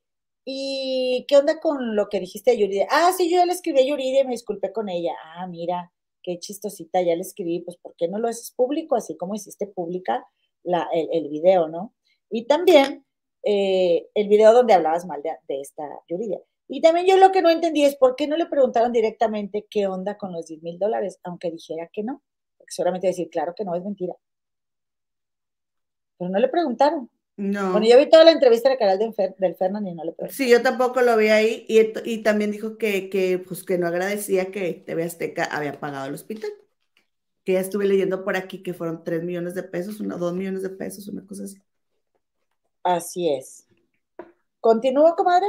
[SPEAKER 1] ¿y qué onda con lo que dijiste a Yuridia? Ah, sí, yo ya le escribí a Yuridia y me disculpé con ella. Ah, mira, qué chistosita, ya le escribí, pues, ¿por qué no lo haces público? Así como hiciste pública el, video, ¿no? Y también eh, el video donde hablabas mal de, esta Yuridia. Y también yo lo que no entendí es por qué no le preguntaron directamente qué onda con los 10 mil dólares, aunque dijera que no. Porque seguramente decir, claro que no, es mentira. Pero no le preguntaron. No. Bueno, yo vi toda la entrevista del canal del Fernando y no le pregunté.
[SPEAKER 2] Sí, yo tampoco lo vi ahí y, y también dijo que, que, pues, que no agradecía que TV Azteca había pagado el hospital. Que ya estuve leyendo por aquí que fueron 3 millones de pesos, una, 2 millones de pesos, una cosa así.
[SPEAKER 1] Así es. ¿Continúo, comadre?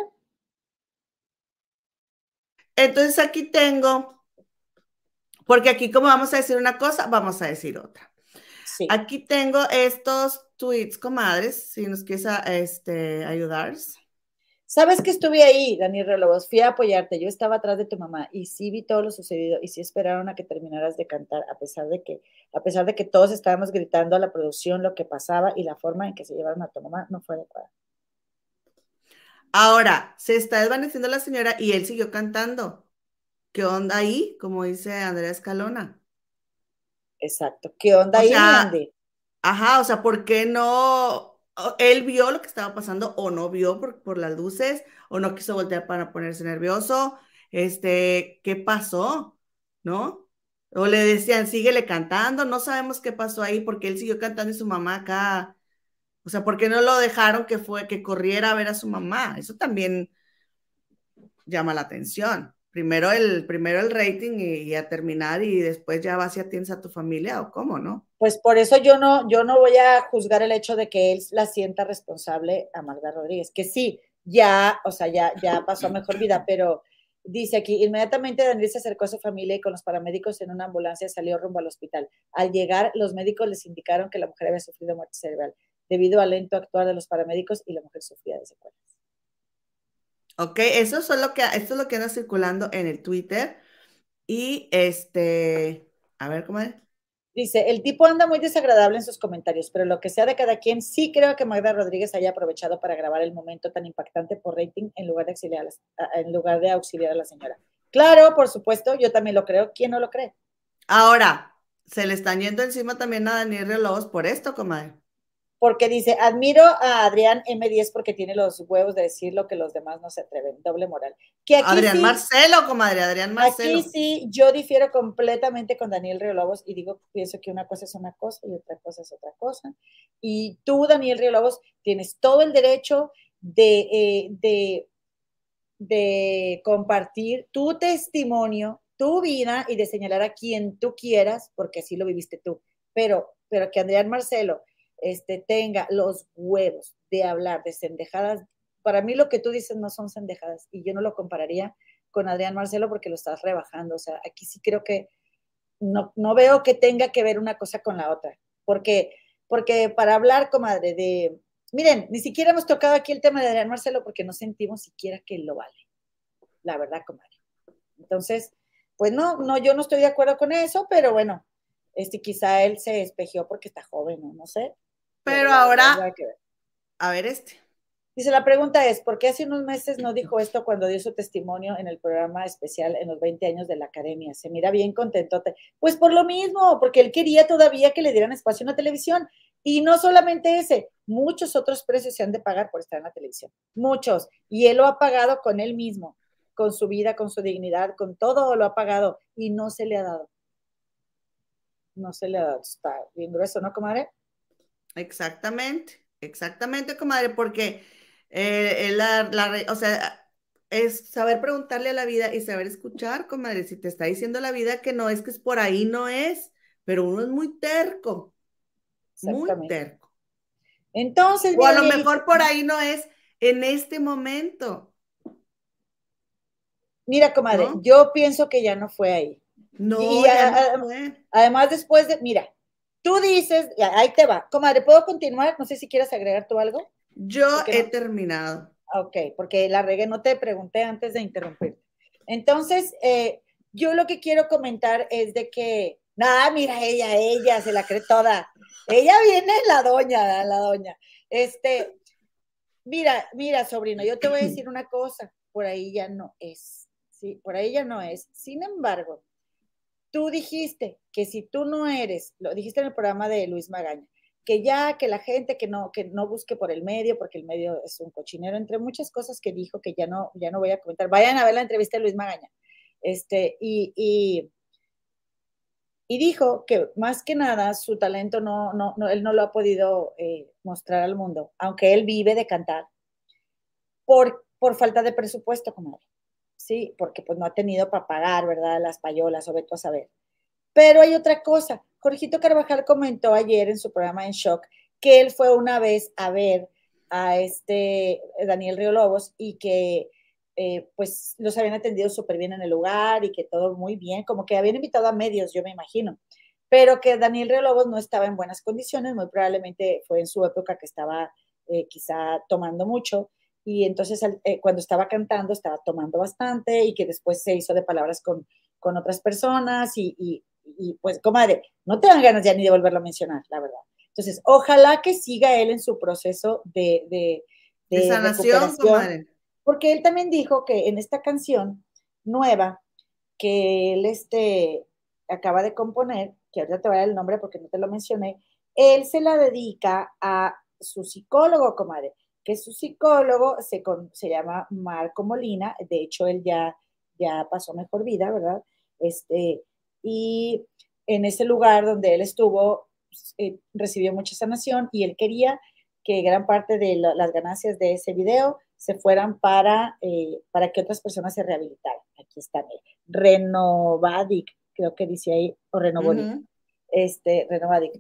[SPEAKER 2] Entonces aquí tengo, porque aquí como vamos a decir una cosa, vamos a decir otra. Sí. Aquí tengo estos tweets, comadres, si nos quieres este, ayudar.
[SPEAKER 1] Sabes que estuve ahí, Daniel Relobos, fui a apoyarte, yo estaba atrás de tu mamá y sí vi todo lo sucedido y sí esperaron a que terminaras de cantar, a pesar de que, a pesar de que todos estábamos gritando a la producción lo que pasaba y la forma en que se llevaron a tu mamá no fue adecuada.
[SPEAKER 2] Ahora, se está desvaneciendo la señora y él siguió cantando. ¿Qué onda ahí? Como dice Andrea Escalona.
[SPEAKER 1] Exacto. ¿Qué onda ahí, Andy?
[SPEAKER 2] Ajá, o sea, ¿por qué no? Él vio lo que estaba pasando o no vio por, por las luces o no quiso voltear para ponerse nervioso. Este, ¿qué pasó? ¿No? O le decían, síguele cantando, no sabemos qué pasó ahí porque él siguió cantando y su mamá acá o sea, ¿por qué no lo dejaron que fue que corriera a ver a su mamá? Eso también llama la atención. Primero el, primero el rating y, a terminar y después ya vas y atiendes a tu familia o cómo, ¿no?
[SPEAKER 1] Pues por eso yo no, yo no voy a juzgar el hecho de que él la sienta responsable a Rodríguez, que sí, ya, o sea, ya, ya pasó a mejor vida, pero dice aquí, inmediatamente Daniel se acercó a su familia y con los paramédicos en una ambulancia salió rumbo al hospital. Al llegar, los médicos les indicaron que la mujer había sufrido muerte cerebral debido al lento actuar de los paramédicos y la mujer sufría de secuelas.
[SPEAKER 2] Ok, eso es lo que, esto es lo que anda circulando en el Twitter. Y este, a ver cómo es.
[SPEAKER 1] Dice, el tipo anda muy desagradable en sus comentarios, pero lo que sea de cada quien, sí creo que Magda Rodríguez haya aprovechado para grabar el momento tan impactante por rating en lugar de auxiliar a en lugar de auxiliar a la señora. Claro, por supuesto, yo también lo creo. ¿Quién no lo cree?
[SPEAKER 2] Ahora, se le están yendo encima también a Daniel Relojos por esto, comadre
[SPEAKER 1] porque dice, admiro a Adrián M10 porque tiene los huevos de decir lo que los demás no se atreven, doble moral.
[SPEAKER 2] Adrián Marcelo, comadre, Adrián Marcelo.
[SPEAKER 1] Aquí sí, yo difiero completamente con Daniel Río Lobos y digo, pienso que una cosa es una cosa y otra cosa es otra cosa. Y tú, Daniel Río Lobos, tienes todo el derecho de, eh, de, de compartir tu testimonio, tu vida y de señalar a quien tú quieras, porque así lo viviste tú. Pero, pero que Adrián Marcelo este, tenga los huevos de hablar de sendejadas, para mí lo que tú dices no son sendejadas y yo no lo compararía con Adrián Marcelo porque lo estás rebajando. O sea, aquí sí creo que no, no veo que tenga que ver una cosa con la otra, porque, porque para hablar, comadre, de, miren, ni siquiera hemos tocado aquí el tema de Adrián Marcelo porque no sentimos siquiera que lo vale, la verdad, comadre. Entonces, pues no, no, yo no estoy de acuerdo con eso, pero bueno, este, quizá él se espejeó porque está joven, ¿no? No sé.
[SPEAKER 2] Pero ahora, a ver este.
[SPEAKER 1] Dice, la pregunta es, ¿por qué hace unos meses no dijo esto cuando dio su testimonio en el programa especial en los 20 años de la academia? Se mira bien contentote. Pues por lo mismo, porque él quería todavía que le dieran espacio en la televisión. Y no solamente ese, muchos otros precios se han de pagar por estar en la televisión. Muchos. Y él lo ha pagado con él mismo, con su vida, con su dignidad, con todo lo ha pagado y no se le ha dado. No se le ha dado. Está bien grueso, ¿no, comadre?
[SPEAKER 2] Exactamente, exactamente, comadre, porque eh, la, o sea, es saber preguntarle a la vida y saber escuchar, comadre. Si te está diciendo la vida que no es que es por ahí, no es, pero uno es muy terco, muy terco.
[SPEAKER 1] Entonces,
[SPEAKER 2] o a lo mejor por ahí no es en este momento.
[SPEAKER 1] Mira, comadre, yo pienso que ya no fue ahí.
[SPEAKER 2] No,
[SPEAKER 1] además, después de, mira, Tú dices, ahí te va. Comadre, ¿puedo continuar? No sé si quieres agregar tú algo.
[SPEAKER 2] Yo he terminado.
[SPEAKER 1] Ok, porque la regué, no te pregunté antes de interrumpir. Entonces, eh, yo lo que quiero comentar es de que, nada, mira, ella, ella se la cree toda. Ella viene la doña, la doña. Este, mira, mira, sobrino, yo te voy a decir una cosa, por ahí ya no es, sí, por ahí ya no es. Sin embargo, tú dijiste que si tú no eres, lo dijiste en el programa de Luis Magaña, que ya, que la gente que no, que no busque por el medio, porque el medio es un cochinero, entre muchas cosas que dijo que ya no, ya no voy a comentar. Vayan a ver la entrevista de Luis Magaña. Este, y, y, dijo que más que nada su talento no, no, no él no lo ha podido eh, mostrar al mundo, aunque él vive de cantar, por, por falta de presupuesto, como Sí, porque pues no ha tenido para pagar, ¿verdad? Las payolas o veto a saber. Pero hay otra cosa. Jorgito Carvajal comentó ayer en su programa en Shock que él fue una vez a ver a este Daniel Río Lobos y que eh, pues los habían atendido súper bien en el lugar y que todo muy bien, como que habían invitado a medios, yo me imagino, pero que Daniel Río Lobos no estaba en buenas condiciones, muy probablemente fue en su época que estaba eh, quizá tomando mucho y entonces eh, cuando estaba cantando estaba tomando bastante y que después se hizo de palabras con, con otras personas y, y pues, comadre, no te dan ganas ya ni de volverlo a mencionar, la verdad. Entonces, ojalá que siga él en su proceso de, de,
[SPEAKER 2] de, sanación, comadre.
[SPEAKER 1] Porque él también dijo que en esta canción nueva que él este, acaba de componer, que ahorita te voy a dar el nombre porque no te lo mencioné, él se la dedica a su psicólogo, comadre, que su psicólogo se, se llama Marco Molina, de hecho él ya, ya pasó mejor vida, ¿verdad? Este, y en ese lugar donde él estuvo, pues, eh, recibió mucha sanación y él quería que gran parte de las ganancias de ese video se fueran para, eh, para que otras personas se rehabilitaran. Aquí está, Renovadic, creo que dice ahí, o Renovodic, este, Renovadic.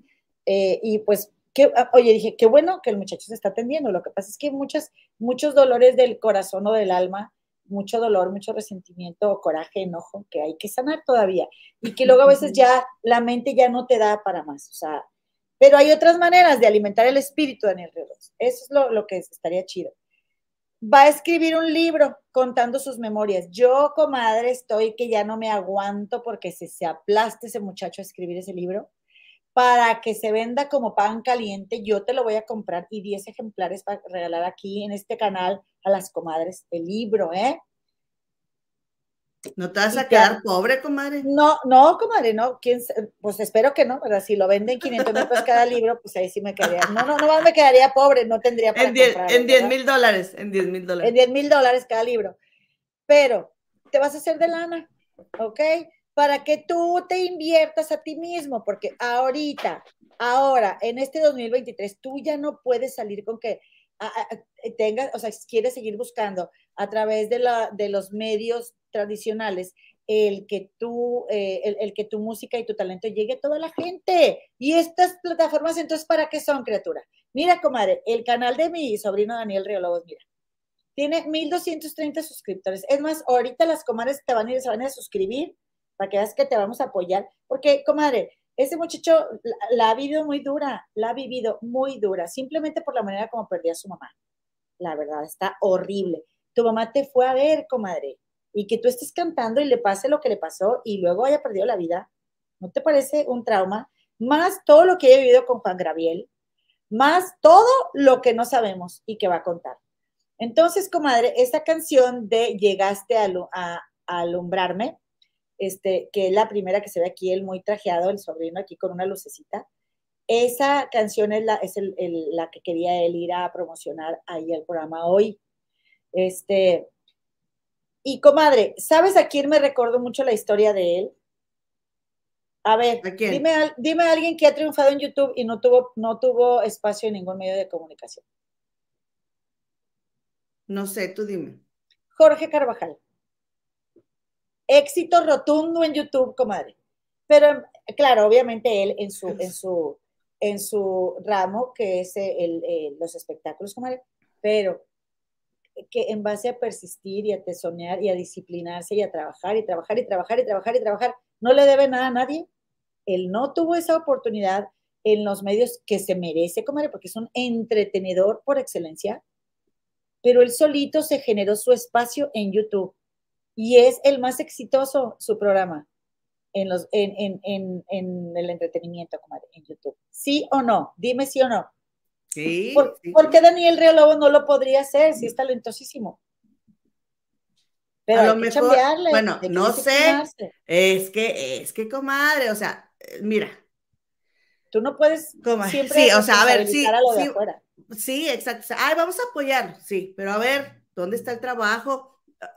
[SPEAKER 1] Eh, y pues, que, ah, oye, dije, qué bueno que el muchacho se está atendiendo. Lo que pasa es que muchas, muchos dolores del corazón o del alma mucho dolor, mucho resentimiento o coraje, enojo, que hay que sanar todavía. Y que luego a veces ya la mente ya no te da para más. O sea, pero hay otras maneras de alimentar el espíritu, Daniel Ríos. Eso es lo, lo que estaría chido. Va a escribir un libro contando sus memorias. Yo, comadre, estoy que ya no me aguanto porque se, se aplaste ese muchacho a escribir ese libro para que se venda como pan caliente. Yo te lo voy a comprar y 10 ejemplares para regalar aquí en este canal a las comadres el libro, ¿eh?
[SPEAKER 2] ¿No te vas a quedar pobre, comadre?
[SPEAKER 1] No, no, comadre, no. ¿Quién, pues espero que no, ¿verdad? Si lo venden 500 mil pesos cada libro, pues ahí sí me quedaría. No, no, no me quedaría pobre, no tendría
[SPEAKER 2] para En 10 en 10 mil dólares, en 10 mil dólares.
[SPEAKER 1] En 10 mil dólares cada libro. Pero te vas a hacer de lana, ¿ok? Para que tú te inviertas a ti mismo, porque ahorita, ahora, en este 2023, tú ya no puedes salir con que tengas, o sea, quieres seguir buscando a través de, la, de los medios tradicionales el que, tú, eh, el, que tu música y tu talento llegue a toda la gente. Y estas plataformas, entonces, ¿para qué son, criatura? Mira, comadre, el canal de mi sobrino Daniel Riolobos, mira, tiene 1230 suscriptores. Es más, ahorita las comadres te van a ir, se van a suscribir para que veas que te vamos a apoyar. Porque, comadre, ese muchacho la, ha vivido muy dura, la ha vivido muy dura, simplemente por la manera como perdió a su mamá. La verdad, está horrible. Tu mamá te fue a ver, comadre, y que tú estés cantando y le pase lo que le pasó y luego haya perdido la vida. ¿No te parece un trauma? Más todo lo que he vivido con Juan Graviel, más todo lo que no sabemos y que va a contar. Entonces, comadre, esta canción de Llegaste a, a alumbrarme, este, que es la primera que se ve aquí, el muy trajeado, el sobrino aquí con una lucecita. Esa canción es la, es la que quería él ir a promocionar ahí al programa hoy. Este, y comadre, ¿sabes a quién me recordó mucho la historia de él? A ver, dime, dime a alguien que ha triunfado en YouTube y no tuvo, no tuvo espacio en ningún medio de comunicación.
[SPEAKER 2] No sé, tú dime.
[SPEAKER 1] Jorge Carvajal éxito rotundo en YouTube, comadre. Pero claro, obviamente él en su, en su, en su ramo, que es el, los espectáculos, comadre, pero que en base a persistir y a tesonear y a disciplinarse y a trabajar y trabajar y trabajar y trabajar y trabajar, no le debe nada a nadie. Él no tuvo esa oportunidad en los medios que se merece, comadre, porque es un entretenedor por excelencia, pero él solito se generó su espacio en YouTube y es el más exitoso su programa en, los, en, en, en, el entretenimiento, comadre, en YouTube. ¿Sí o no? Dime sí o no.
[SPEAKER 2] Sí.
[SPEAKER 1] ¿Por, qué Daniel Río Lobo no lo podría hacer si es talentosísimo?
[SPEAKER 2] Pero a lo mejor, bueno, no sé, es que, es que, comadre, o sea, mira,
[SPEAKER 1] Tú no puedes
[SPEAKER 2] siempre sí, o sea, a ver, sí, sí, exacto. Ay, vamos a apoyar, sí, pero a ver, ¿dónde está el trabajo?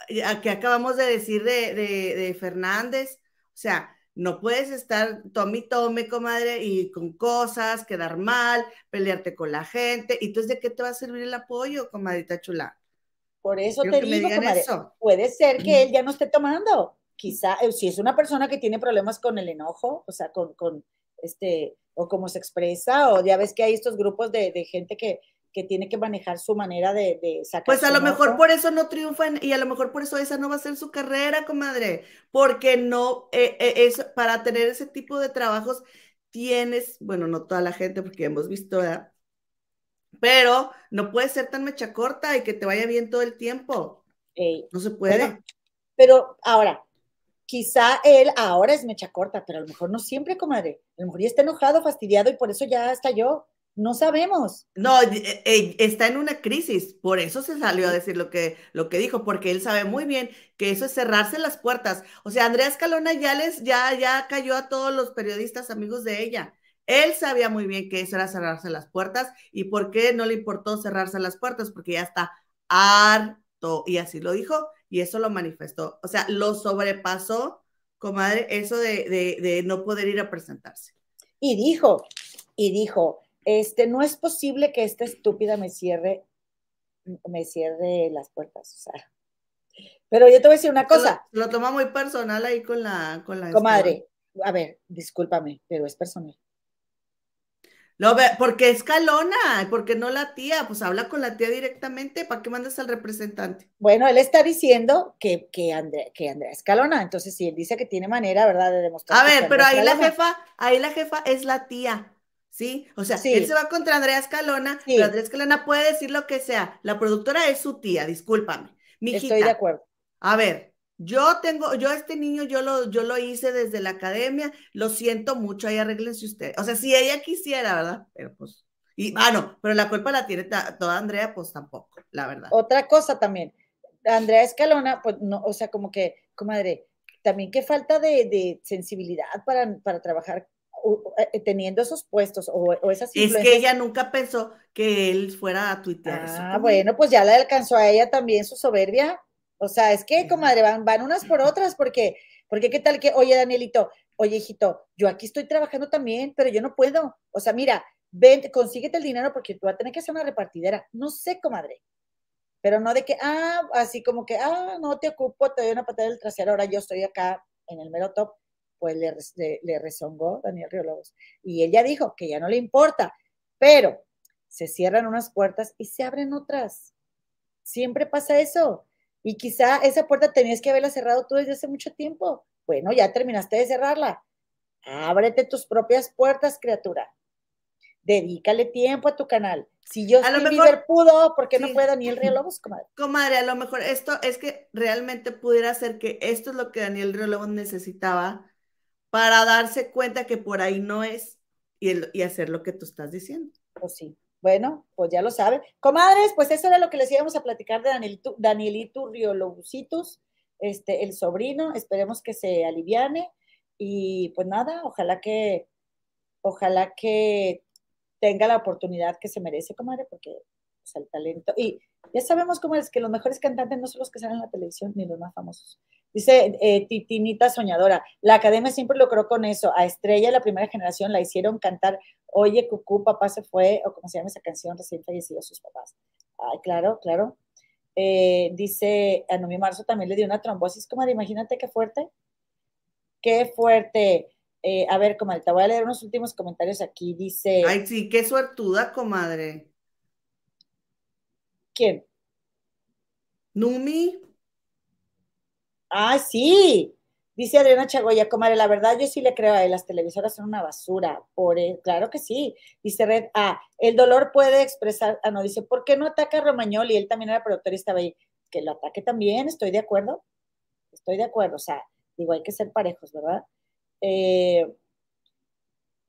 [SPEAKER 2] Que acabamos de decir de, de Fernández, o sea, no puedes estar tome y tome, comadre, y con cosas, quedar mal, pelearte con la gente. ¿Y entonces de qué te va a servir el apoyo, comadrita chula?
[SPEAKER 1] Por eso te digo, comadre, puede ser que él ya no esté tomando. Quizá, eh, si es una persona que tiene problemas con el enojo, o sea, con, con este, o cómo se expresa, o ya ves que hay estos grupos de, de gente que, que tiene que manejar su manera de, de sacar.
[SPEAKER 2] Pues a lo mejor por eso no triunfan y a lo mejor por eso esa no va a ser su carrera, comadre, porque no, eh, eh, es, para tener ese tipo de trabajos tienes, bueno, no toda la gente, porque hemos visto, ¿verdad? pero no puede ser tan mecha corta y que te vaya bien todo el tiempo. no se puede.
[SPEAKER 1] pero ahora, quizá él ahora es mecha corta, pero a lo mejor no siempre, comadre. A lo mejor ya está enojado, fastidiado y por eso ya está yo. No sabemos.
[SPEAKER 2] No, eh, eh, está en una crisis, por eso se salió a decir lo que, lo que dijo, porque él sabe muy bien que eso es cerrarse las puertas. O sea, Andrea Escalona ya les, ya, ya cayó a todos los periodistas amigos de ella. Él sabía muy bien que eso era cerrarse las puertas y por qué no le importó cerrarse las puertas, porque ya está harto y así lo dijo y eso lo manifestó. O sea, lo sobrepasó, comadre, eso de, de, de no poder ir a presentarse.
[SPEAKER 1] Y dijo, y dijo, este, no es posible que esta estúpida me cierre, me cierre las puertas, o sea. Pero yo te voy a decir una cosa.
[SPEAKER 2] Lo, toma muy personal ahí con la, con la.
[SPEAKER 1] Comadre, a ver, discúlpame, pero es personal.
[SPEAKER 2] Lo porque es Calona, porque no la tía, pues habla con la tía directamente, ¿para qué mandas al representante?
[SPEAKER 1] Bueno, él está diciendo que, que, Andrea, que Andrea es Calona, entonces si él dice que tiene manera, ¿verdad?, de demostrar.
[SPEAKER 2] A ver, pero ahí la jefa, ahí la jefa es la tía. ¿Sí? O sea, él se va contra Andrea Escalona, pero Andrea Escalona puede decir lo que sea. La productora es su tía, discúlpame.
[SPEAKER 1] Estoy de acuerdo.
[SPEAKER 2] A ver, yo tengo, yo a este niño, yo lo, yo lo hice desde la academia, lo siento mucho, ahí arreglense ustedes. O sea, si ella quisiera, ¿verdad? Pero pues, y, ah, no, pero la culpa la tiene toda Andrea, pues tampoco, la verdad.
[SPEAKER 1] Otra cosa también, Andrea Escalona, pues no, o sea, como que, comadre, también qué falta de, de sensibilidad para, para trabajar teniendo esos puestos o, o esas
[SPEAKER 2] Es que ella nunca pensó que él fuera a tuitear
[SPEAKER 1] ah, bueno, pues ya le alcanzó a ella también su soberbia. O sea, es que, comadre, van, van unas por otras, porque, porque qué tal que, oye, Danielito, oye, hijito, yo aquí estoy trabajando también, pero yo no puedo. O sea, mira, ven, consíguete el dinero porque tú vas a tener que hacer una repartidera. No sé, comadre. Pero no de que, ah, así como que, ah, no te ocupo, te doy una patada del trasero, ahora yo estoy acá en el mero top pues le, le, rezongó Daniel Riolobos. Y ella dijo que ya no le importa, pero se cierran unas puertas y se abren otras. Siempre pasa eso. Y quizá esa puerta tenías que haberla cerrado tú desde hace mucho tiempo. Bueno, ya terminaste de cerrarla. Ábrete tus propias puertas, criatura. Dedícale tiempo a tu canal. Si yo a lo mejor, pudo, ¿por qué no puede Daniel Riolobos, comadre?
[SPEAKER 2] Comadre, a lo mejor esto es que realmente pudiera ser que esto es lo que Daniel Riolobos necesitaba para darse cuenta que por ahí no es y, hacer lo que tú estás diciendo.
[SPEAKER 1] Pues sí. Bueno, pues ya lo saben. Comadres, pues eso era lo que les íbamos a platicar de Danielito, Riolobucitus, este, el sobrino. Esperemos que se aliviane. Y pues nada, ojalá que, ojalá que tenga la oportunidad que se merece, comadre, porque pues, el talento. Y ya sabemos cómo es que los mejores cantantes no son los que salen en la televisión ni los más famosos. Dice eh, Titinita Soñadora, la academia siempre logró con eso. A Estrella, la primera generación, la hicieron cantar Oye, Cucú, papá se fue, o como se llama esa canción, recién fallecido sus papás. Ay, claro, claro. Eh, dice, a Nomi Marzo también le dio una trombosis, comadre, imagínate qué fuerte. Qué fuerte. Eh, a ver, comadre, te voy a leer unos últimos comentarios aquí. Dice.
[SPEAKER 2] Ay, sí, qué suertuda, comadre.
[SPEAKER 1] ¿Quién?
[SPEAKER 2] Numi.
[SPEAKER 1] Ah, sí. Dice Adriana Chagoya, comadre, la verdad yo sí le creo a él, las televisoras son una basura. Por claro que sí. Dice Red Ah, el dolor puede expresar, ah, no, dice, ¿por qué no ataca a Romagnoli? Él también era productor y estaba ahí. Que lo ataque también, estoy de acuerdo. Estoy de acuerdo, o sea, digo, hay que ser parejos, ¿verdad? Eh,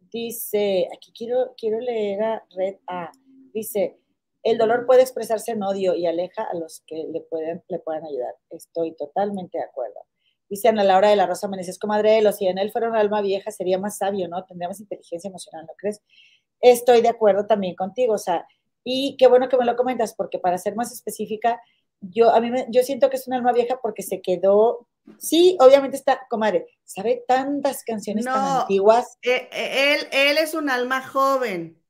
[SPEAKER 1] dice, aquí quiero, quiero leer a Red A. Dice, el dolor puede expresarse en odio y aleja a los que le pueden, le puedan ayudar. Estoy totalmente de acuerdo. Dice Ana Laura de la Rosa Meneses, comadre, si en él fuera un alma vieja sería más sabio, ¿no? Tendría más inteligencia emocional, ¿no crees? Estoy de acuerdo también contigo, o sea, y qué bueno que me lo comentas, porque para ser más específica, yo, a mí me, yo siento que es un alma vieja porque se quedó, sí, obviamente está, comadre, sabe tantas canciones tan antiguas.
[SPEAKER 2] Eh, eh, él, él es un alma joven,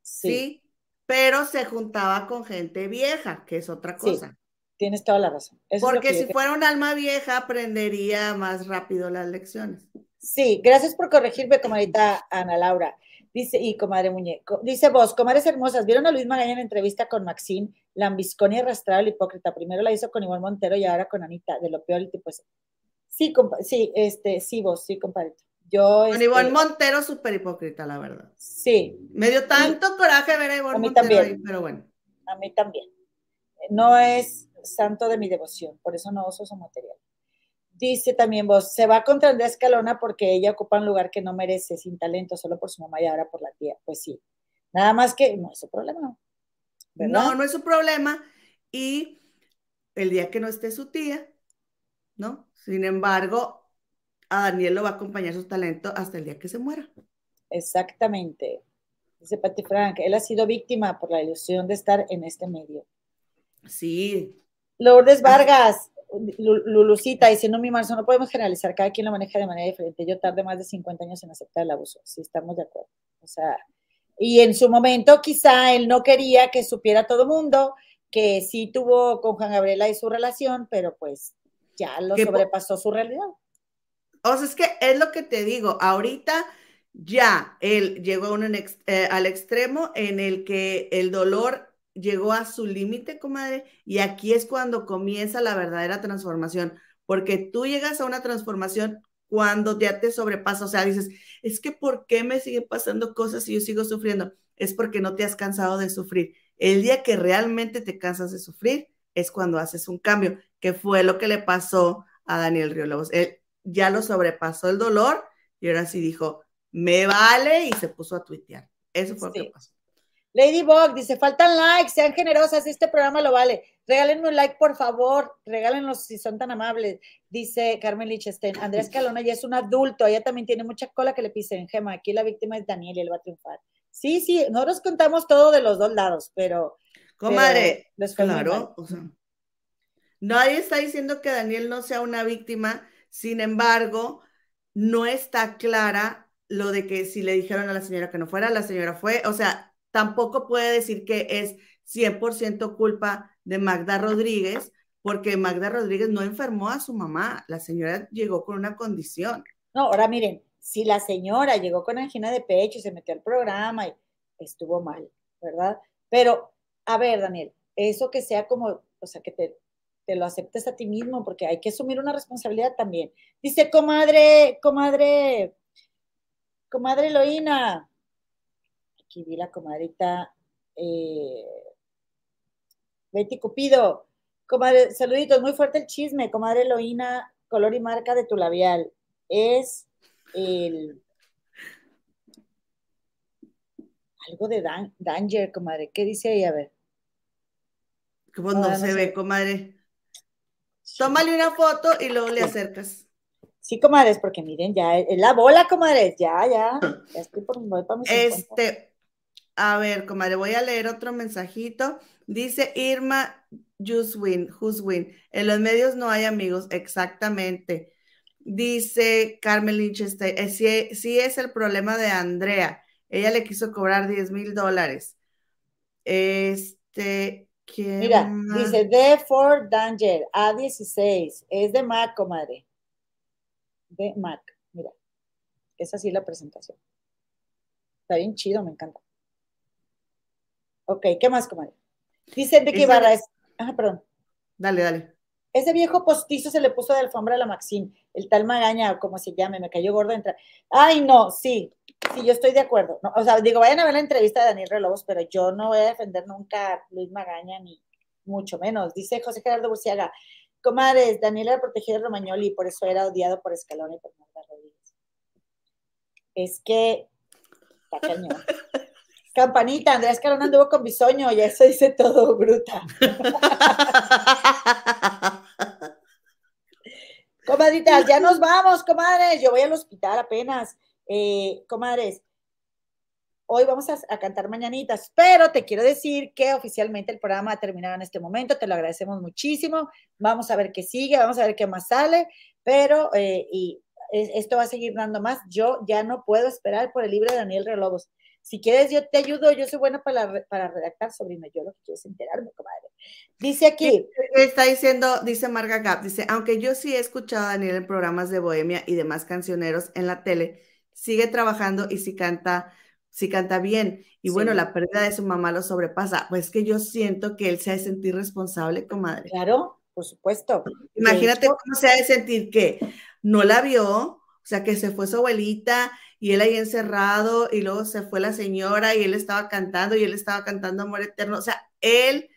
[SPEAKER 2] sí. Pero se juntaba con gente vieja, que es otra cosa.
[SPEAKER 1] tienes toda la razón.
[SPEAKER 2] porque si fuera un alma vieja, aprendería más rápido las lecciones.
[SPEAKER 1] Sí, gracias por corregirme, comadita Ana Laura. Dice, y comadre muñeco, dice vos, comadres hermosas, ¿vieron a Luis Magaña en entrevista con Maxine? Lambiscón y arrastrado el hipócrita. Primero la hizo con Iván Montero y ahora con Anita, de lo peor y tipo Sí, sí, este, sí, vos, sí, compadre. Yo,
[SPEAKER 2] con
[SPEAKER 1] este,
[SPEAKER 2] Iván Montero, súper hipócrita, la verdad.
[SPEAKER 1] Sí.
[SPEAKER 2] Me dio tanto coraje ver a Iván Montero también. ahí, pero bueno.
[SPEAKER 1] A mí también. No es santo de mi devoción, por eso no uso su material. Dice también vos, se va contra Andrea Escalona porque ella ocupa un lugar que no merece, sin talento, solo por su mamá y ahora por la tía. Pues sí. Nada más que no es su problema.
[SPEAKER 2] No, no es su problema. Y el día que no esté su tía, ¿no? Sin embargo, a Daniel lo va a acompañar su talento hasta el día que se muera.
[SPEAKER 1] Exactamente. Dice Patti Frank, él ha sido víctima por la ilusión de estar en este medio.
[SPEAKER 2] Sí.
[SPEAKER 1] Lourdes Vargas, Lulucita diciendo mi marzo, no podemos generalizar, cada quien lo maneja de manera diferente. Yo tardé más de 50 años en aceptar el abuso, si estamos de acuerdo. O sea, y en su momento quizá él no quería que supiera todo el mundo que sí tuvo con Juan Gabriela y su relación, pero pues ya lo sobrepasó su realidad.
[SPEAKER 2] O sea, es que es lo que te digo, ahorita ya él llegó un, eh, al extremo en el que el dolor llegó a su límite, comadre, y aquí es cuando comienza la verdadera transformación, porque tú llegas a una transformación cuando ya te sobrepasa, o sea, dices, es que ¿por qué me siguen pasando cosas y yo sigo sufriendo? Es porque no te has cansado de sufrir. El día que realmente te cansas de sufrir es cuando haces un cambio, que fue lo que le pasó a Daniel Riolobos. Él ya lo sobrepasó el dolor y ahora sí dijo, me vale y se puso a tuitear. Eso fue lo que pasó.
[SPEAKER 1] Ladybug dice, faltan likes, sean generosas, este programa lo vale. Regálenme un like, por favor, regálenlos si son tan amables. Dice Carmen Lichtenstein, Andrés Calona ya es un adulto, ella también tiene mucha cola que le pisen, Gema, aquí la víctima es Daniel y él va a triunfar. Sí, sí, nosotros contamos todo de los dos lados, pero...
[SPEAKER 2] Comadre, claro, o sea, nadie está diciendo que Daniel no sea una víctima, sin embargo, no está clara lo de que si le dijeron a la señora que no fuera, la señora fue, o sea, tampoco puede decir que es 100% culpa de Magda Rodríguez, porque Magda Rodríguez no enfermó a su mamá, la señora llegó con una condición.
[SPEAKER 1] No, ahora miren, si la señora llegó con angina de pecho y se metió al programa y estuvo mal, ¿verdad? Pero, a ver, Daniel, eso que sea como, o sea, que te, te lo aceptes a ti mismo, porque hay que asumir una responsabilidad también. Dice, comadre, comadre, comadre Eloína, aquí vi la comadrita eh, Betty Cupido. Comadre, saluditos, muy fuerte el chisme, comadre Eloína, color y marca de tu labial. Es el algo de danger, comadre. ¿Qué dice ahí? A ver.
[SPEAKER 2] ¿Cómo no, se ve, comadre? Tómale una foto y luego le acercas.
[SPEAKER 1] Sí, comadres, porque miren, ya es la bola, comadres, ya, ya. Ya estoy por, voy para
[SPEAKER 2] Este, a ver, comadre, voy a leer otro mensajito. Dice Irma Juswin, Juswin, en los medios no hay amigos, exactamente. Dice Carmen Lynch, este, eh, sí, es el problema de Andrea. Ella le quiso cobrar 10 mil dólares. Este, ¿quién
[SPEAKER 1] Mira, dice D for Danger, A16, es de Mac, comadre. De Mac, mira. Es así la presentación. Está bien chido, me encanta. Ok, ¿qué más, comadre? Dice de que Barra es. Ah, perdón.
[SPEAKER 2] Dale, dale.
[SPEAKER 1] Ese viejo postizo se le puso de alfombra a la Maxine, el tal Magaña, o como se llame, me cayó gordo entrar. Ay, no, sí, sí, yo estoy de acuerdo. o sea, digo, vayan a ver la entrevista de Daniel Relobos, pero yo no voy a defender nunca a Luis Magaña, ni mucho menos. Dice José Gerardo Burciaga, comadres, Daniel era protegido de Romagnoli y por eso era odiado por Escalón y por Marta Rodríguez. Es que está cañón. Campanita, Andrés Carona anduvo con bisoño, ya eso dice todo, bruta. Gracias, ya nos vamos, comadres. Yo voy al hospital apenas. Eh, comadres, hoy vamos a, cantar mañanitas, pero te quiero decir que oficialmente el programa ha terminado en este momento, te lo agradecemos muchísimo, vamos a ver qué sigue, vamos a ver qué más sale, pero eh, y esto va a seguir dando más, yo ya no puedo esperar por el libro de Daniel Relobos. Si quieres, yo te ayudo, yo soy buena para, para redactar, sobrina, yo lo que quiero es enterarme, comadre. Dice aquí.
[SPEAKER 2] Está diciendo, dice Marga Gap, dice, aunque yo sí he escuchado a Daniel en programas de Bohemia y demás cancioneros en la tele, sigue trabajando y sí canta si canta bien. Y bueno, la pérdida de su mamá lo sobrepasa. Pues que yo siento que él se ha de sentir responsable, comadre.
[SPEAKER 1] Claro, por supuesto.
[SPEAKER 2] Imagínate cómo se ha de sentir que no la vio, o sea, que se fue su abuelita y él ahí encerrado y luego se fue la señora y él estaba cantando y él estaba cantando Amor Eterno. O sea, él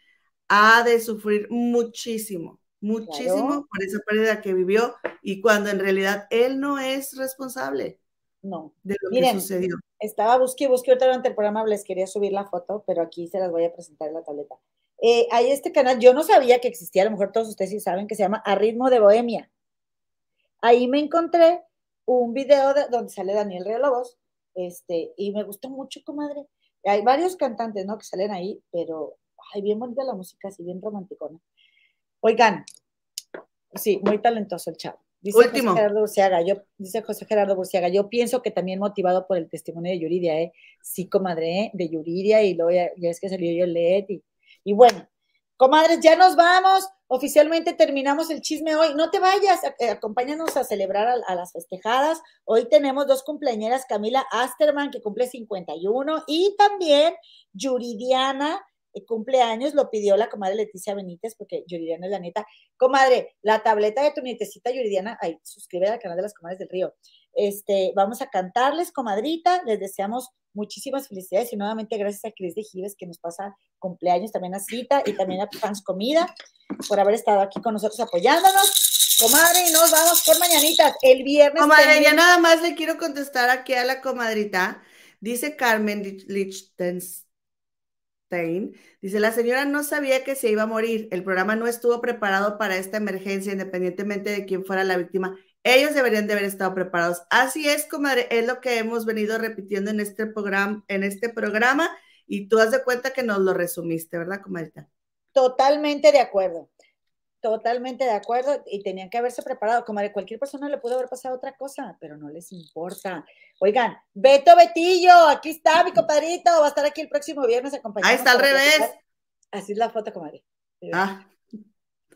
[SPEAKER 2] ha de sufrir muchísimo, muchísimo por esa pérdida que vivió y cuando en realidad él no es responsable.
[SPEAKER 1] No.
[SPEAKER 2] De lo que sucedió.
[SPEAKER 1] Estaba busque busque ahorita durante el programa, les quería subir la foto, pero aquí se las voy a presentar en la tableta. Eh, hay este canal, yo no sabía que existía, a lo mejor todos ustedes sí saben, que se llama A Ritmo de Bohemia. Ahí me encontré un video de, donde sale Daniel Lobos, este, y me gustó mucho, comadre. Hay varios cantantes, ¿no? Que salen ahí, pero, ay, bien bonita la música, así bien romanticona. Oigan, sí, muy talentoso el chavo. Dice Último. José Gerardo Burciaga, yo, dice José Gerardo Burciaga, yo pienso que también motivado por el testimonio de Yuridia, ¿eh? Sí, comadre, ¿eh? de Yuridia, y luego ya, es que salió yo el y, y bueno, comadres, ya nos vamos. Oficialmente terminamos el chisme hoy. No te vayas, eh, acompáñanos a celebrar a, las festejadas. Hoy tenemos dos cumpleañeras, Camila Asterman, que cumple 51, y también Yuridiana, cumpleaños, lo pidió la comadre Leticia Benítez, porque Yuridiana es la neta. Comadre, la tableta de tu nietecita Yuridiana, ay, suscríbete al canal de las comadres del río. Este, vamos a cantarles, comadrita, les deseamos muchísimas felicidades y nuevamente gracias a Cris de Gives que nos pasa cumpleaños también a Cita y también a Fans Comida por haber estado aquí con nosotros apoyándonos. Comadre, y nos vamos por mañanitas. El viernes.
[SPEAKER 2] Comadre, ya nada más le quiero contestar aquí a la comadrita. Dice Carmen Lichtenstein Dice, la señora no sabía que se iba a morir. El programa no estuvo preparado para esta emergencia, independientemente de quién fuera la víctima. Ellos deberían de haber estado preparados. Así es, comadre, es lo que hemos venido repitiendo en este programa, en este programa, y tú has de cuenta que nos lo resumiste, ¿verdad, comadre?
[SPEAKER 1] Totalmente de acuerdo. Totalmente de acuerdo y tenían que haberse preparado. Como de cualquier persona le pudo haber pasado otra cosa, pero no les importa. Oigan, Beto Betillo, aquí está mi compadrito, va a estar aquí el próximo viernes acompañado.
[SPEAKER 2] Ahí está al revés.
[SPEAKER 1] Así es la foto, comadre. Ah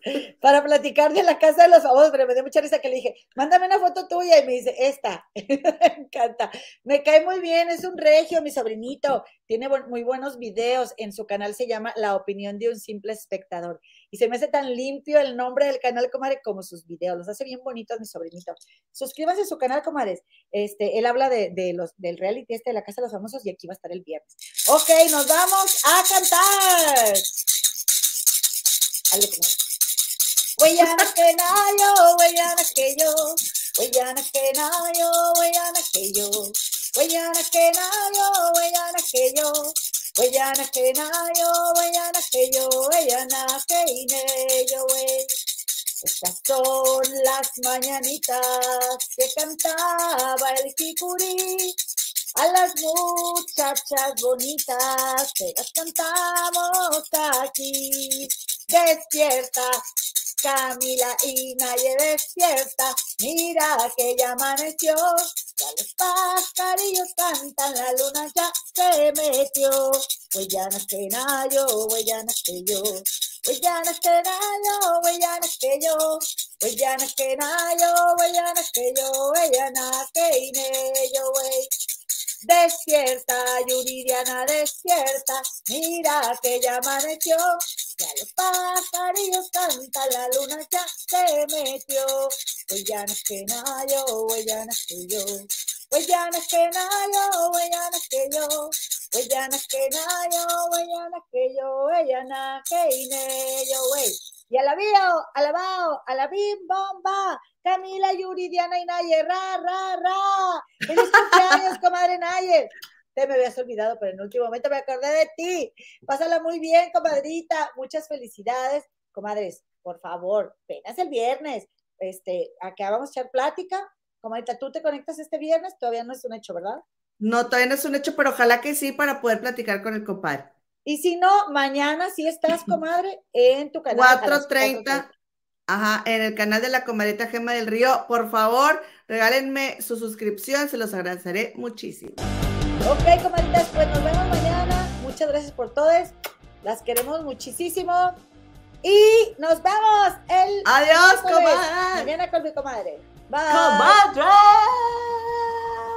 [SPEAKER 1] para platicar de la casa de los famosos, pero me dio mucha risa que le dije, mándame una foto tuya y me dice, esta, me encanta, me cae muy bien, es un regio, mi sobrinito, tiene muy buenos videos, en su canal se llama La opinión de un simple espectador y se me hace tan limpio el nombre del canal, comadre, como sus videos, los hace bien bonitos mi sobrinito. Suscríbanse a su canal, comadres, este, él habla de, los, del reality este de la casa de los famosos y aquí va a estar el viernes. Ok, nos vamos a cantar. Dale, Huellana que nayo, huellana que yo, huellana que nayo, huellana que yo, huellana que nayo, huellana que yo, huellana que nayo, huellana que yo, huellana que ine yo. Estas son las mañanitas que cantaba el Kikuri. A las muchachas bonitas que las cantamos aquí. Despierta, Camila y nadie despierta, mira que ya amaneció, ya los pajarillos cantan, la luna ya se metió, es que yo, ya no es que yo, es que yo, ya no es que yo, es que yo, ya no es que yo, es que yo. Despierta, Yuridiana, despierta, mira que ya amaneció, ya los pajarillos cantan, la luna ya se metió, es que yo, ya no es que yo, es que yo, ya no es que yo, es que yo, ya no es que yo, es que yo, wey. Y alabío, alabao, alabim, bomba, Camila, Yuri, Diana y Nayer, ra, ra, ra. ¡Feliz cumpleaños, comadre Nayer! Te me habías olvidado, pero en el último momento me acordé de ti. Pásala muy bien, comadrita. Muchas felicidades. Comadres, por favor, penas el viernes. este, a que vamos a echar plática. Comadita, tú te conectas este viernes, todavía no es un hecho, ¿verdad?
[SPEAKER 2] No, todavía no es un hecho, pero ojalá que sí para poder platicar con el compadre.
[SPEAKER 1] Y si no, mañana sí estás, comadre, en tu canal.
[SPEAKER 2] 4.30, ajá, en el canal de la comadrita Gema del Río. Por favor, regálenme su suscripción, se los agradeceré muchísimo.
[SPEAKER 1] Ok, comadritas, pues nos vemos mañana. Muchas gracias por todos. Las queremos muchísimo. Y nos vemos el.
[SPEAKER 2] Adiós, comadre.
[SPEAKER 1] Mañana con mi comadre. Bye.
[SPEAKER 2] Comadre.